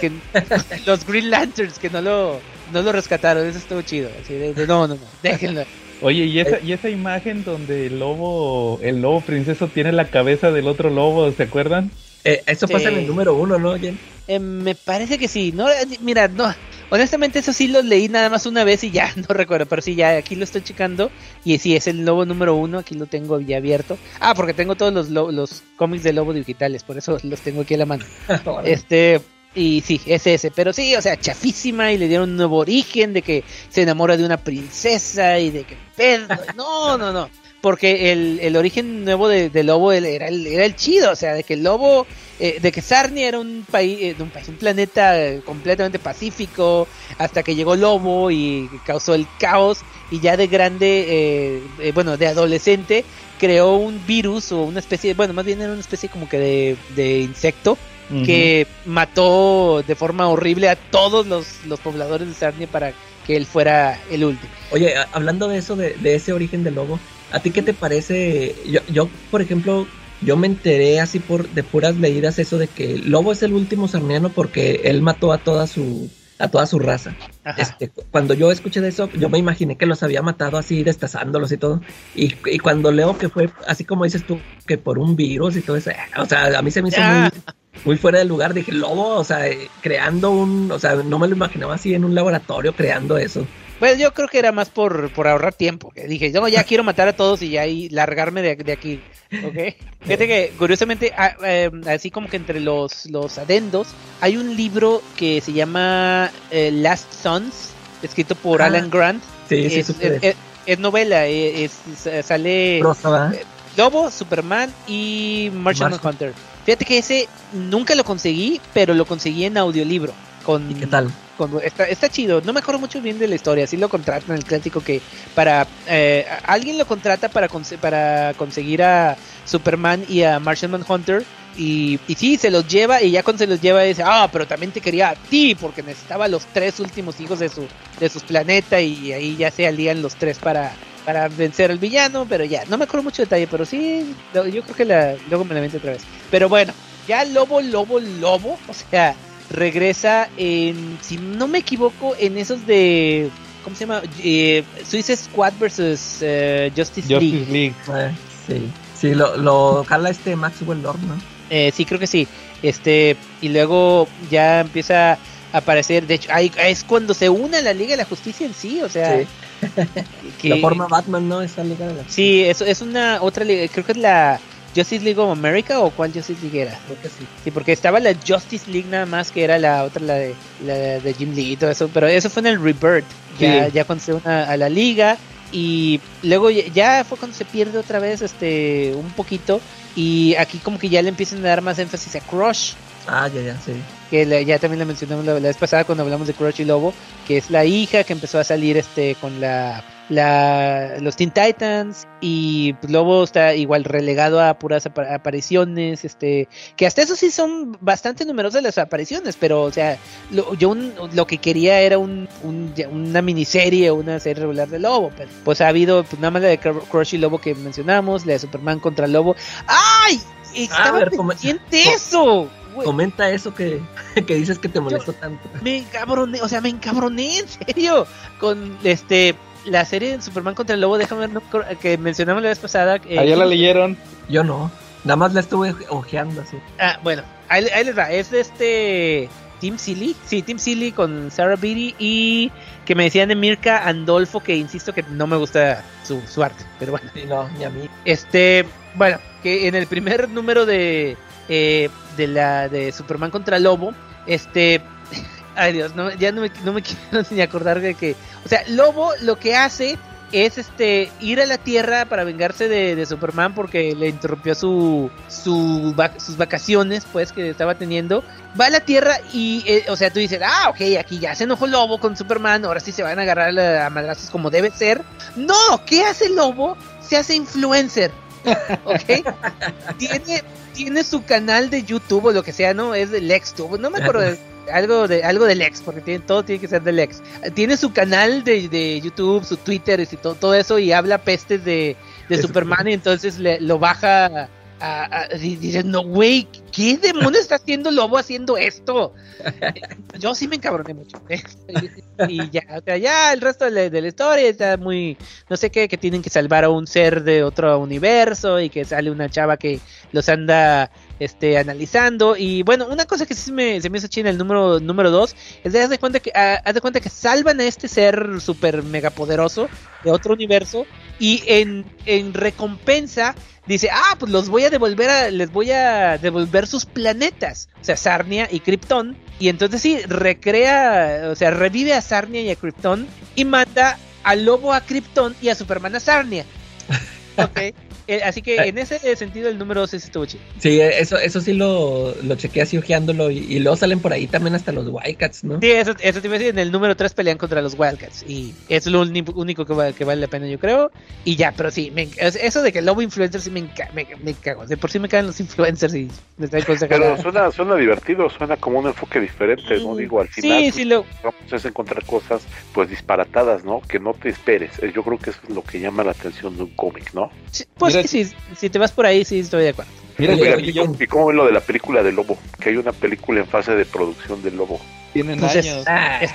Speaker 5: que los Green Lanterns que no lo, no lo rescataron, eso estuvo chido. Así de, de, no, no, no, déjenlo.
Speaker 3: Oye, y esa, y esa imagen donde el lobo, el lobo princeso tiene la cabeza del otro lobo, ¿se acuerdan?
Speaker 4: Eh, eso pasa en el número uno, ¿no? Jen?
Speaker 5: Eh, me parece que sí, no, eh, mira, no, honestamente eso sí lo leí nada más una vez y ya, no recuerdo, pero sí, ya aquí lo estoy checando y sí, es el lobo número uno, aquí lo tengo ya abierto. Ah, porque tengo todos los, lo- los cómics de lobo digitales, por eso los tengo aquí a la mano. Este, y sí, es ese, pero sí, o sea, chafísima y le dieron un nuevo origen de que se enamora de una princesa y de que pedo. No, no, no. Porque el, el origen nuevo de, de Lobo era el, era el chido, o sea, de que el Lobo, eh, de que Sarnia era un país, eh, un país, un planeta eh, completamente pacífico, hasta que llegó Lobo y causó el caos, y ya de grande, eh, eh, bueno, de adolescente, creó un virus o una especie, bueno, más bien era una especie como que de, de insecto, que mató de forma horrible a todos los, los pobladores de Sarnia para que él fuera el último.
Speaker 4: Oye, hablando de eso, de, de ese origen del lobo, ¿a ti qué te parece? Yo, yo, por ejemplo, yo me enteré así por de puras leídas eso de que lobo es el último sarniano porque él mató a toda su a toda su raza. Este, cuando yo escuché de eso, yo me imaginé que los había matado así, destazándolos y todo. Y, y cuando leo que fue así como dices tú, que por un virus y todo eso, eh, o sea, a mí se me hizo
Speaker 5: Ah.
Speaker 4: muy, muy fuera de lugar. Dije, lobo, o sea, eh, creando un, o sea, no me lo imaginaba así en un laboratorio creando eso.
Speaker 5: Pues yo creo que era más por, por ahorrar tiempo. Que dije, no, ya quiero matar a todos y ya y largarme de, de aquí. ¿Ok? Fíjate que curiosamente, ah, eh, así como que entre los, los adendos, hay un libro que se llama eh, Last Sons, escrito por
Speaker 4: Ah,
Speaker 5: Alan Grant.
Speaker 4: Sí, sí,
Speaker 5: es,
Speaker 4: supe de
Speaker 5: es- es- es novela, eh, sale
Speaker 4: ¿verdad?
Speaker 5: Lobo, Superman y Martian
Speaker 4: Martian.
Speaker 5: Hunter. Fíjate que ese nunca lo conseguí, pero lo conseguí en audiolibro. Con,
Speaker 4: ¿Y qué tal?
Speaker 5: Con- está, chido. No me acuerdo mucho bien de la historia. Sí lo contratan el clásico que para eh, alguien lo contrata para conse- para conseguir a Superman y a Martian Manhunter. Y, y sí, se los lleva y ya cuando se los lleva dice, ah, pero también te quería a ti porque necesitaba los tres últimos hijos de su de sus planetas y ahí ya se alían los tres para para vencer al villano, pero ya, no me acuerdo mucho detalle, pero sí, yo creo que la, luego me la invento otra vez. Pero bueno, ya Lobo, Lobo, Lobo, o sea, regresa en, si no me equivoco, en esos de, ¿cómo se llama? Eh, Suicide Squad versus eh, Justice, League.
Speaker 3: Justice League.
Speaker 4: Eh, sí, sí, lo, lo jala este Maxwell Lord, ¿no?
Speaker 5: Eh, sí, creo que sí. Este, y luego ya empieza a aparecer, de hecho, ahí es cuando se une a la Liga de la Justicia en sí, o sea,
Speaker 4: Sí.
Speaker 5: que-
Speaker 4: La forma Batman, ¿no? Esa liga de la
Speaker 5: Sí, eso es una otra liga, creo que es la Justice League of America o cuál Justice League era.
Speaker 4: Creo que sí.
Speaker 5: Sí, porque estaba la Justice League nada más que era la otra, la de, la de Jim Lee y todo eso, pero eso fue en el Rebirth, ya,
Speaker 4: Sí.
Speaker 5: ya cuando se une a la liga y luego ya- ya fue cuando se pierde otra vez este un poquito y aquí como que ya le empiezan a dar más énfasis a Crush
Speaker 4: Ah, ya, ya, sí.
Speaker 5: que la- ya también la mencionamos la, la vez pasada cuando hablamos de Crush y Lobo, que es la hija que empezó a salir este con la, la los Teen Titans y pues, Lobo está igual relegado a puras apa- apariciones, este que hasta eso sí son bastante numerosas las apariciones, pero o sea, lo, yo un- lo que quería era un, una miniserie o una serie regular de Lobo, pero pues ha habido pues, nada más la de Cr- Crush y Lobo que mencionamos, la de Superman contra Lobo. ¡Ay! Estaba
Speaker 4: ver, come-
Speaker 5: pendiente eso.
Speaker 4: Comenta eso que, que dices que te molestó tanto.
Speaker 5: me encabroné, o sea, me encabroné en serio con este la serie de Superman contra el Lobo, déjame ver, que mencionamos la vez pasada. eh,
Speaker 3: Allá la leyeron.
Speaker 4: Yo no. Nada más la estuve ojeando así.
Speaker 5: Ah, bueno, ahí, ahí les va, es de este Team Silly, sí, Team Silly con Sarah Beatty y que me decían de Mirka Andolfo, que insisto que no me gusta su, su arte, pero bueno.
Speaker 4: Sí, no, ni a mí.
Speaker 5: Este, bueno, que en el primer número de, eh, de la de Superman contra Lobo, este, ay Dios, no, ya no me, no me quiero ni acordar de que, o sea, Lobo lo que hace es este ir a la Tierra para vengarse de, de Superman porque le interrumpió su, su sus vacaciones, pues, que estaba teniendo. Va a la Tierra y, eh, o sea, tú dices, ah, ok, aquí ya se enojó Lobo con Superman, ahora sí se van a agarrar a, a madrazos como debe ser. No, ¿qué hace Lobo? Se hace influencer. ¿Ok? tiene, tiene su canal de YouTube o lo que sea, ¿no? Es del Tube No me acuerdo de algo de algo del ex, porque tiene, todo tiene que ser del ex. Tiene su canal de, de YouTube, su Twitter y todo, todo eso y habla pestes de, de Superman y entonces le, lo baja a, a- y dices, no, güey, ¿qué demonio está haciendo Lobo haciendo esto? Yo sí me encabroné mucho. ¿eh? y ya, o sea, ya el resto de la, de la historia está muy, no sé qué, que tienen que salvar a un ser de otro universo y que sale una chava que los anda este analizando. Y bueno una cosa que sí me, se me hizo china el número número dos es de haz de cuenta que ah, haz de cuenta que salvan a este ser super mega poderoso de otro universo y en, en recompensa dice ah pues los voy a devolver a, les voy a devolver sus planetas o sea Sarnia y Krypton. Y entonces sí recrea o sea revive a Sarnia y a Krypton y manda al lobo a Krypton y a Superman a Sarnia. Ok. Eh, así que en ese sentido el número 6 estuvo chido.
Speaker 4: Sí, eso, eso sí lo, lo chequé así ojeándolo y, y luego salen por ahí también hasta los Wildcats, ¿no?
Speaker 5: Sí, eso, eso te iba a decir, en el número 3 pelean contra los Wildcats y es lo único que, va- que vale la pena yo creo. Y ya, pero sí, me es- eso de que el lobo influencer sí me, enca- me, me cago. De por sí me caen los influencers y me traen cosas
Speaker 6: Pero suena, suena divertido, suena como un enfoque diferente, ¿no?
Speaker 5: Mm,
Speaker 6: Digo, al final
Speaker 5: Sí,
Speaker 6: pues,
Speaker 5: sí, lo,
Speaker 6: vamos es encontrar cosas pues disparatadas, ¿no? Que no te esperes. Eh, Yo creo que eso es lo que llama la atención de un cómic, ¿no?
Speaker 5: sí, pues Sí, sí, si te vas por ahí, sí estoy de acuerdo.
Speaker 3: Mira,
Speaker 6: ¿y
Speaker 3: yo-
Speaker 6: cómo- ¿y cómo ven lo de la película de Lobo? Que hay una película en fase de producción del Lobo.
Speaker 3: tienen
Speaker 5: Pues es-
Speaker 3: años.
Speaker 4: Ah,
Speaker 5: es-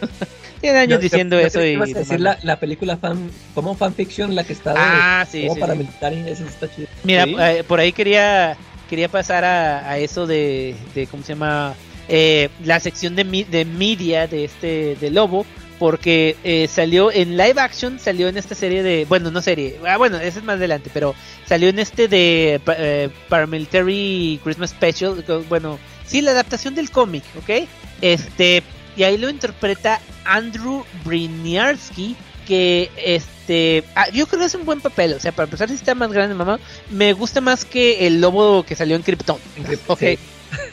Speaker 5: Tienen años
Speaker 4: yo-
Speaker 5: diciendo
Speaker 4: yo
Speaker 5: eso
Speaker 4: creí que
Speaker 5: y...
Speaker 4: ibas a decir la, la película fan, como fanfiction, la que está de,
Speaker 5: Ah, sí,
Speaker 4: como
Speaker 5: sí,
Speaker 4: para
Speaker 5: sí.
Speaker 4: militar y eso está chido.
Speaker 5: Mira,
Speaker 3: Sí.
Speaker 5: eh, por ahí quería quería pasar a, a eso de, de cómo se llama Eh, la sección de, mi- de media de este de Lobo porque eh, salió en live action salió en esta serie de bueno no serie ah, bueno ese es más adelante pero salió en este de eh, paramilitary Christmas Special bueno sí la adaptación del cómic ¿ok? este y ahí lo interpreta Andrew Briniarski que este ah, yo creo que es un buen papel o sea para empezar si está más grande mamá me gusta más que el lobo que salió en Krypton
Speaker 4: En Krypton,
Speaker 5: ok
Speaker 4: sí.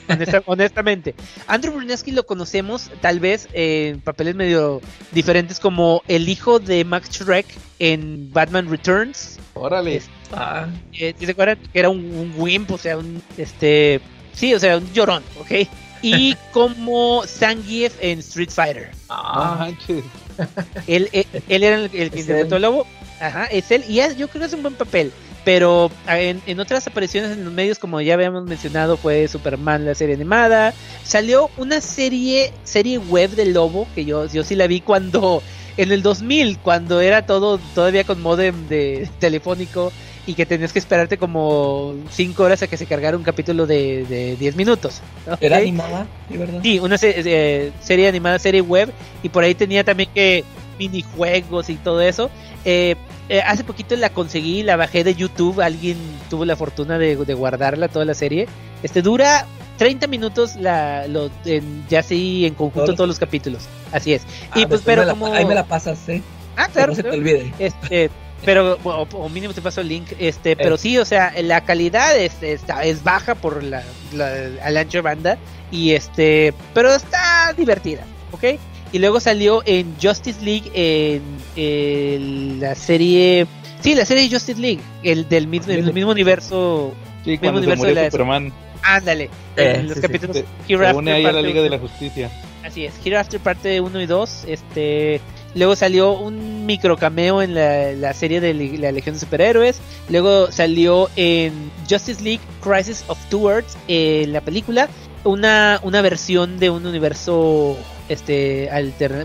Speaker 5: Honesta- honestamente Andrew Bruniaski lo conocemos tal vez en papeles medio diferentes como el hijo de Max Shrek en Batman Returns
Speaker 3: Órale.
Speaker 4: Ah,
Speaker 5: eh, ¿sí se acuerdan? Que era un, un wimp, o sea, un este sí, o sea, un llorón, ¿ok? Y como Zangief en Street Fighter.
Speaker 3: Ah.
Speaker 5: Él, él, él era el, el que interpretó al lobo. Ajá, es él. Y es- yo creo que es un buen papel. Pero en, en otras apariciones en los medios, como ya habíamos mencionado, fue Superman, la serie animada. Salió una serie, serie web del lobo, que yo, yo sí la vi cuando, en el 2000, cuando era todo todavía con modem de telefónico y que tenías que esperarte como 5 horas a que se cargara un capítulo de, de 10 minutos.
Speaker 4: era animada, ¿sí, verdad?
Speaker 5: Sí, una se- eh, serie animada, serie web, y por ahí tenía también que minijuegos y todo eso. Eh, eh, hace poquito la conseguí, la bajé de YouTube, alguien tuvo la fortuna de, de guardarla toda la serie. Este dura 30 minutos la, lo, en- ya sí en conjunto
Speaker 4: Todos.
Speaker 5: todos los capítulos. Así es.
Speaker 4: Ah,
Speaker 5: y pues
Speaker 4: después
Speaker 5: pero
Speaker 4: la-
Speaker 5: como
Speaker 4: Ahí me la pasas, ¿eh?
Speaker 5: Ah,
Speaker 4: Que
Speaker 5: claro.
Speaker 4: no se te olvide.
Speaker 5: Este, pero, o, o mínimo te paso el link. Este, pero sí, o sea, la calidad es, está, es baja por la, la, al ancho de banda. Y este, pero está divertida, ¿ok? Y luego salió en Justice League en, en la serie. Sí, la serie de Justice League, el del mismo, el mismo universo.
Speaker 3: Sí, se
Speaker 5: universo de la-
Speaker 3: Superman,
Speaker 5: Ándale,
Speaker 4: Eh,
Speaker 5: en los
Speaker 4: sí, sí.
Speaker 5: capítulos
Speaker 3: se, se une ahí a la Liga de la Justicia.
Speaker 5: Así es, Hereafter parte 1 y 2. Este, luego salió un micro cameo en la, la serie de la Legión de Superhéroes. Luego salió en Justice League Crisis of Two Earths, en la película, una, una versión de un universo este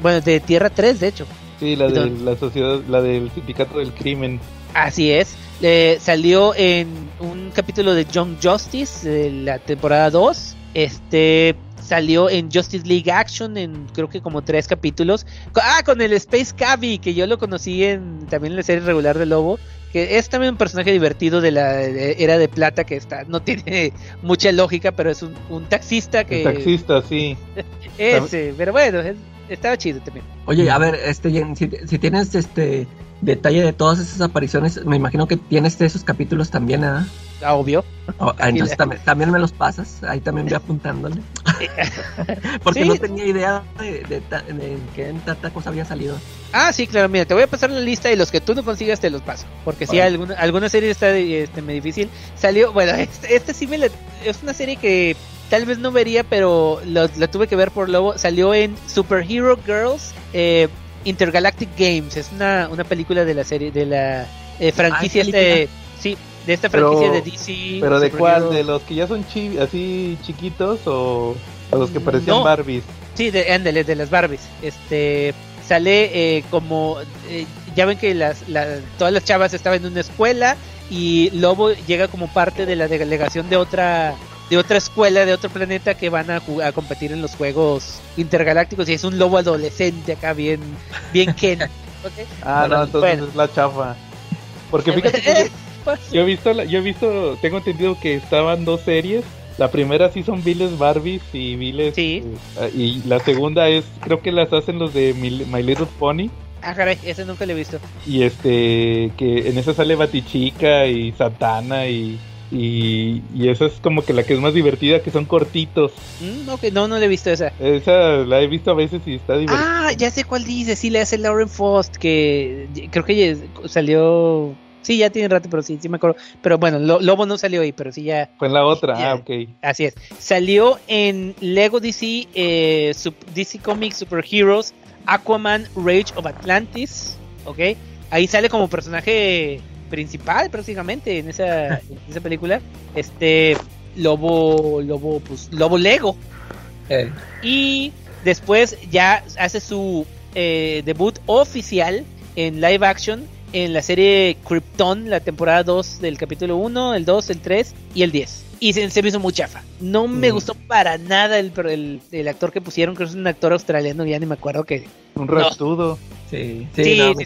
Speaker 5: bueno, de Tierra 3, de hecho.
Speaker 3: Sí, la de la sociedad, la del sindicato del crimen.
Speaker 5: Así es. Eh, salió en un capítulo de Young Justice de la temporada 2. Este salió en Justice League Action en creo que como tres capítulos. Ah, con el Space Cavi, que yo lo conocí en también en la serie regular de Lobo. Que es también un personaje divertido de la era de plata que está no tiene mucha lógica, pero es un, un taxista que
Speaker 3: taxista, sí.
Speaker 5: ese, pero bueno, es- estaba chido también.
Speaker 4: Oye, a ver, este, Jen, si, si tienes este detalle de todas esas apariciones, me imagino que tienes de esos capítulos también, ¿ah?
Speaker 5: Ah, Obvio.
Speaker 4: Oh, ah, entonces también, también me los pasas, ahí también voy apuntándole. Porque
Speaker 5: Sí.
Speaker 4: no tenía idea de, de, de en qué tanta cosa había salido.
Speaker 5: Ah, sí, claro, mira, te voy a pasar la lista y los que tú no consigas te los paso. Porque si
Speaker 4: Vale.
Speaker 5: alguna, alguna serie está este, muy difícil. Salió, bueno, este, este sí me la- es una serie que tal vez no vería, pero lo- la tuve que ver por Lobo. Salió en Superhero Girls eh, Intergalactic Games. Es una, una película de la serie, de la eh, franquicia,
Speaker 4: Ah,
Speaker 5: este, sí, de esta
Speaker 3: Pero-
Speaker 5: franquicia de DC.
Speaker 3: ¿Pero de cuál? ¿De los que ya son chi así chiquitos o a los que parecían
Speaker 5: No.
Speaker 3: Barbies?
Speaker 5: Sí, de, ándale, de las Barbies. Este sale eh, como eh, ya ven que las, la- todas las chavas estaban en una escuela y Lobo llega como parte de la delegación de otra de otra escuela de otro planeta que van a, a competir en los juegos intergalácticos y es un lobo adolescente acá bien bien Ken.
Speaker 3: Ah,
Speaker 5: Bueno,
Speaker 3: no, entonces
Speaker 5: bueno.
Speaker 3: es la chafa. Porque fíjate que
Speaker 5: Eh,
Speaker 3: yo, yo he visto, la- yo he visto, tengo entendido que estaban dos series. La primera sí son Viles Barbies y Viles.
Speaker 5: Sí.
Speaker 3: eh, y la segunda es, creo que las hacen los de My, My Little Pony.
Speaker 5: ah, caray, ese nunca lo he visto.
Speaker 3: Y este, que en esa sale Batichica y Satana y, y, y esa es como que la que es más divertida, que son cortitos.
Speaker 5: Mm, ok, no, no lo he visto esa.
Speaker 3: Esa la he visto a veces y está divertida.
Speaker 5: Ah, ya sé cuál dice, sí le hace Lauren Faust, que creo que salió, sí, ya tiene rato, pero sí, sí me acuerdo. Pero bueno, Lo- Lobo no salió ahí, pero sí ya,
Speaker 3: Fue en la otra,
Speaker 5: Ya.
Speaker 3: ah, ok.
Speaker 5: así es. Salió en Lego DC, eh, Sup- DC Comics Super Heroes, Aquaman Rage of Atlantis, ¿ok? Ahí sale como personaje principal prácticamente en esa, en esa película. Este, Lobo, Lobo, pues, Lobo Lego.
Speaker 4: Eh,
Speaker 5: Y después ya hace su eh, debut oficial en live action en la serie Krypton, la temporada 2 del capítulo 1, el 2, el 3 y el 10. Y se, se me hizo muy chafa. No me
Speaker 4: Mm.
Speaker 5: gustó para nada el, el, el actor que pusieron, creo que es un actor australiano, ya ni me acuerdo que...
Speaker 3: Un rastudo.
Speaker 4: sí, sí,
Speaker 5: Sí,
Speaker 4: no,
Speaker 5: sí,
Speaker 4: mí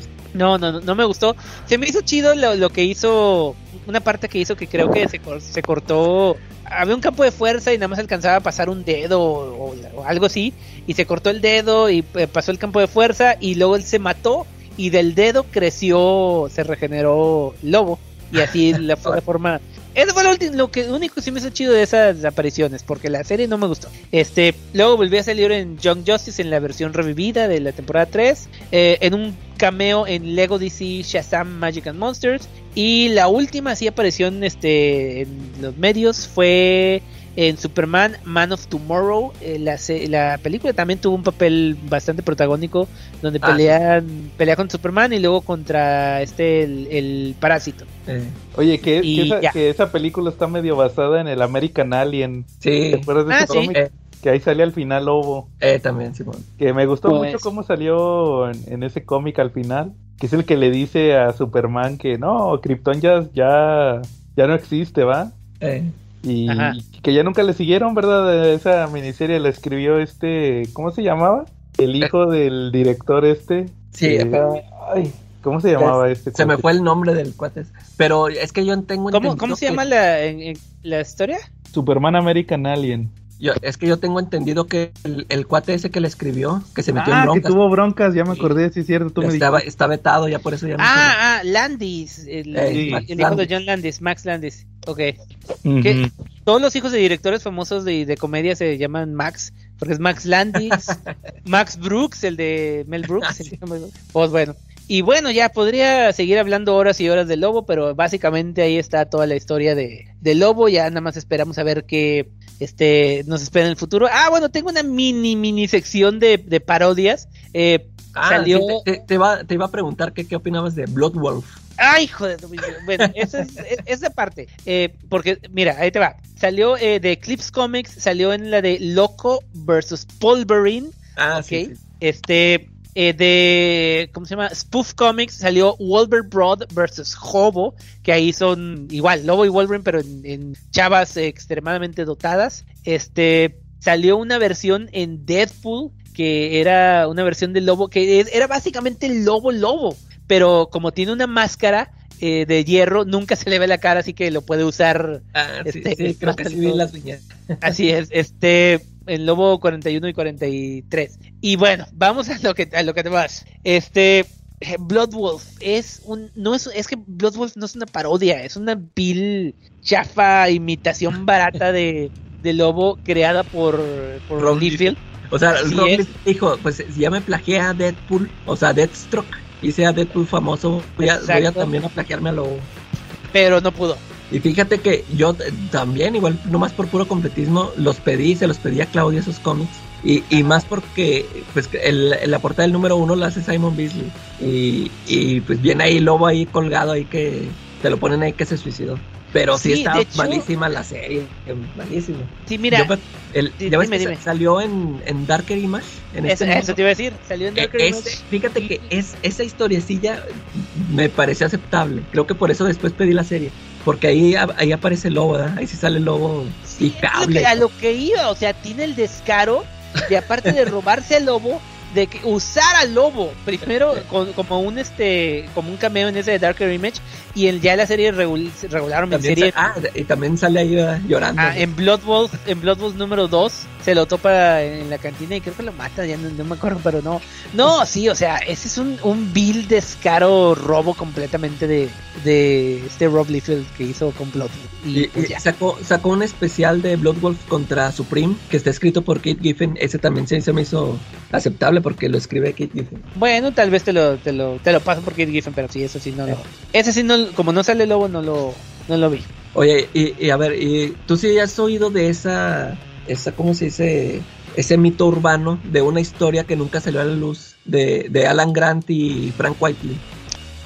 Speaker 5: sí. No, no, no, no me gustó. Se me hizo chido lo, lo que hizo, una parte que hizo que creo que se, se cortó. Había un campo de fuerza y nada más alcanzaba a pasar un dedo o, o- o algo así. Y se cortó el dedo y eh, pasó el campo de fuerza y luego él se mató y del dedo creció, se regeneró lobo. Y así la, fue la forma. Eso fue lo, lo que único que sí me hizo chido de esas apariciones, porque la serie no me gustó. Este, luego volví a salir en Young Justice en la versión revivida de la temporada 3, eh, en un cameo en Lego DC Shazam Magic and Monsters y la última sí apareció en este en los medios fue en Superman Man of Tomorrow. Eh, la, se- la película también tuvo un papel bastante protagónico donde
Speaker 4: Ah,
Speaker 5: pelean pelea con Superman y luego contra este el, el parásito.
Speaker 4: Eh,
Speaker 3: Oye, que,
Speaker 5: Y
Speaker 3: que esa,
Speaker 5: ya.
Speaker 3: que esa película está medio basada en el American Alien.
Speaker 4: sí,
Speaker 3: ¿Te acuerdas de
Speaker 5: Ah, sí.
Speaker 4: Eh.
Speaker 3: Que ahí sale al final Lobo.
Speaker 4: eh, también, Simón.
Speaker 3: Que me gustó
Speaker 5: Pues-
Speaker 3: mucho cómo salió en, en ese cómic al final. Que es el que le dice a Superman que no, Krypton ya, ya, ya no existe, ¿va?
Speaker 4: Eh,
Speaker 3: Y,
Speaker 5: Ajá.
Speaker 3: que ya nunca le siguieron, ¿verdad? Esa miniserie la escribió este, ¿cómo se llamaba? El hijo del director este.
Speaker 4: sí,
Speaker 3: Eh,
Speaker 4: pero
Speaker 3: Ay, ¿cómo se llamaba este?
Speaker 4: se me fue el nombre del cuate. Pero es que yo tengo
Speaker 5: ¿Cómo,
Speaker 4: entendido
Speaker 5: cómo se
Speaker 4: que-
Speaker 5: llama la, en- en la historia?
Speaker 3: Superman American Alien.
Speaker 4: Yo, es que yo tengo entendido que el, el cuate ese que le escribió, que se metió en
Speaker 3: Ah, que
Speaker 4: broncas,
Speaker 3: tuvo broncas, ya me acordé, sí es cierto, tú me
Speaker 4: estaba, está vetado, ya por eso ya no
Speaker 5: Ah, ah, Landis, el,
Speaker 4: Eh,
Speaker 5: el hijo de
Speaker 4: Landis.
Speaker 5: John Landis, Max Landis. Ok. Todos los hijos de directores famosos de, de comedia se llaman Max, porque es Max Landis, Max Brooks, el de Mel Brooks. el de Mel Brooks. Pues bueno. Y bueno, ya podría seguir hablando horas y horas del lobo, pero básicamente ahí está toda la historia de, del lobo. Ya nada más esperamos a ver qué este, nos espera en el futuro. Ah, bueno, tengo una mini, mini sección de, de parodias. Eh,
Speaker 4: Ah,
Speaker 5: salió.
Speaker 4: sí, te, te- te iba, te iba a preguntar que, qué opinabas de Blood Wolf.
Speaker 5: Ay, joder. Bueno, esa es, es- esa parte. Eh, porque, mira, ahí te va. Salió eh, de Eclipse Comics, salió en la de Loco versus Polverine.
Speaker 4: Ah,
Speaker 5: ok.
Speaker 4: sí, sí.
Speaker 5: Este, eh, de, ¿cómo se llama? Spoof Comics salió Wolverine Broad versus Hobo, que ahí son igual, Lobo y Wolverine, pero en, en chavas eh, extremadamente dotadas. Este, salió una versión en Deadpool, que era una versión del lobo, que es- era básicamente lobo lobo, pero como tiene una máscara eh, de hierro, nunca se le ve la cara, así que lo puede usar
Speaker 4: Ah, sí,
Speaker 5: Este,
Speaker 4: sí, creo que sí vi las.
Speaker 5: Así es, este, el lobo 41 y 43. Y bueno, vamos a lo que a lo que te vas. Este eh, Blood Wolf es un no es es que Blood Wolf no es una parodia, es una vil chafa imitación barata de, de lobo creada por por
Speaker 4: Rob
Speaker 5: Liefeld.
Speaker 4: O sea. Liefeld dijo, pues si ya me plagié a Deadpool, o sea, Deathstroke, hice a Deadpool famoso, voy a, voy a también a plagiarme a Lobo.
Speaker 5: pero no pudo.
Speaker 4: Y fíjate que yo también, igual, nomás por puro completismo, los pedí, se los pedí a Claudia esos cómics. Y, y más porque, pues, el, la portada del número uno la hace Simon Beasley. Y, y pues viene ahí Lobo ahí colgado ahí que te lo ponen ahí que se suicidó. Pero sí,
Speaker 5: Sí,
Speaker 4: está
Speaker 5: hecho-
Speaker 4: malísima la serie, malísima.
Speaker 5: Sí, mira,
Speaker 4: Yo el- ya ves
Speaker 5: dime,
Speaker 4: que
Speaker 5: dime.
Speaker 4: salió en, en Darker Image. En
Speaker 5: eso,
Speaker 4: este
Speaker 5: eso te iba a decir, salió en
Speaker 4: eh,
Speaker 5: Darker Image.
Speaker 4: fíjate que es, esa historiecilla me parece aceptable. Creo que por eso después pedí la serie. Porque ahí, ahí aparece el lobo, ¿verdad? Ahí sí sale el lobo y
Speaker 5: Sí, lo
Speaker 4: cable.
Speaker 5: que- a lo que iba, o sea, tiene el descaro de aparte de robarse al lobo, de que usar al lobo primero con- como un este como un cameo en ese de Darker Image y ya la serie regul- regular
Speaker 4: También
Speaker 5: serie
Speaker 4: ah, y también sale ahí llorando.
Speaker 5: Ah, en Blood en Blood Wolf número 2 se lo topa en la cantina y creo que lo mata, ya no, no me acuerdo, pero no. No, sí, o sea, ese es un, un vil descaro robo completamente de, de este Rob Liefeld que hizo con Blood Wolf. Y,
Speaker 4: Y,
Speaker 5: pues
Speaker 4: y
Speaker 5: ya.
Speaker 4: sacó, sacó un especial de Blood Wolf contra Supreme que está escrito por Kate Giffen. Ese también se, se me hizo aceptable porque lo escribe Kate Giffen.
Speaker 5: Bueno, tal vez te lo, te lo, te lo paso por Kate Giffen, pero sí, eso sí no lo. Ese sí no, como no sale lobo, no lo, no lo vi.
Speaker 4: Oye, y, y a ver, y tú sí has oído de esa, esa, ¿cómo se dice? Ese mito urbano de una historia que nunca salió a la luz de, de Alan Grant y Frank Whiteley.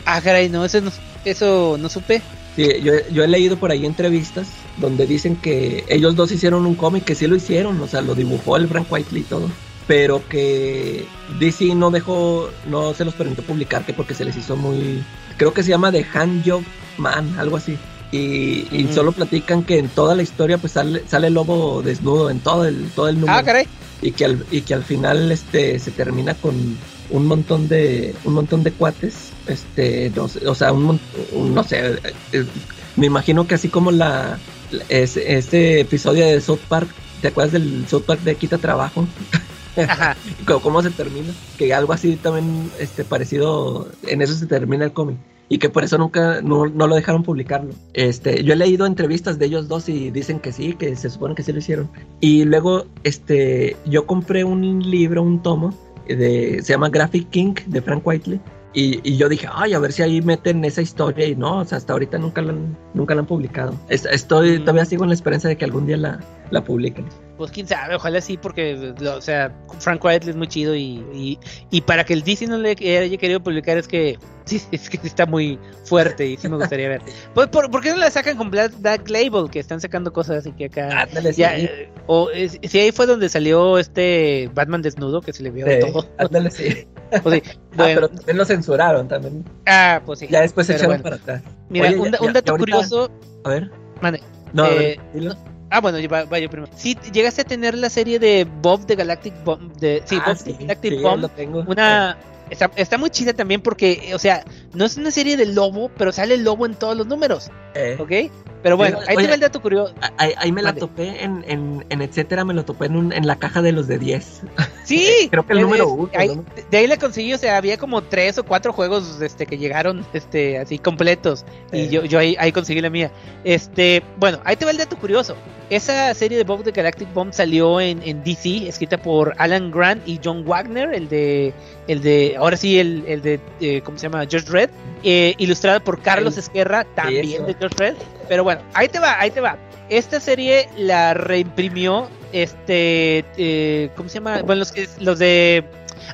Speaker 5: Ah, caray, no, eso no, eso no supe.
Speaker 4: Sí, yo, yo he leído por ahí entrevistas donde dicen que ellos dos hicieron un cómic, que sí lo hicieron, o sea, lo dibujó el Frank Whiteley y todo, pero que DC no dejó, no se los permitió publicar, que porque se les hizo muy, creo que se llama The Hand Job Man, algo así. Y, y solo platican que en toda la historia pues sale, sale el lobo desnudo en todo el, todo el número.
Speaker 5: Ah, caray.
Speaker 4: y que al, y que al final este se termina con un montón de un montón de cuates este no sé, o sea un, un- no sé eh, me imagino que así como la ese episodio de South Park te acuerdas del South Park de Quita Trabajo
Speaker 5: Ajá.
Speaker 4: ¿Cómo, cómo se termina que algo así también este parecido en eso se termina el cómic y que por eso nunca no, no lo dejaron publicarlo. Este, yo he leído entrevistas de ellos dos y dicen que sí, que se supone que sí lo hicieron. Y luego este yo compré un libro, un tomo de se llama Graphic King de Frank Whiteley y, y yo dije, ay, a ver si ahí meten esa historia y no, o sea, hasta ahorita nunca la han, nunca la han publicado. Es- Estoy, todavía sigo en la esperanza de que algún día la, la publiquen.
Speaker 5: Pues quién sabe, ojalá sí, porque, o sea, Frank Whiteley es muy chido y, y, y para que el DC no le haya querido publicar es que sí, es que está muy fuerte y sí me gustaría ver. Pues, ¿por, por qué no la sacan con Black, Black Label? Que están sacando cosas así que acá...
Speaker 4: Ándale, sí.
Speaker 5: Eh, o si ahí fue donde salió este Batman desnudo que se le vio
Speaker 4: Sí,
Speaker 5: todo.
Speaker 4: ándale, sí.
Speaker 5: Pues sí,
Speaker 4: Ah,
Speaker 5: bueno,
Speaker 4: pero también lo censuraron también.
Speaker 5: ah, pues sí.
Speaker 4: Ya después se echaron
Speaker 5: bueno.
Speaker 4: para atrás.
Speaker 5: Mira,
Speaker 4: Oye,
Speaker 5: un,
Speaker 4: ya-
Speaker 5: un dato
Speaker 4: ya ahorita-
Speaker 5: curioso.
Speaker 4: A ver.
Speaker 5: Mande.
Speaker 4: No, a ver,
Speaker 5: Eh. Ah, bueno, yo va- vaya primero. Sí, llegaste a tener la serie de Bob de Galactic Bomb. De, sí,
Speaker 4: Ah,
Speaker 5: Bob
Speaker 4: sí,
Speaker 5: the Galactic
Speaker 4: sí,
Speaker 5: Bomb.
Speaker 4: lo tengo.
Speaker 5: Una. Está, está muy chida también porque, o sea, no es una serie de lobo, pero sale el lobo en todos los números,
Speaker 4: Eh,
Speaker 5: ¿ok? Pero bueno, ahí te va el dato curioso.
Speaker 4: Ahí, ahí me la topé en, en, en etcétera, me lo topé en, un- en la caja de los de 10.
Speaker 5: Sí,
Speaker 4: Creo que el
Speaker 5: es-
Speaker 4: número
Speaker 5: es-
Speaker 4: uno,
Speaker 5: ahí-
Speaker 4: ¿no?
Speaker 5: De ahí le conseguí, o sea, había como tres o cuatro juegos este, que llegaron este, así completos. Y yo, yo ahí, ahí conseguí la mía. Este, bueno, ahí te va el dato curioso. Esa serie de Bob the Galactic Bomb salió en, en DC, escrita por Alan Grant y John Wagner, el de, el de, ahora sí, el, el de, eh, ¿cómo se llama? George Red, eh, ilustrada por Carlos
Speaker 4: Sí.
Speaker 5: Esquerra, también de George Red. Pero bueno, ahí te va, ahí te va. Esta serie la reimprimió, este, eh, ¿cómo se llama? Bueno, los, que- los de,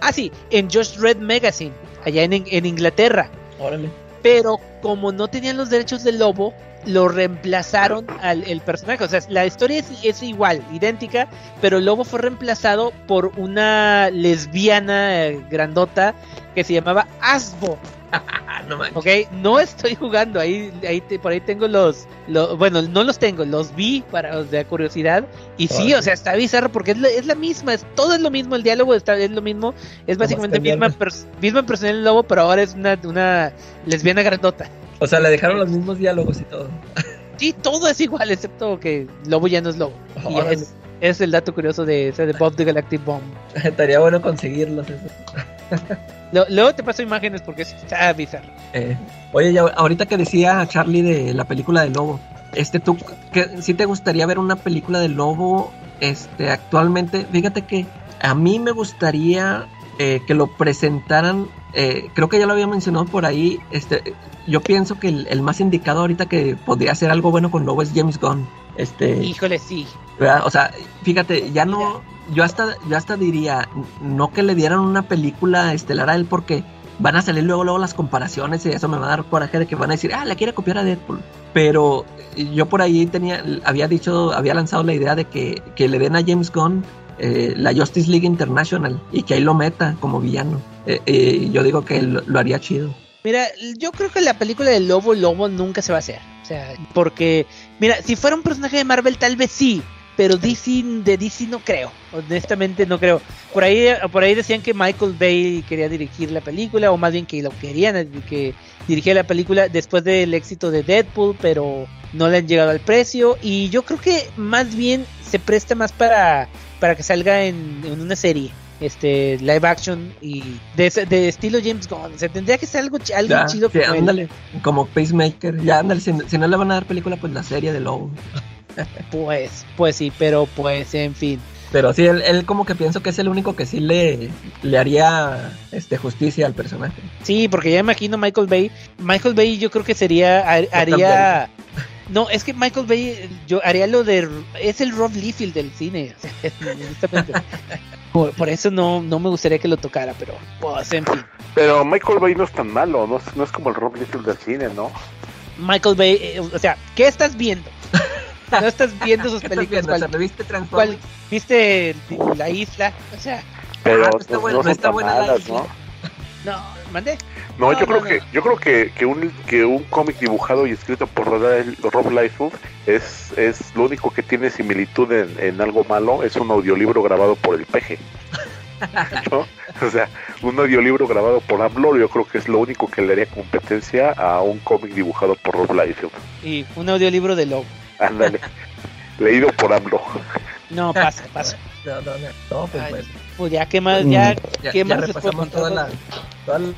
Speaker 5: ah sí, en George Red Magazine, allá en, en Inglaterra
Speaker 4: Órale.
Speaker 5: pero como no tenían los derechos del lobo, lo reemplazaron al el personaje. O sea, la historia es, es igual, idéntica, pero el lobo fue reemplazado por una lesbiana eh, grandota que se llamaba Asbo.
Speaker 4: No manches.
Speaker 5: Ok, no estoy jugando, ahí, ahí te- por ahí tengo los, los- bueno, no los tengo, los vi para de curiosidad y sí, o sea, está bizarro porque es la, es la misma, es, todo es lo mismo, el diálogo está, es lo mismo, es básicamente misma, pers- misma personalidad del lobo, pero ahora es una, una lesbiana grandota.
Speaker 4: O sea, le dejaron los mismos diálogos y todo.
Speaker 5: Sí, todo es igual, excepto que Lobo ya no es Lobo. Y es, es el dato curioso de, ese de Bob the Galactic Bomb.
Speaker 4: Estaría bueno conseguirlos. eso.
Speaker 5: Lo- luego te paso imágenes porque está bizarro.
Speaker 4: Eh, oye, ahorita que decía Charlie de la película de Lobo, este, ¿tú que, sí te gustaría ver una película de Lobo este, actualmente? Fíjate que a mí me gustaría eh, que lo presentaran, eh, creo que ya lo había mencionado por ahí, este, yo pienso que el, el más indicado ahorita que podría hacer algo bueno con Lobo es James Gunn. Este,
Speaker 5: Híjole, sí.
Speaker 4: ¿verdad? O sea, fíjate, ya no, yo hasta, yo hasta diría, no que le dieran una película estelar a él porque van a salir luego, luego las comparaciones y eso me va a dar coraje de que van a decir, ah, le quiere copiar a Deadpool. Pero yo por ahí tenía, había dicho, había lanzado la idea de que, que le den a James Gunn eh, la Justice League International y que ahí lo meta como villano. Eh, eh, yo digo que lo, lo haría chido.
Speaker 5: Mira, yo creo que la película de Lobo Lobo nunca se va a hacer. O sea, porque, mira, si fuera un personaje de Marvel tal vez sí, pero DC de DC no creo. Honestamente no creo. Por ahí por ahí decían que Michael Bay quería dirigir la película o más bien que lo querían que dirigiera la película después del éxito de Deadpool, pero no le han llegado al precio y yo creo que más bien se presta más para para que salga en, en una serie este live action y de, de estilo James Gunn. O sea, tendría que ser algo, algo
Speaker 4: Ya,
Speaker 5: chido
Speaker 4: sí,
Speaker 5: como él.
Speaker 4: ándale, como Pacemaker, ya ándale, si, si no le van a dar película, pues la serie de Lobo.
Speaker 5: Pues, pues sí, pero pues en fin.
Speaker 4: Pero sí, él, él como que pienso que es el único que sí le, le haría este justicia al personaje.
Speaker 5: Sí, porque ya imagino Michael Bay. Michael Bay yo creo que sería, har- haría... No, es que Michael Bay, yo haría lo de... Es el Rob Liefeld del cine. por, por eso no, no me gustaría que lo tocara, pero pues en fin.
Speaker 6: Pero Michael Bay no es tan malo, no, es- no es como el Rob Liefeld del cine, ¿no?
Speaker 5: Michael Bay, eh, o sea, ¿qué estás viendo? No estás viendo sus
Speaker 4: ¿Qué estás
Speaker 5: películas.
Speaker 4: viendo? ¿Se
Speaker 5: ¿Cuál-
Speaker 4: reviste
Speaker 5: cuál-
Speaker 4: Transformers?
Speaker 5: ¿Viste La Isla? O sea,
Speaker 6: Pero
Speaker 4: Ah, no
Speaker 6: pues,
Speaker 4: está
Speaker 6: no
Speaker 4: buena- no
Speaker 6: son
Speaker 4: está buena la isla.
Speaker 6: ¿no?
Speaker 5: no, mandé.
Speaker 6: No,
Speaker 5: No,
Speaker 6: yo
Speaker 5: no,
Speaker 6: creo
Speaker 5: no.
Speaker 6: que yo creo que, que un que un cómic dibujado y escrito por Rob Liefeld es es lo único que tiene similitud en, en algo malo es un audiolibro grabado por el peje. ¿No? O sea, un audiolibro grabado por AMLO yo creo que es lo único que le haría competencia a un cómic dibujado por Rob Liefeld.
Speaker 5: Y un audiolibro de Lobo.
Speaker 6: Ándale. Leído por AMLO.
Speaker 5: No, pasa, pasa.
Speaker 4: No, no, no, no, pues bueno.
Speaker 5: Pues ya, ¿qué más? Ya,
Speaker 4: Ya,
Speaker 5: ¿qué
Speaker 4: ya
Speaker 5: más
Speaker 4: repasamos toda la-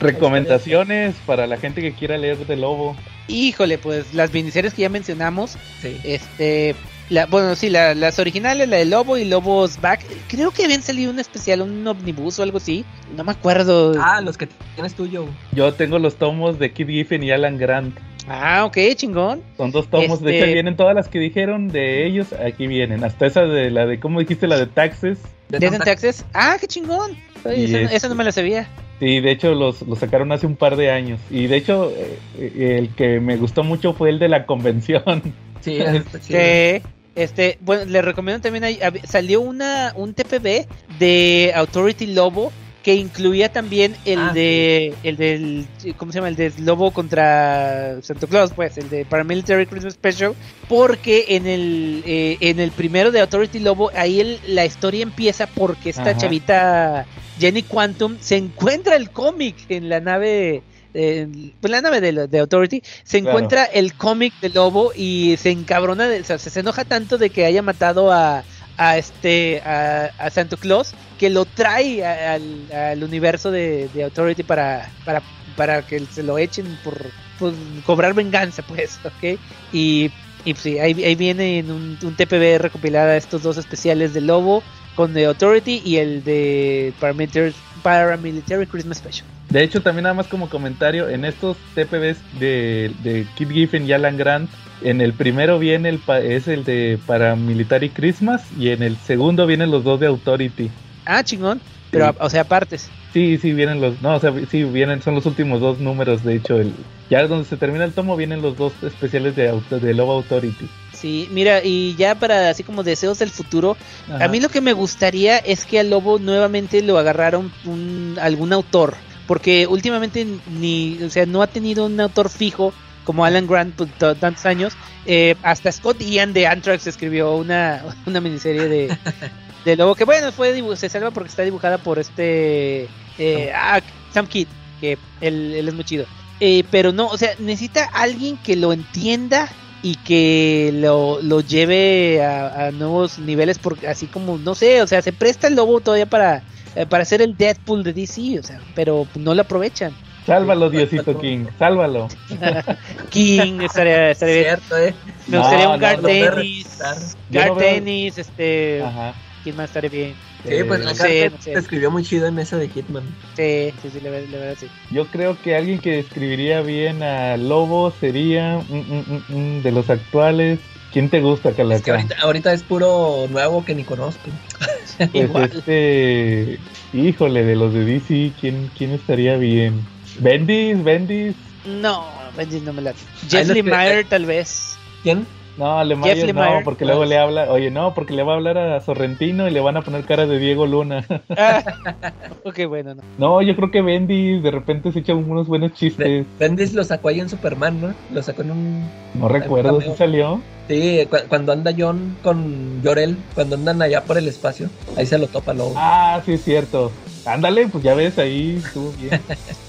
Speaker 3: Recomendaciones para la gente que quiera leer de Lobo.
Speaker 5: Híjole, pues las miniseries que ya mencionamos,
Speaker 4: Sí.
Speaker 5: este, la, bueno, sí, la- las originales, la de Lobo y Lobos Back, creo que habían salido un especial, un omnibus o algo así, no me acuerdo.
Speaker 4: Ah, los que tienes tú, Joe.
Speaker 3: Yo tengo los tomos de Kid Giffen y Alan Grant.
Speaker 5: Ah, ok, chingón.
Speaker 3: Son dos tomos. De
Speaker 5: Este-
Speaker 3: hecho, vienen todas las que dijeron de ellos. Aquí vienen. Hasta esa de la de, ¿cómo dijiste? La de Taxes.
Speaker 4: De
Speaker 5: Taxes. Ah, qué chingón. Oye, esa, no-
Speaker 3: es-
Speaker 5: esa no me la sabía.
Speaker 3: Sí, de hecho los, los sacaron hace un par de años. Y de hecho, eh, eh, el que me gustó mucho fue el de la convención.
Speaker 4: Sí, está chido.
Speaker 5: Que, este, bueno, les recomiendo también, hay- salió una, un TPB de Authority Lobo que incluía también el
Speaker 4: Ah,
Speaker 5: de, el del, ¿cómo se llama? El de Lobo contra Santa Claus, pues, el de Paramilitary Christmas Special, porque en el, eh, en el primero de Authority Lobo, ahí el- la historia empieza porque esta
Speaker 3: Ajá.
Speaker 5: chavita Jenny Quantum se encuentra el cómic en la nave eh, pues la nave de, de Authority, se
Speaker 3: Claro.
Speaker 5: encuentra el cómic del lobo y se encabrona, de, o sea, se enoja tanto de que haya matado a, a este a, a Santa Claus que lo trae a- al, al universo de, de Authority para, para, para que se lo echen por, por cobrar venganza, pues, ¿ok? Y, y pues, sí, ahí, ahí viene en un, un TPB recopilada estos dos especiales de Lobo con The Authority y el de Paramilitary, Paramilitary Christmas Special.
Speaker 3: De hecho, también nada más como comentario, en estos TPBs de, de Kid Giffen y Alan Grant, en el primero viene el pa- es el de Paramilitary Christmas y en el segundo vienen los dos de Authority.
Speaker 5: Ah, chingón. Pero,
Speaker 3: Sí.
Speaker 5: o sea, partes.
Speaker 3: Sí, sí, vienen los, no, o sea, sí, vienen, son los últimos dos números, de hecho, el, ya donde se termina el tomo vienen los dos especiales de, auto- de Love Authority.
Speaker 5: Sí, mira, y ya para así como deseos del futuro,
Speaker 3: Ajá.
Speaker 5: a mí lo que me gustaría es que al lobo nuevamente lo agarrara un, un- algún autor, porque últimamente ni, o sea, no ha tenido un autor fijo como Alan Grant por tantos años. Eh, hasta Scott Ian de Anthrax escribió una, una miniserie de, de lobo que bueno, fue se salva porque está dibujada por este eh, ah, Sam Kidd, que él, él es muy chido. Eh, pero no, o sea, necesita alguien que lo entienda y que lo, lo lleve a, a nuevos niveles, porque así como, no sé, o sea, se presta el lobo todavía para, eh, para ser el Deadpool de DC, o sea, pero no lo aprovechan.
Speaker 3: Sálvalo, Diosito King, sálvalo.
Speaker 5: King estaría, estaría bien.
Speaker 4: Cierto, eh.
Speaker 5: Me
Speaker 3: No,
Speaker 5: gustaría un
Speaker 3: no,
Speaker 5: Gar
Speaker 3: no veo-
Speaker 5: Dennis, este,
Speaker 3: Ajá.
Speaker 5: ¿quién más estaría bien?
Speaker 4: Sí, pues
Speaker 3: Eh,
Speaker 4: la
Speaker 5: no sé,
Speaker 4: carta
Speaker 5: no sé.
Speaker 4: se escribió muy chido en esa de Hitman.
Speaker 5: Sí, sí, sí, la, ver- la verdad sí.
Speaker 3: Yo creo que alguien que describiría bien a Lobo sería mm, mm, mm, mm, de los actuales. ¿Quién te gusta,
Speaker 4: Es que
Speaker 3: Calaca?
Speaker 4: ahorita, ahorita es puro nuevo que ni conozco.
Speaker 3: Pues
Speaker 5: Igual.
Speaker 3: este, híjole, de los de DC, ¿quién, quién estaría bien? Bendis, Bendis.
Speaker 5: No, Benji no me la. Jeff Lemire tal vez.
Speaker 4: ¿Quién?
Speaker 3: No,
Speaker 5: Jeff
Speaker 3: Lemire no,
Speaker 5: Lemire.
Speaker 3: porque luego le habla, oye, no, porque le va a hablar a Sorrentino y le van a poner cara de Diego Luna.
Speaker 5: Ah, ok, bueno, no.
Speaker 3: no, yo creo que Bendis de repente se echa unos buenos chistes.
Speaker 4: Bendis lo sacó ahí en Superman, ¿no? Lo sacó en un...
Speaker 3: No recuerdo si
Speaker 4: cameo.
Speaker 3: salió.
Speaker 4: Sí, cu- cuando anda John con Llorel, cuando andan allá por el espacio, ahí se lo topa luego.
Speaker 3: Ah, sí es cierto. Ándale, pues ya ves ahí, estuvo bien.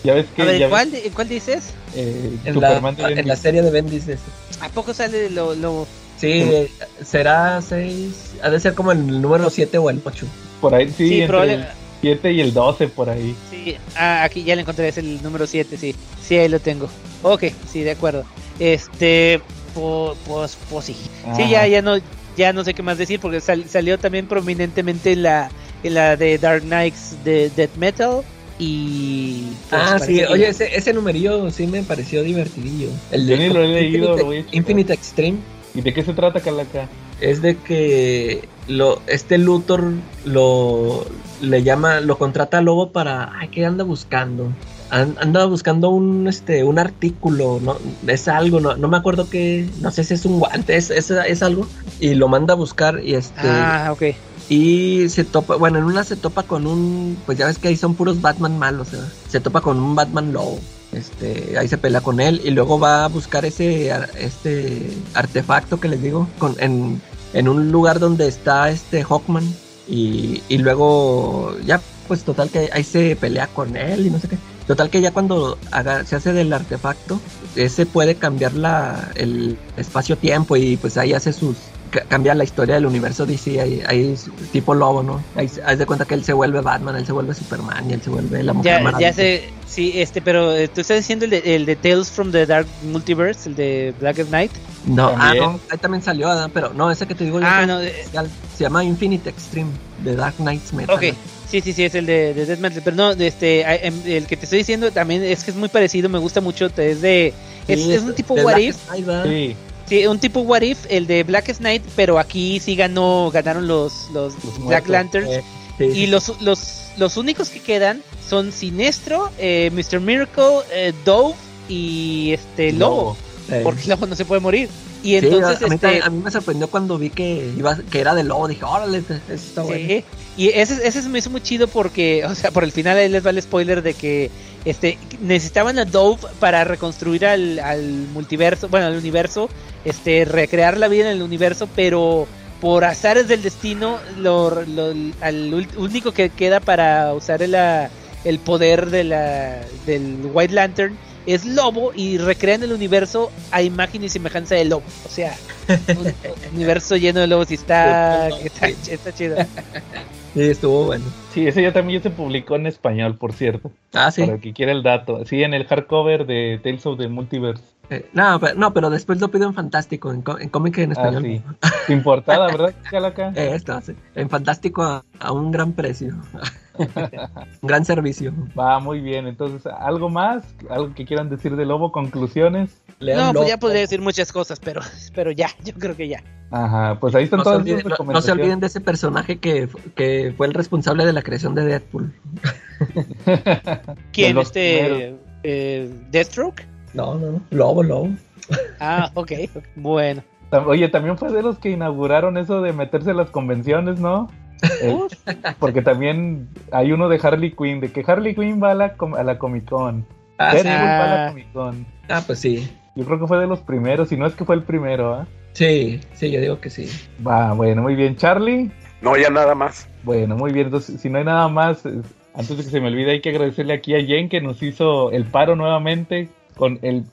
Speaker 3: Ya ves que
Speaker 5: A ver,
Speaker 3: ya
Speaker 5: ¿cuál, de- ¿cuál dices?
Speaker 3: ves, eh,
Speaker 4: en, la,
Speaker 3: Superman de
Speaker 4: en la serie de Bendis. de ese.
Speaker 5: ¿A poco sale lo, lo...
Speaker 4: Sí, eh, será 6, ha de ser como el número 7 o el 8.
Speaker 3: Por ahí, sí,
Speaker 5: Sí,
Speaker 3: entre
Speaker 5: probable-
Speaker 3: el 7 y el 12 por ahí.
Speaker 5: Sí, ah, aquí ya lo encontré, es el número 7, sí. Sí, ahí lo tengo. Ok, sí, de acuerdo. Este, po- pues, pues sí. Sí,
Speaker 3: Ajá.
Speaker 5: ya, ya no, ya no sé qué más decir porque sal- salió también prominentemente en la, la de Dark Knights de Death Metal y... pues,
Speaker 4: ah, sí,
Speaker 5: que-
Speaker 4: oye, ese, ese numerillo sí me pareció divertidillo. El
Speaker 3: Yo ni lo he leído,
Speaker 4: Infinite,
Speaker 3: lo voy a.
Speaker 4: Infinite Extreme
Speaker 3: ¿Y de qué se trata, Calaca?
Speaker 4: es de que lo, este Luthor lo le llama, lo contrata a Lobo para, ay, ¿qué anda buscando? An- anda buscando un este un artículo, no es algo, no, no me acuerdo qué, no sé si es un guante, es, es, es algo y lo manda a buscar y este
Speaker 5: Ah, ok.
Speaker 4: Y se topa, bueno, en una se topa con un, pues ya ves que ahí son puros Batman malos, ¿verdad? se topa con un Batman lobo. Este, ahí se pelea con él y luego va a buscar ese este artefacto que les digo con, en, en un lugar donde está este Hawkman y, y luego ya pues total que ahí se pelea con él y no sé qué. Total que ya cuando se hace del artefacto, ese puede cambiar la, el espacio-tiempo y pues ahí hace sus ca- cambia la historia del universo DC, ahí, ahí es tipo lobo, ¿no? Ahí haz de cuenta que él se vuelve Batman, él se vuelve Superman y él se vuelve la mujer
Speaker 5: Ya,
Speaker 4: Maravilla.
Speaker 5: ya sé, sí, este, pero eh, tú estás diciendo el de, el de Tales from the Dark Multiverse, el de Black Knight.
Speaker 4: No, ah, no, ahí también salió, pero no, ese que te digo yo
Speaker 5: Ah, no, eh,
Speaker 4: especial. se llama Infinite Extreme de Dark Knights Metal.
Speaker 5: ok. Sí, sí, sí, es el de, de Death Metal. Pero no, de este, em, el que te estoy diciendo también es que es muy parecido, me gusta mucho. Es de. Es,
Speaker 4: Sí,
Speaker 5: es un tipo
Speaker 4: de
Speaker 5: What If.
Speaker 3: Sí,
Speaker 5: un tipo What If, el de Black Knight, pero aquí sí ganó, ganaron los, los,
Speaker 3: Los
Speaker 5: Black. Lanterns.
Speaker 4: Eh, sí, sí,
Speaker 5: Y los, los, los únicos que quedan son Sinestro, eh, Mr. Miracle, eh, Dove y este Lobo. Porque Lobo no se puede morir. Y
Speaker 4: Sí,
Speaker 5: entonces,
Speaker 4: a, mí,
Speaker 5: este.
Speaker 4: a mí me sorprendió cuando vi que iba que era de lobo, dije, órale, eso está bueno.
Speaker 5: Y ese, ese se me hizo muy chido porque, o sea, por el final ahí les va el spoiler de que este necesitaban a Dove para reconstruir al, al multiverso, bueno, al universo, este, recrear la vida en el universo, pero por azares del destino, lo, lo- al único que queda para usar el, el poder de la, del White Lantern es lobo y recrean el universo a imagen y semejanza de lobo. O sea, un universo lleno de lobos y está, está, está chido.
Speaker 4: Sí, estuvo bueno.
Speaker 3: Sí, ese ya también se publicó en español, por cierto.
Speaker 4: Ah, sí.
Speaker 3: Para el que quiera el dato. Sí, en el hardcover de Tales of the Multiverse.
Speaker 4: Eh, no, pero, no, pero después lo pido en Fantástico, en, co- en cómic en
Speaker 3: Ah,
Speaker 4: español.
Speaker 3: sí. Sin portada, ¿verdad, Calaca?
Speaker 4: Eh, esto, sí. En Fantástico a, a un gran precio. un gran servicio.
Speaker 3: Va muy bien. Entonces, ¿algo más? ¿Algo que quieran decir de Lobo? ¿Conclusiones?
Speaker 4: Lean
Speaker 5: No, pues ya podría decir muchas cosas, pero, pero ya, yo creo que ya.
Speaker 3: Ajá, pues ahí están
Speaker 4: No se,
Speaker 3: todas
Speaker 4: olviden, no- no se olviden de ese personaje que, que fue el responsable de la creación de Deadpool.
Speaker 5: ¿Quién?
Speaker 3: los
Speaker 5: Este. Eh, ¿Deathstroke?
Speaker 4: No, no, no. Lobo, lobo.
Speaker 5: Ah, ok. Bueno.
Speaker 3: Oye, también fue de los que inauguraron eso de meterse a las convenciones, ¿no? Eh, porque también hay uno de Harley Quinn, de que Harley Quinn va a la, com- a la Comic Con.
Speaker 4: Ah,
Speaker 3: Deadpool
Speaker 4: sí.
Speaker 3: va a la
Speaker 5: Ah.
Speaker 3: Comic Con.
Speaker 4: Ah, pues sí.
Speaker 3: Yo creo que fue de los primeros, si no es que fue el primero, ¿ah?
Speaker 4: Sí, sí, yo digo que sí.
Speaker 3: Va, bueno, muy bien. Charlie,
Speaker 6: No, ya nada más.
Speaker 3: bueno, muy bien. Entonces, si no hay nada más, antes de que se me olvide, hay que agradecerle aquí a Jen que nos hizo el paro nuevamente con el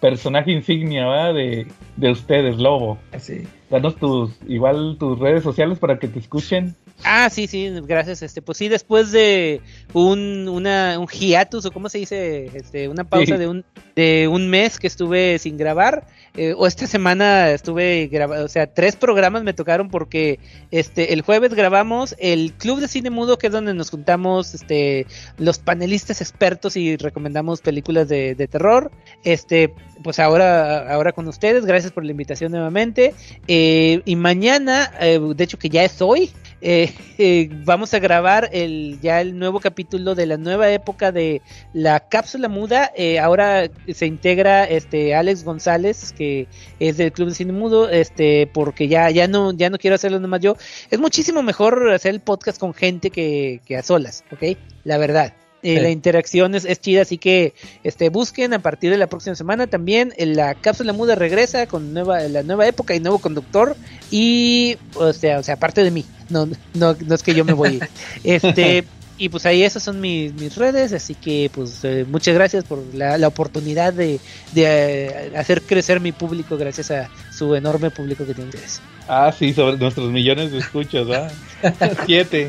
Speaker 3: personaje insignia ¿verdad? de, de ustedes, Lobo.
Speaker 4: Así.
Speaker 3: Danos tus, igual tus redes sociales para que te escuchen.
Speaker 5: Ah, sí, sí, gracias. Este, pues sí, después de un, una, un hiatus, o cómo se dice, este, una pausa
Speaker 3: Sí.
Speaker 5: de un, de un mes que estuve sin grabar, eh, o esta semana estuve grabando, o sea, tres programas me tocaron porque, este, el jueves grabamos el Club de Cine Mudo, que es donde nos juntamos, este, los panelistas expertos y recomendamos películas de, de terror. Este, pues ahora, ahora con ustedes, gracias por la invitación nuevamente. Eh, y mañana, eh, de hecho que ya es hoy, eh, eh, vamos a grabar el ya el nuevo capítulo de la nueva época de la cápsula muda. Eh, ahora se integra este Alex González, que es del Club de Cine Mudo, este, porque ya, ya no, ya no quiero hacerlo nomás yo. Es muchísimo mejor hacer el podcast con gente que, que a solas, ¿ok? La verdad. Eh,
Speaker 4: Sí.
Speaker 5: La interacción es, es chida, así que este busquen a partir de la próxima semana también eh, la cápsula muda regresa con nueva la nueva época y nuevo conductor y o sea o sea aparte de mí no no no es que yo me voy este y pues ahí esas son mis, mis redes así que pues eh, muchas gracias por la, la oportunidad de, de eh, hacer crecer mi público gracias a su enorme público que ustedes
Speaker 3: Ah, sí, sobre nuestros millones de escuchas, ¿verdad? Siete.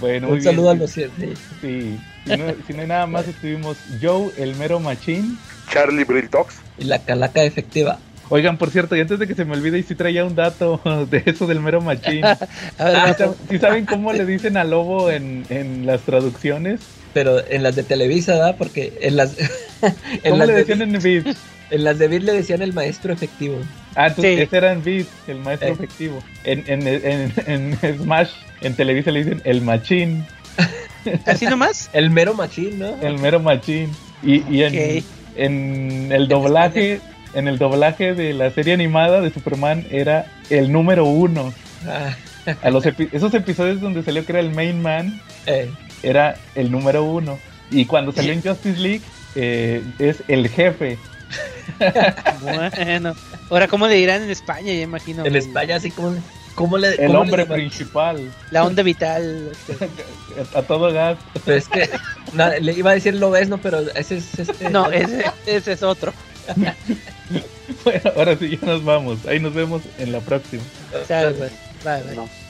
Speaker 3: bueno, muy
Speaker 4: Un saludo a los siete.
Speaker 3: Sí. Si no, si no hay nada más, estuvimos Joe, el mero machín.
Speaker 6: Charlie Brill Talks.
Speaker 4: Y la calaca efectiva.
Speaker 3: Oigan, por cierto, y antes de que se me olvide, y si traía un dato de eso del mero machín. Ah. ¿sí saben cómo le dicen a lobo en, en las traducciones?
Speaker 4: Pero en las de Televisa, ¿verdad? Porque en las. en,
Speaker 3: ¿Cómo
Speaker 4: las
Speaker 3: le
Speaker 4: de,
Speaker 3: decían en Beat?
Speaker 4: en las de Bill le decían el maestro efectivo.
Speaker 3: Ah, entonces
Speaker 5: Sí.
Speaker 3: ese era en Beat, el maestro
Speaker 4: Eh.
Speaker 3: efectivo. En, en, en, en Smash, en Televisa le dicen el machín,
Speaker 5: así nomás
Speaker 4: El mero machín, ¿no?
Speaker 3: el mero machín. Y, y en, en el doblaje, en el doblaje de la serie animada de Superman era el número uno.
Speaker 4: Ah,
Speaker 3: A los epi- esos episodios donde salió que era el main man,
Speaker 4: eh,
Speaker 3: era el número uno. Y cuando salió en Justice League, eh, es el jefe.
Speaker 5: bueno ahora cómo le dirán en España ya imagino
Speaker 4: en España, así como. ¿Cómo le.?
Speaker 3: El
Speaker 4: cómo
Speaker 3: hombre
Speaker 4: le
Speaker 3: principal.
Speaker 5: la onda vital este.
Speaker 3: A todo gas.
Speaker 4: Pero es que. no, le iba a decir lo ves, ¿no? Pero ese es este.
Speaker 5: no ese, ese es otro
Speaker 3: Bueno, ahora sí ya nos vamos. Ahí nos vemos en la próxima.
Speaker 5: Sale, pues. Bye, bye.
Speaker 6: No.